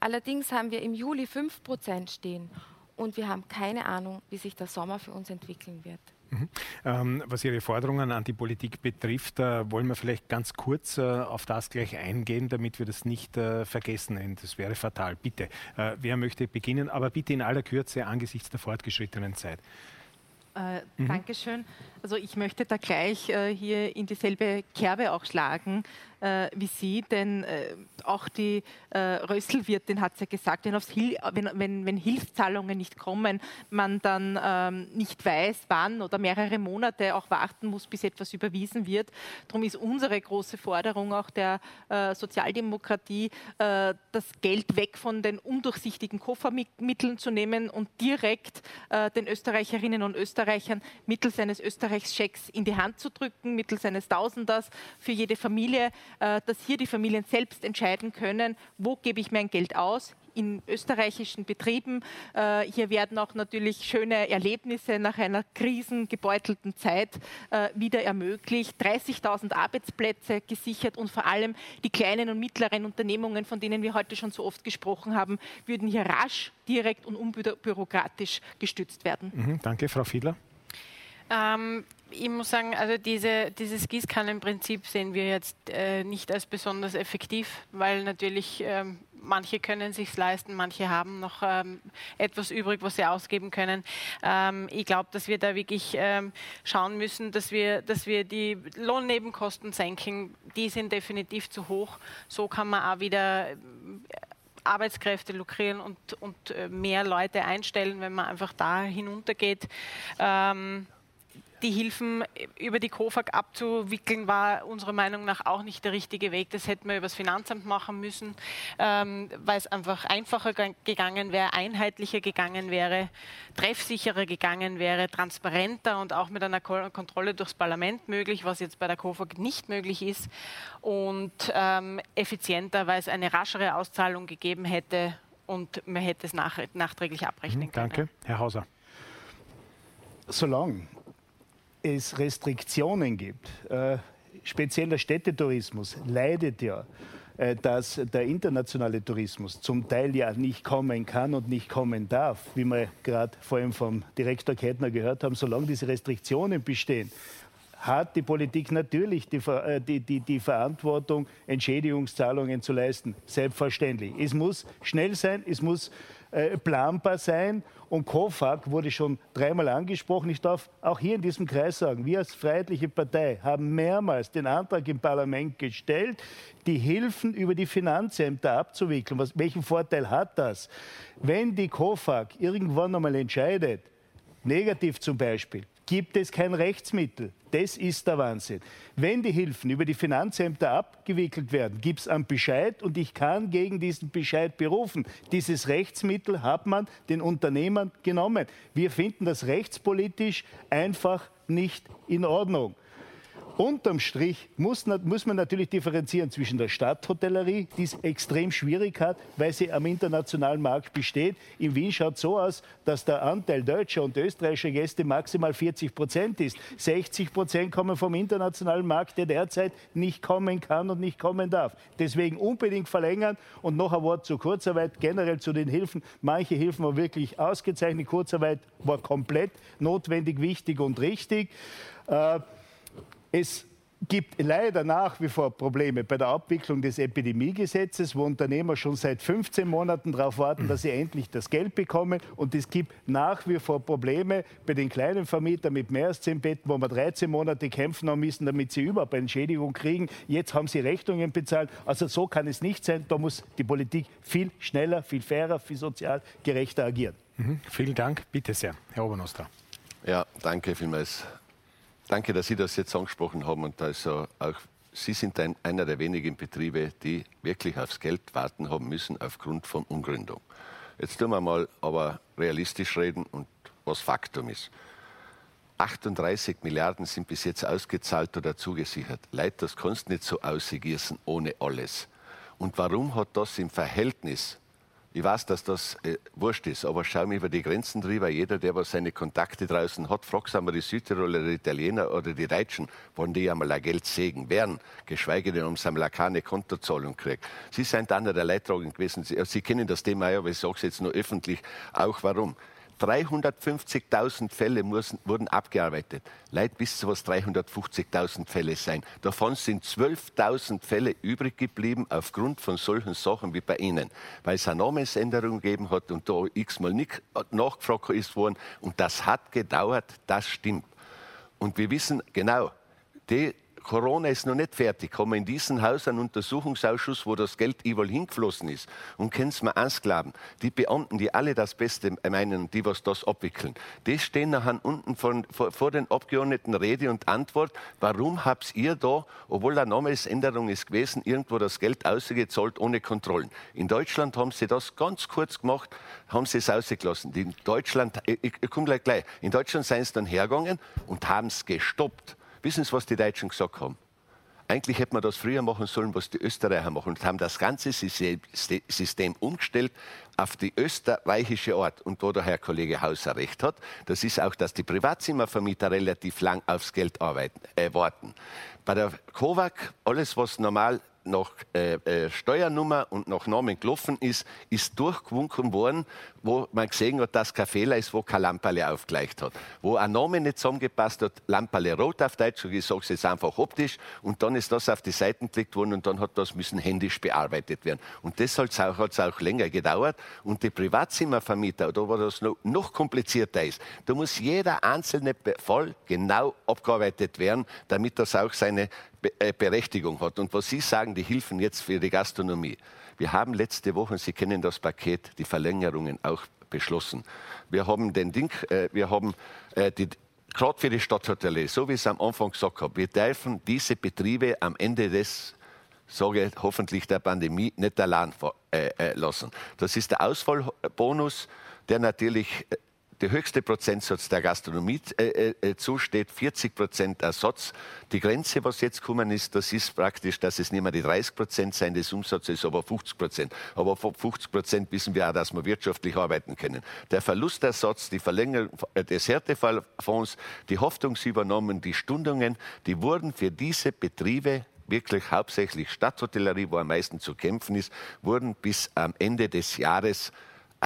Allerdings haben wir im Juli 5 Prozent stehen und wir haben keine Ahnung, wie sich der Sommer für uns entwickeln wird. Mhm. Ähm, was Ihre Forderungen an die Politik betrifft, äh, wollen wir vielleicht ganz kurz äh, auf das gleich eingehen, damit wir das nicht äh, vergessen. Das wäre fatal. Bitte, äh, wer möchte beginnen? Aber bitte in aller Kürze angesichts der fortgeschrittenen Zeit. Äh, mhm. Dankeschön. Also ich möchte da gleich äh, hier in dieselbe Kerbe auch schlagen äh, wie Sie, denn äh, auch die äh, Rösselwirtin hat es ja gesagt, wenn, Hil wenn, wenn, wenn, Hilfszahlungen nicht kommen, man dann ähm, nicht weiß, wann oder mehrere Monate auch warten muss, bis etwas überwiesen wird. Darum ist unsere große Forderung auch der äh, Sozialdemokratie, äh, das Geld weg von den undurchsichtigen Koffermitteln zu nehmen und direkt äh, den Österreicherinnen und Österreichern mittels eines Österreichschecks in die Hand zu drücken, mittels eines Tausenders für jede Familie dass hier die Familien selbst entscheiden können, wo gebe ich mein Geld aus, in österreichischen Betrieben. Äh, hier werden auch natürlich schöne Erlebnisse nach einer krisengebeutelten Zeit äh, wieder ermöglicht. 30.000 Arbeitsplätze gesichert und vor allem die kleinen und mittleren Unternehmungen, von denen wir heute schon so oft gesprochen haben, würden hier rasch, direkt und unbürokratisch gestützt werden. Mhm, danke, Frau Fiedler. Ähm, ich muss sagen, also diese, dieses Gießkannenprinzip sehen wir jetzt äh, nicht als besonders effektiv, weil natürlich ähm, manche können sich leisten, manche haben noch ähm, etwas übrig, was sie ausgeben können. Ähm, ich glaube, dass wir da wirklich ähm, schauen müssen, dass wir, dass wir die Lohnnebenkosten senken. Die sind definitiv zu hoch. So kann man auch wieder Arbeitskräfte lukrieren und, und äh, mehr Leute einstellen, wenn man einfach da hinuntergeht. Ähm, die Hilfen über die KOFAG abzuwickeln, war unserer Meinung nach auch nicht der richtige Weg. Das hätten wir über das Finanzamt machen müssen, ähm, weil es einfach einfacher gegangen wäre, einheitlicher gegangen wäre, treffsicherer gegangen wäre, transparenter und auch mit einer Kontrolle durchs Parlament möglich, was jetzt bei der KOFAG nicht möglich ist, und ähm, effizienter, weil es eine raschere Auszahlung gegeben hätte und man hätte es nach, nachträglich abrechnen können. Danke. Herr Hauser. Solange es Restriktionen gibt, äh, speziell der Städtetourismus leidet ja, äh, dass der internationale Tourismus zum Teil ja nicht kommen kann und nicht kommen darf, wie wir gerade vor allem vom Direktor Kettner gehört haben, solange diese Restriktionen bestehen hat die Politik natürlich die, äh, die, die, die, Verantwortung, Entschädigungszahlungen zu leisten. Selbstverständlich. Es muss schnell sein, es muss äh, planbar sein. Und COFAG wurde schon dreimal angesprochen. Ich darf auch hier in diesem Kreis sagen, wir als Freiheitliche Partei haben mehrmals den Antrag im Parlament gestellt, die Hilfen über die Finanzämter abzuwickeln. Was, welchen Vorteil hat das? Wenn die COFAG irgendwann einmal entscheidet, negativ zum Beispiel, gibt es kein Rechtsmittel. Das ist der Wahnsinn. Wenn die Hilfen über die Finanzämter abgewickelt werden, gibt es einen Bescheid und ich kann gegen diesen Bescheid berufen. Dieses Rechtsmittel hat man den Unternehmern genommen. Wir finden das rechtspolitisch einfach nicht in Ordnung. Unterm Strich muss, muss, man natürlich differenzieren zwischen der Stadthotellerie, die es extrem schwierig hat, weil sie am internationalen Markt besteht. In Wien schaut so aus, dass der Anteil deutscher und österreichischer Gäste maximal 40 Prozent ist. 60 Prozent kommen vom internationalen Markt, der derzeit nicht kommen kann und nicht kommen darf. Deswegen unbedingt verlängern. Und noch ein Wort zur Kurzarbeit, generell zu den Hilfen. Manche Hilfen waren wirklich ausgezeichnet. Kurzarbeit war komplett notwendig, wichtig und richtig. Äh, es gibt leider nach wie vor Probleme bei der Abwicklung des Epidemiegesetzes, wo Unternehmer schon seit 15 Monaten darauf warten, dass sie endlich das Geld bekommen. Und es gibt nach wie vor Probleme bei den kleinen Vermietern mit mehr als 10 Betten, wo wir 13 Monate kämpfen haben müssen, damit sie überhaupt eine Entschädigung kriegen. Jetzt haben sie Rechnungen bezahlt. Also so kann es nicht sein. Da muss die Politik viel schneller, viel fairer, viel sozial gerechter agieren. Mhm. Vielen Dank. Bitte sehr, Herr Obernostra. Ja, danke vielmals. Danke, dass Sie das jetzt angesprochen haben und also auch Sie sind ein, einer der wenigen Betriebe, die wirklich aufs Geld warten haben müssen aufgrund von Umgründung. Jetzt tun wir mal aber realistisch reden und was Faktum ist. 38 Milliarden sind bis jetzt ausgezahlt oder zugesichert. Leid, das kannst du nicht so ausgießen ohne alles. Und warum hat das im Verhältnis ich weiß, dass das äh, wurscht ist, aber schau mir über die Grenzen drüber. Jeder, der was seine Kontakte draußen hat, fragt einmal die Südtiroler, die Italiener oder die Deutschen, wollen die einmal ein Geld sägen werden, geschweige denn um seine keine Kontozahlung kriegt. Sie sind einer der Leidtragenden gewesen. Sie, Sie kennen das Thema ja, aber ich sage es jetzt nur öffentlich, auch warum. 350.000 Fälle müssen, wurden abgearbeitet. Leid wisst ihr, was 350.000 Fälle sein. Davon sind 12.000 Fälle übrig geblieben aufgrund von solchen Sachen wie bei Ihnen. Weil es eine Namensänderung gegeben hat und da x-mal nicht nachgefragt ist worden. Und das hat gedauert, das stimmt. Und wir wissen genau, die Corona ist noch nicht fertig. Haben wir in diesem Haus einen Untersuchungsausschuss, wo das Geld überall hingeflossen ist. Und können Sie mir eins glauben, die Beamten, die alle das Beste meinen, die was das abwickeln, die stehen nachher unten von, vor, vor, den Abgeordneten Rede und Antwort, warum habt ihr da, obwohl eine Namensänderung ist gewesen, irgendwo das Geld ausgezahlt ohne Kontrollen. In Deutschland haben sie das ganz kurz gemacht, haben sie es ausgelassen. In Deutschland, ich, ich komme gleich gleich, in Deutschland seien sie dann hergegangen und haben es gestoppt. Wissen Sie, was die Deutschen gesagt haben? Eigentlich hätte man das früher machen sollen, was die Österreicher machen und haben das ganze System umgestellt auf die österreichische Art. Und wo der Herr Kollege Hauser recht hat, das ist auch, dass die Privatzimmervermieter relativ lang aufs Geld arbeiten, äh, warten. Bei der Kovac, alles was normal nach äh, äh, Steuernummer und nach Namen gelaufen ist, ist durchgewunken worden, wo man gesehen hat, dass kein Fehler ist, wo kein Lamperle aufgleicht hat. Wo ein Name nicht zusammengepasst hat, Lamperle rot auf Deutsch, ich sage es jetzt einfach optisch, und dann ist das auf die Seiten gelegt worden und dann hat das müssen händisch bearbeitet werden. Und das hat es auch, auch länger gedauert. Und die Privatzimmervermieter, da wo das noch, noch komplizierter ist, da muss jeder einzelne Fall genau abgearbeitet werden, damit das auch seine Berechtigung hat. Und was Sie sagen, die Hilfen jetzt für die Gastronomie. Wir haben letzte Woche, Sie kennen das Paket, die Verlängerungen auch beschlossen. Wir haben den Ding, äh, wir haben äh, die, gerade für die Stadthoteliers, so wie ich es am Anfang gesagt habe, wir dürfen diese Betriebe am Ende des sage hoffentlich der Pandemie nicht allein äh, äh, lassen. Das ist der Ausfallbonus, der natürlich äh, der höchste Prozentsatz der Gastronomie äh, äh, zusteht, 40 Prozent Ersatz. Die Grenze, was jetzt kommen ist, das ist praktisch, dass es nicht mehr die 30 Prozent sein des Umsatzes, aber 50 Prozent. Aber vor 50 Prozent wissen wir auch, dass wir wirtschaftlich arbeiten können. Der Verlustersatz, die Verlängerung äh, des Härtefallfonds, die Haftungsübernahmen, die Stundungen, die wurden für diese Betriebe wirklich hauptsächlich Stadthotellerie, wo am meisten zu kämpfen ist, wurden bis am Ende des Jahres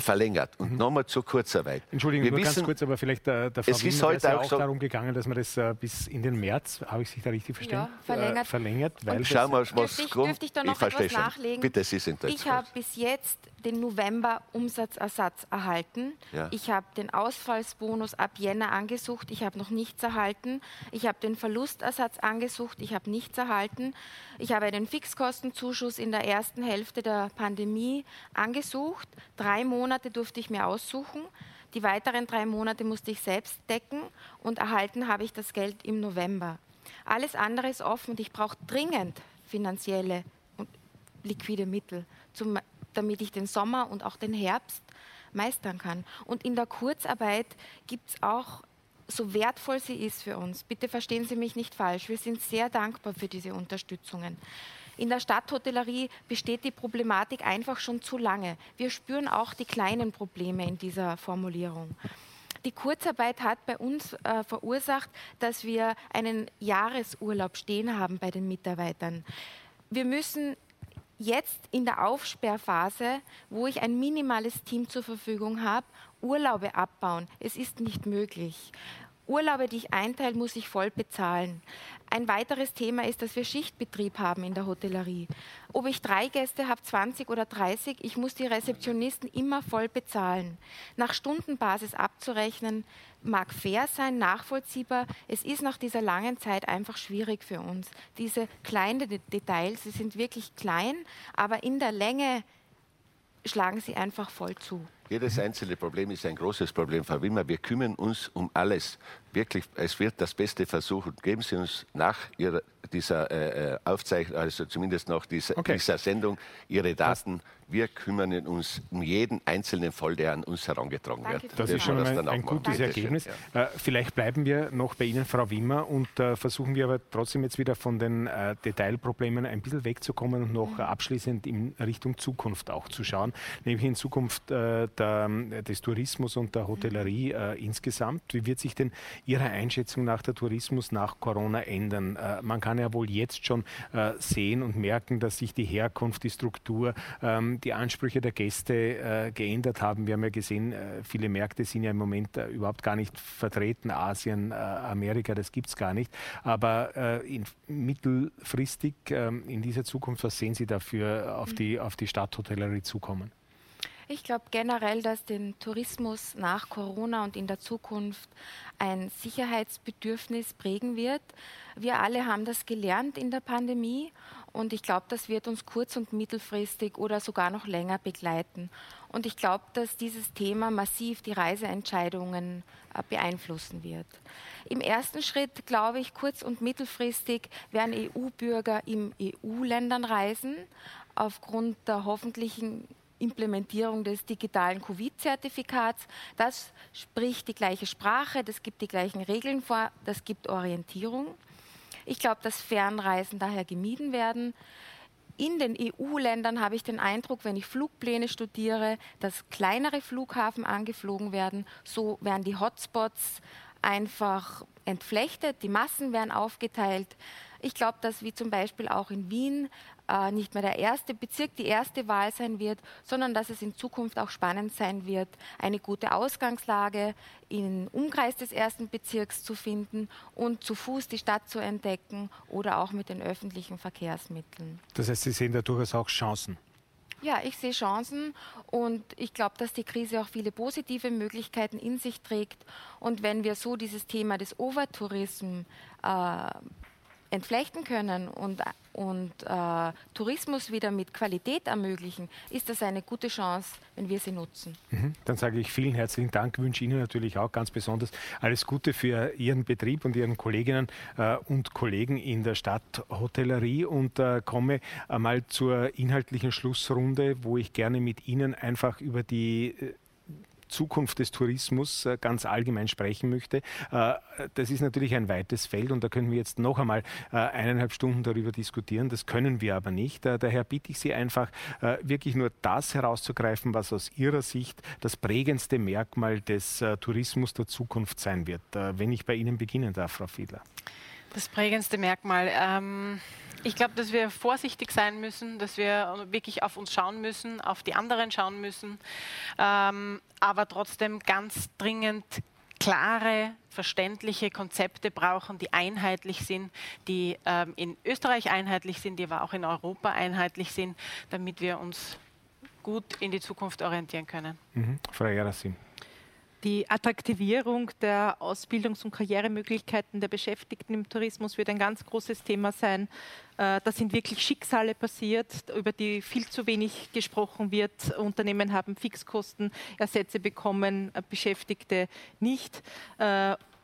verlängert. Und mhm. nochmal zur Kurzarbeit. Entschuldigung, wir nur wissen, ganz kurz, aber vielleicht äh, der Frau es ist heute auch, so darum gegangen, dass man das äh, bis in den März, habe ich sich da richtig verstanden? Ja, verlängert. Äh, verlängert weil Und schau mal, was dürfte ich, dürfte ich da noch ich etwas nachlegen? Bitte, Sie sind Ich habe bis jetzt den November Umsatzersatz erhalten. Ja. Ich habe den Ausfallsbonus ab Jänner angesucht. Ich habe noch nichts erhalten. Ich habe den Verlustersatz angesucht. Ich habe nichts erhalten. Ich habe den Fixkostenzuschuss in der ersten Hälfte der Pandemie angesucht. Drei Monate durfte ich mir aussuchen. Die weiteren drei Monate musste ich selbst decken und erhalten habe ich das Geld im November. Alles andere ist offen und ich brauche dringend finanzielle und liquide Mittel, zum, damit ich den Sommer und auch den Herbst meistern kann. Und in der Kurzarbeit gibt es auch so wertvoll sie ist für uns, bitte verstehen Sie mich nicht falsch, wir sind sehr dankbar für diese Unterstützungen. In der Stadthotellerie besteht die Problematik einfach schon zu lange. Wir spüren auch die kleinen Probleme in dieser Formulierung. Die Kurzarbeit hat bei uns äh, verursacht, dass wir einen Jahresurlaub stehen haben bei den Mitarbeitern. Wir müssen jetzt in der Aufsperrphase, wo ich ein minimales Team zur Verfügung habe, Urlaube abbauen. Es ist nicht möglich. Urlaube, die ich einteile, muss ich voll bezahlen. Ein weiteres Thema ist, dass wir Schichtbetrieb haben in der Hotellerie. Ob ich drei Gäste habe, 20 oder 30, ich muss die Rezeptionisten immer voll bezahlen. Nach Stundenbasis abzurechnen, mag fair sein, nachvollziehbar. Es ist nach dieser langen Zeit einfach schwierig für uns. Diese kleinen Details, sie sind wirklich klein, aber in der Länge schlagen sie einfach voll zu. Jedes einzelne Problem ist ein großes Problem, Frau Wimmer. Wir kümmern uns um alles. Wirklich, es wird das Beste versuchen. Geben Sie uns nach Ihrer, dieser äh, äh Aufzeichnung, also zumindest nach dieser, okay. dieser Sendung, Ihre Daten. Das wir kümmern uns um jeden einzelnen Fall, der an uns herangetragen Danke wird. Das ist schon ein, ein gutes Danke Ergebnis. Ja. Äh, vielleicht bleiben wir noch bei Ihnen, Frau Wimmer, und äh, versuchen wir aber trotzdem jetzt wieder von den Detailproblemen ein bisschen wegzukommen und noch mhm. abschließend in Richtung Zukunft auch zu schauen, nämlich in Zukunft der, des Tourismus und der Hotellerie mhm. insgesamt. Wie wird sich denn Ihrer Einschätzung nach der Tourismus nach Corona ändern? Äh, man kann ja wohl jetzt schon sehen und merken, dass sich die Herkunft, die Struktur, ähm, die Ansprüche der Gäste äh, geändert haben. Wir haben ja gesehen, äh, viele Märkte sind ja im Moment äh, überhaupt gar nicht vertreten. Asien, äh, Amerika, das gibt es gar nicht. Aber äh, in, mittelfristig ähm, in dieser Zukunft, was sehen Sie dafür auf die, auf die Stadthotellerie zukommen? Ich glaube generell, dass den Tourismus nach Corona und in der Zukunft ein Sicherheitsbedürfnis prägen wird. Wir alle haben das gelernt in der Pandemie und ich glaube, das wird uns kurz- und mittelfristig oder sogar noch länger begleiten. Und ich glaube, dass dieses Thema massiv die Reiseentscheidungen äh, beeinflussen wird. Im ersten Schritt glaube ich, kurz- und mittelfristig werden EU-Bürger in EU-Ländern reisen, aufgrund der hoffentlichen Implementierung des digitalen Covid-Zertifikats. Das spricht die gleiche Sprache, das gibt die gleichen Regeln vor, das gibt Orientierung. Ich glaube, dass Fernreisen daher gemieden werden. In den EU-Ländern habe ich den Eindruck, wenn ich Flugpläne studiere, dass kleinere Flughafen angeflogen werden. So werden die Hotspots einfach entflechtet, die Massen werden aufgeteilt. Ich glaube, dass wie zum Beispiel auch in Wien äh, nicht mehr der erste Bezirk die erste Wahl sein wird, sondern dass es in Zukunft auch spannend sein wird, eine gute Ausgangslage im Umkreis des ersten Bezirks zu finden und zu Fuß die Stadt zu entdecken oder auch mit den öffentlichen Verkehrsmitteln. Das heißt, Sie sehen da durchaus auch Chancen. Ja, ich sehe Chancen und ich glaube, dass die Krise auch viele positive Möglichkeiten in sich trägt. Und wenn wir so dieses Thema des Overtourismus äh, entflechten können und, und äh, Tourismus wieder mit Qualität ermöglichen, ist das eine gute Chance, wenn wir sie nutzen. Mhm. Dann sage ich vielen herzlichen Dank, wünsche Ihnen natürlich auch ganz besonders alles Gute für Ihren Betrieb und Ihren Kolleginnen äh, und Kollegen in der Stadthotellerie und äh, komme einmal zur inhaltlichen Schlussrunde, wo ich gerne mit Ihnen einfach über die äh, Zukunft des Tourismus äh, ganz allgemein sprechen möchte. Äh, das ist natürlich ein weites Feld und da können wir jetzt noch einmal äh, eineinhalb Stunden darüber diskutieren. Das können wir aber nicht. Daher bitte ich Sie einfach, wirklich nur das herauszugreifen, was aus Ihrer Sicht das prägendste Merkmal des Tourismus der Zukunft sein wird. Wenn ich bei Ihnen beginnen darf, Frau Fiedler. Das prägendste Merkmal. Ähm ich glaube, dass wir vorsichtig sein müssen, dass wir wirklich auf uns schauen müssen, auf die anderen schauen müssen, ähm, aber trotzdem ganz dringend klare, verständliche Konzepte brauchen, die einheitlich sind, die ähm, in Österreich einheitlich sind, die aber auch in Europa einheitlich sind, damit wir uns gut in die Zukunft orientieren können. Mhm. Frau Erasim. Die Attraktivierung der Ausbildungs- und Karrieremöglichkeiten der Beschäftigten im Tourismus wird ein ganz großes Thema sein. Äh, da sind wirklich Schicksale passiert, über die viel zu wenig gesprochen wird. Unternehmen haben Fixkosten, Ersätze bekommen, äh, Beschäftigte nicht.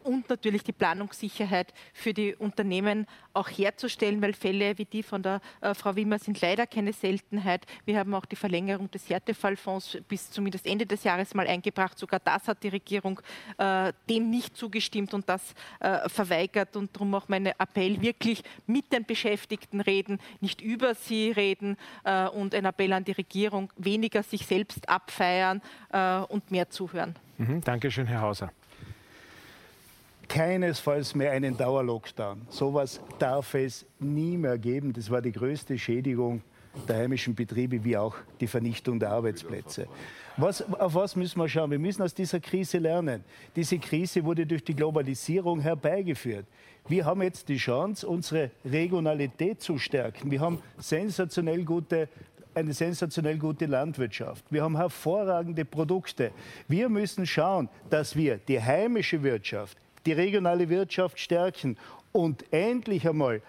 Und natürlich die Planungssicherheit für die Unternehmen auch herzustellen, weil Fälle wie die von der äh, Frau Wimmer sind leider keine Seltenheit. Wir haben auch die Verlängerung des Härtefallfonds bis zumindest Ende des Jahres mal eingebracht. Sogar das hat die Regierung äh, dem nicht zugestimmt und das äh, verweigert. Und darum auch mein Appell, wirklich mit den Beschäftigten reden, nicht über sie reden äh, und ein Appell an die Regierung, weniger sich selbst abfeiern äh, und mehr zuhören. Mhm, Dankeschön, Herr Hauser keinesfalls mehr einen Dauerlockdown. Sowas darf es nie mehr geben. Das war die größte Schädigung der heimischen Betriebe wie auch die Vernichtung der Arbeitsplätze. Was, auf was müssen wir schauen? Wir müssen aus dieser Krise lernen. Diese Krise wurde durch die Globalisierung herbeigeführt. Wir haben jetzt die Chance, unsere Regionalität zu stärken. Wir haben sensationell gute eine sensationell gute Landwirtschaft. Wir haben hervorragende Produkte. Wir müssen schauen, dass wir die heimische Wirtschaft die regionale Wirtschaft stärken und endlich einmal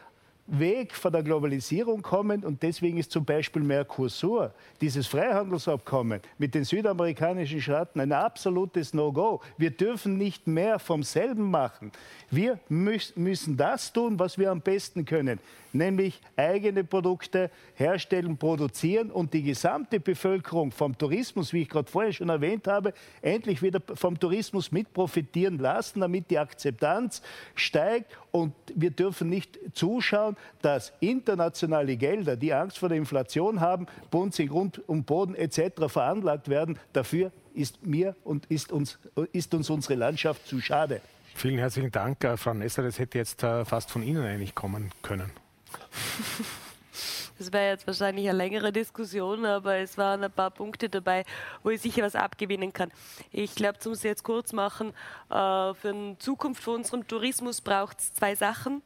weg von der Globalisierung kommen und deswegen ist zum Beispiel Mercosur, dieses Freihandelsabkommen mit den südamerikanischen Staaten ein absolutes No-Go. Wir dürfen nicht mehr vom selben machen. Wir müssen das tun, was wir am besten können, nämlich eigene Produkte herstellen, produzieren und die gesamte Bevölkerung vom Tourismus, wie ich gerade vorher schon erwähnt habe, endlich wieder vom Tourismus mit profitieren lassen, damit die Akzeptanz steigt. Und wir dürfen nicht zuschauen, dass internationale Gelder, die Angst vor der Inflation haben, bei uns in Grund und Boden etc. veranlagt werden. Dafür ist mir und ist uns, ist uns unsere Landschaft zu schade. Vielen herzlichen Dank, äh, Frau Nesser. Das hätte jetzt äh, fast von Ihnen eigentlich kommen können. (laughs) Das wäre jetzt wahrscheinlich eine längere Diskussion, aber es waren ein paar Punkte dabei, wo ich sicher was abgewinnen kann. Ich glaube, um es jetzt kurz machen, äh, für die Zukunft von unserem Tourismus braucht es zwei Sachen.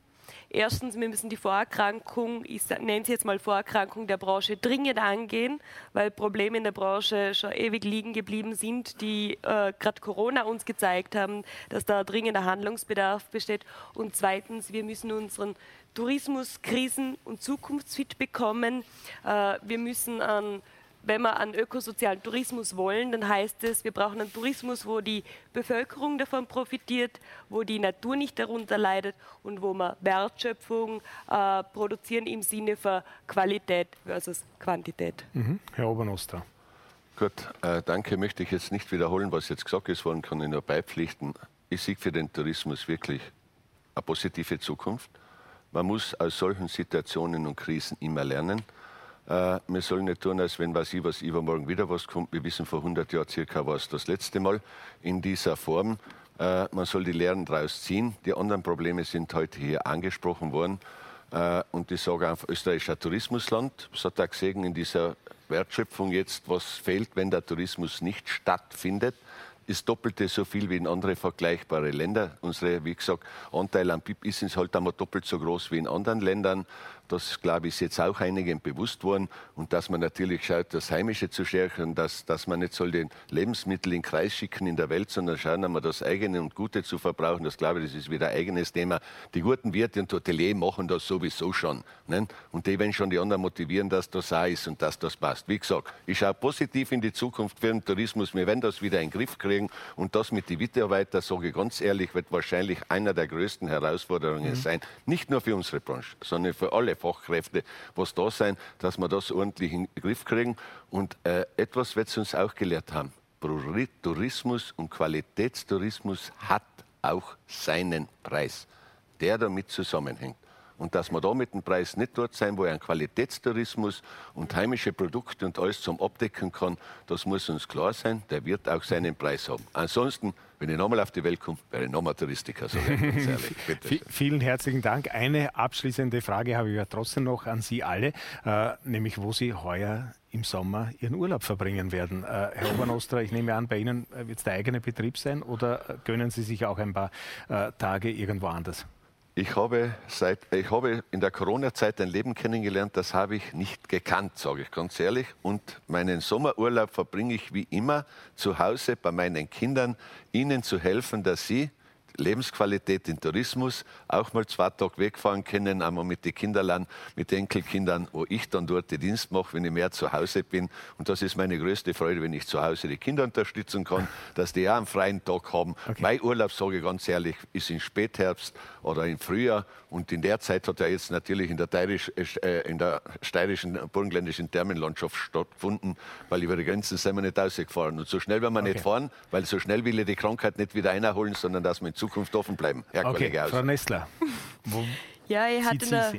Erstens, wir müssen die Vorerkrankung, ich nenne es jetzt mal Vorerkrankung der Branche, dringend angehen, weil Probleme in der Branche schon ewig liegen geblieben sind, die äh, gerade Corona uns gezeigt haben, dass da dringender Handlungsbedarf besteht. Und zweitens, wir müssen unseren Tourismus krisen- und zukunftsfit bekommen. Äh, wir müssen an wenn wir einen ökosozialen Tourismus wollen, dann heißt es, wir brauchen einen Tourismus, wo die Bevölkerung davon profitiert, wo die Natur nicht darunter leidet und wo wir Wertschöpfung äh, produzieren im Sinne von Qualität versus Quantität. Mhm. Herr Obernoster. Gut, äh, danke. Möchte ich jetzt nicht wiederholen, was jetzt gesagt ist worden, kann ich nur beipflichten. Ich sehe für den Tourismus wirklich eine positive Zukunft. Man muss aus solchen Situationen und Krisen immer lernen. Äh, wir sollen nicht tun, als wenn was ich, was übermorgen wieder was kommt. Wir wissen, vor 100 Jahren circa war es das letzte Mal in dieser Form. Äh, man soll die Lehren daraus ziehen. Die anderen Probleme sind heute hier angesprochen worden. Äh, und ich sage einfach, Österreich ist ein Tourismusland. Es hat auch gesehen in dieser Wertschöpfung jetzt, was fehlt, wenn der Tourismus nicht stattfindet ist doppelte so viel wie in andere vergleichbare Länder. Unsere, wie gesagt, Anteil am BIP ist halt einmal doppelt so groß wie in anderen Ländern. Das, glaube ich, ist jetzt auch einigen bewusst worden. Und dass man natürlich schaut, das Heimische zu stärken, dass, dass man nicht soll den Lebensmittel in den Kreis schicken in der Welt, sondern schauen, wir das eigene und Gute zu verbrauchen. Das glaube ich, das ist wieder ein eigenes Thema. Die guten Wirte und Hotelier machen das sowieso schon. Ne? Und die werden schon die anderen motivieren, dass das auch ist und dass das passt. Wie gesagt, ich schaue positiv in die Zukunft für den Tourismus. Wir werden das wieder in den Griff kriegen. Und das mit den Mitarbeitern, sage ich ganz ehrlich, wird wahrscheinlich einer der größten Herausforderungen mhm. sein. Nicht nur für unsere Branche, sondern für alle Fachkräfte, was da sein, dass wir das ordentlich in den Griff kriegen. Und äh, etwas wird es uns auch gelehrt haben. Tourismus und Qualitätstourismus hat auch seinen Preis, der damit zusammenhängt. Und dass wir da mit dem Preis nicht dort sein, wo ein Qualitätstourismus und heimische Produkte und alles zum Abdecken kann, das muss uns klar sein. Der wird auch seinen Preis haben. Ansonsten wenn ich nochmal auf die Welt komme, wäre ich nochmal Touristiker. So (laughs) vielen herzlichen Dank. Eine abschließende Frage habe ich ja trotzdem noch an Sie alle, äh, nämlich wo Sie heuer im Sommer Ihren Urlaub verbringen werden. Äh, Herr (laughs) Obernostra, ich nehme an, bei Ihnen äh, wird es der eigene Betrieb sein oder äh, gönnen Sie sich auch ein paar äh, Tage irgendwo anders? Ich habe, seit, ich habe in der Corona-Zeit ein Leben kennengelernt, das habe ich nicht gekannt, sage ich ganz ehrlich. Und meinen Sommerurlaub verbringe ich wie immer zu Hause bei meinen Kindern, ihnen zu helfen, dass sie Lebensqualität in Tourismus, auch mal zwei Tage wegfahren können, einmal mit den Kinderlern, mit den Enkelkindern, wo ich dann dort den Dienst mache, wenn ich mehr zu Hause bin. Und das ist meine größte Freude, wenn ich zu Hause die Kinder unterstützen kann, dass die auch einen freien Tag haben. Okay. Mein Urlaub, sage ich ganz ehrlich, ist im Spätherbst oder im Frühjahr. Und in der Zeit hat er jetzt natürlich in der, Teirisch, äh, in der steirischen, burgenländischen Thermenlandschaft stattgefunden, weil über die Grenzen sind wir nicht rausgefahren. Und so schnell werden wir okay. nicht fahren, weil so schnell will ich die Krankheit nicht wieder einholen, sondern dass wir in Zukunft offen bleiben. Herr okay, Kollege Frau Nestler, wo (laughs) ja, ich hatte noch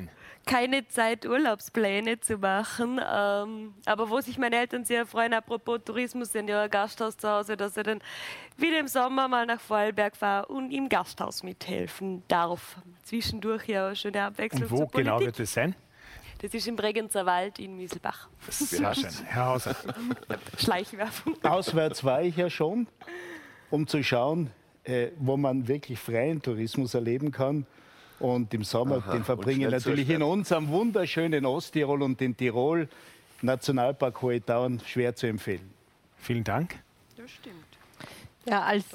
keine Zeit, Urlaubspläne zu machen. Ähm, aber wo sich meine Eltern sehr freuen, apropos Tourismus, sind ja ein Gasthaus zu Hause, dass ich dann wieder im Sommer mal nach Vorarlberg fahre und im Gasthaus mithelfen darf. Zwischendurch ja eine schöne Abwechslung. Und wo genau wird es sein? Das ist im Bregenzer Wald in Wieselbach. Sehr (laughs) schön. Herr Hauser. Schleichwerbung. Auswärts war ich ja schon, um zu schauen, äh, wo man wirklich freien Tourismus erleben kann. Und im Sommer, Aha, den verbringen natürlich in unserem wunderschönen Osttirol und in Tirol, Nationalpark Hohe Tauern, schwer zu empfehlen. Vielen Dank. Das stimmt. Ja, als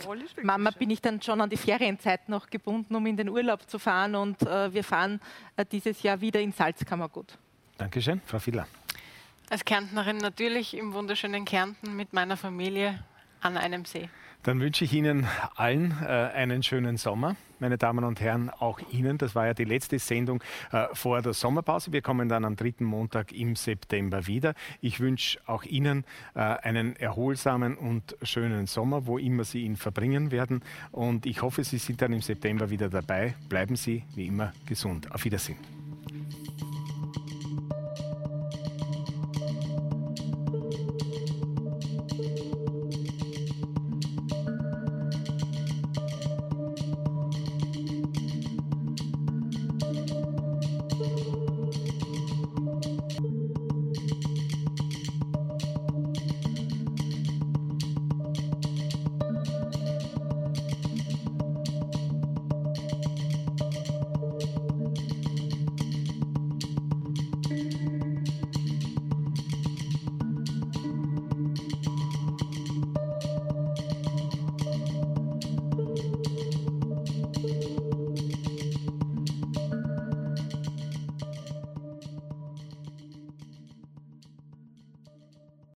Mama bin ich dann schon an die Ferienzeit noch gebunden, um in den Urlaub zu fahren. Und äh, wir fahren äh, dieses Jahr wieder in Salzkammergut. Dankeschön, Frau Filler. Als Kärntnerin natürlich im wunderschönen Kärnten mit meiner Familie an einem See. Dann wünsche ich Ihnen allen äh, einen schönen Sommer. Meine Damen und Herren, auch Ihnen. Das war ja die letzte Sendung äh, vor der Sommerpause. Wir kommen dann am dritten Montag im September wieder. Ich wünsche auch Ihnen äh, einen erholsamen und schönen Sommer, wo immer Sie ihn verbringen werden. Und ich hoffe, Sie sind dann im September wieder dabei. Bleiben Sie wie immer gesund. Auf Wiedersehen.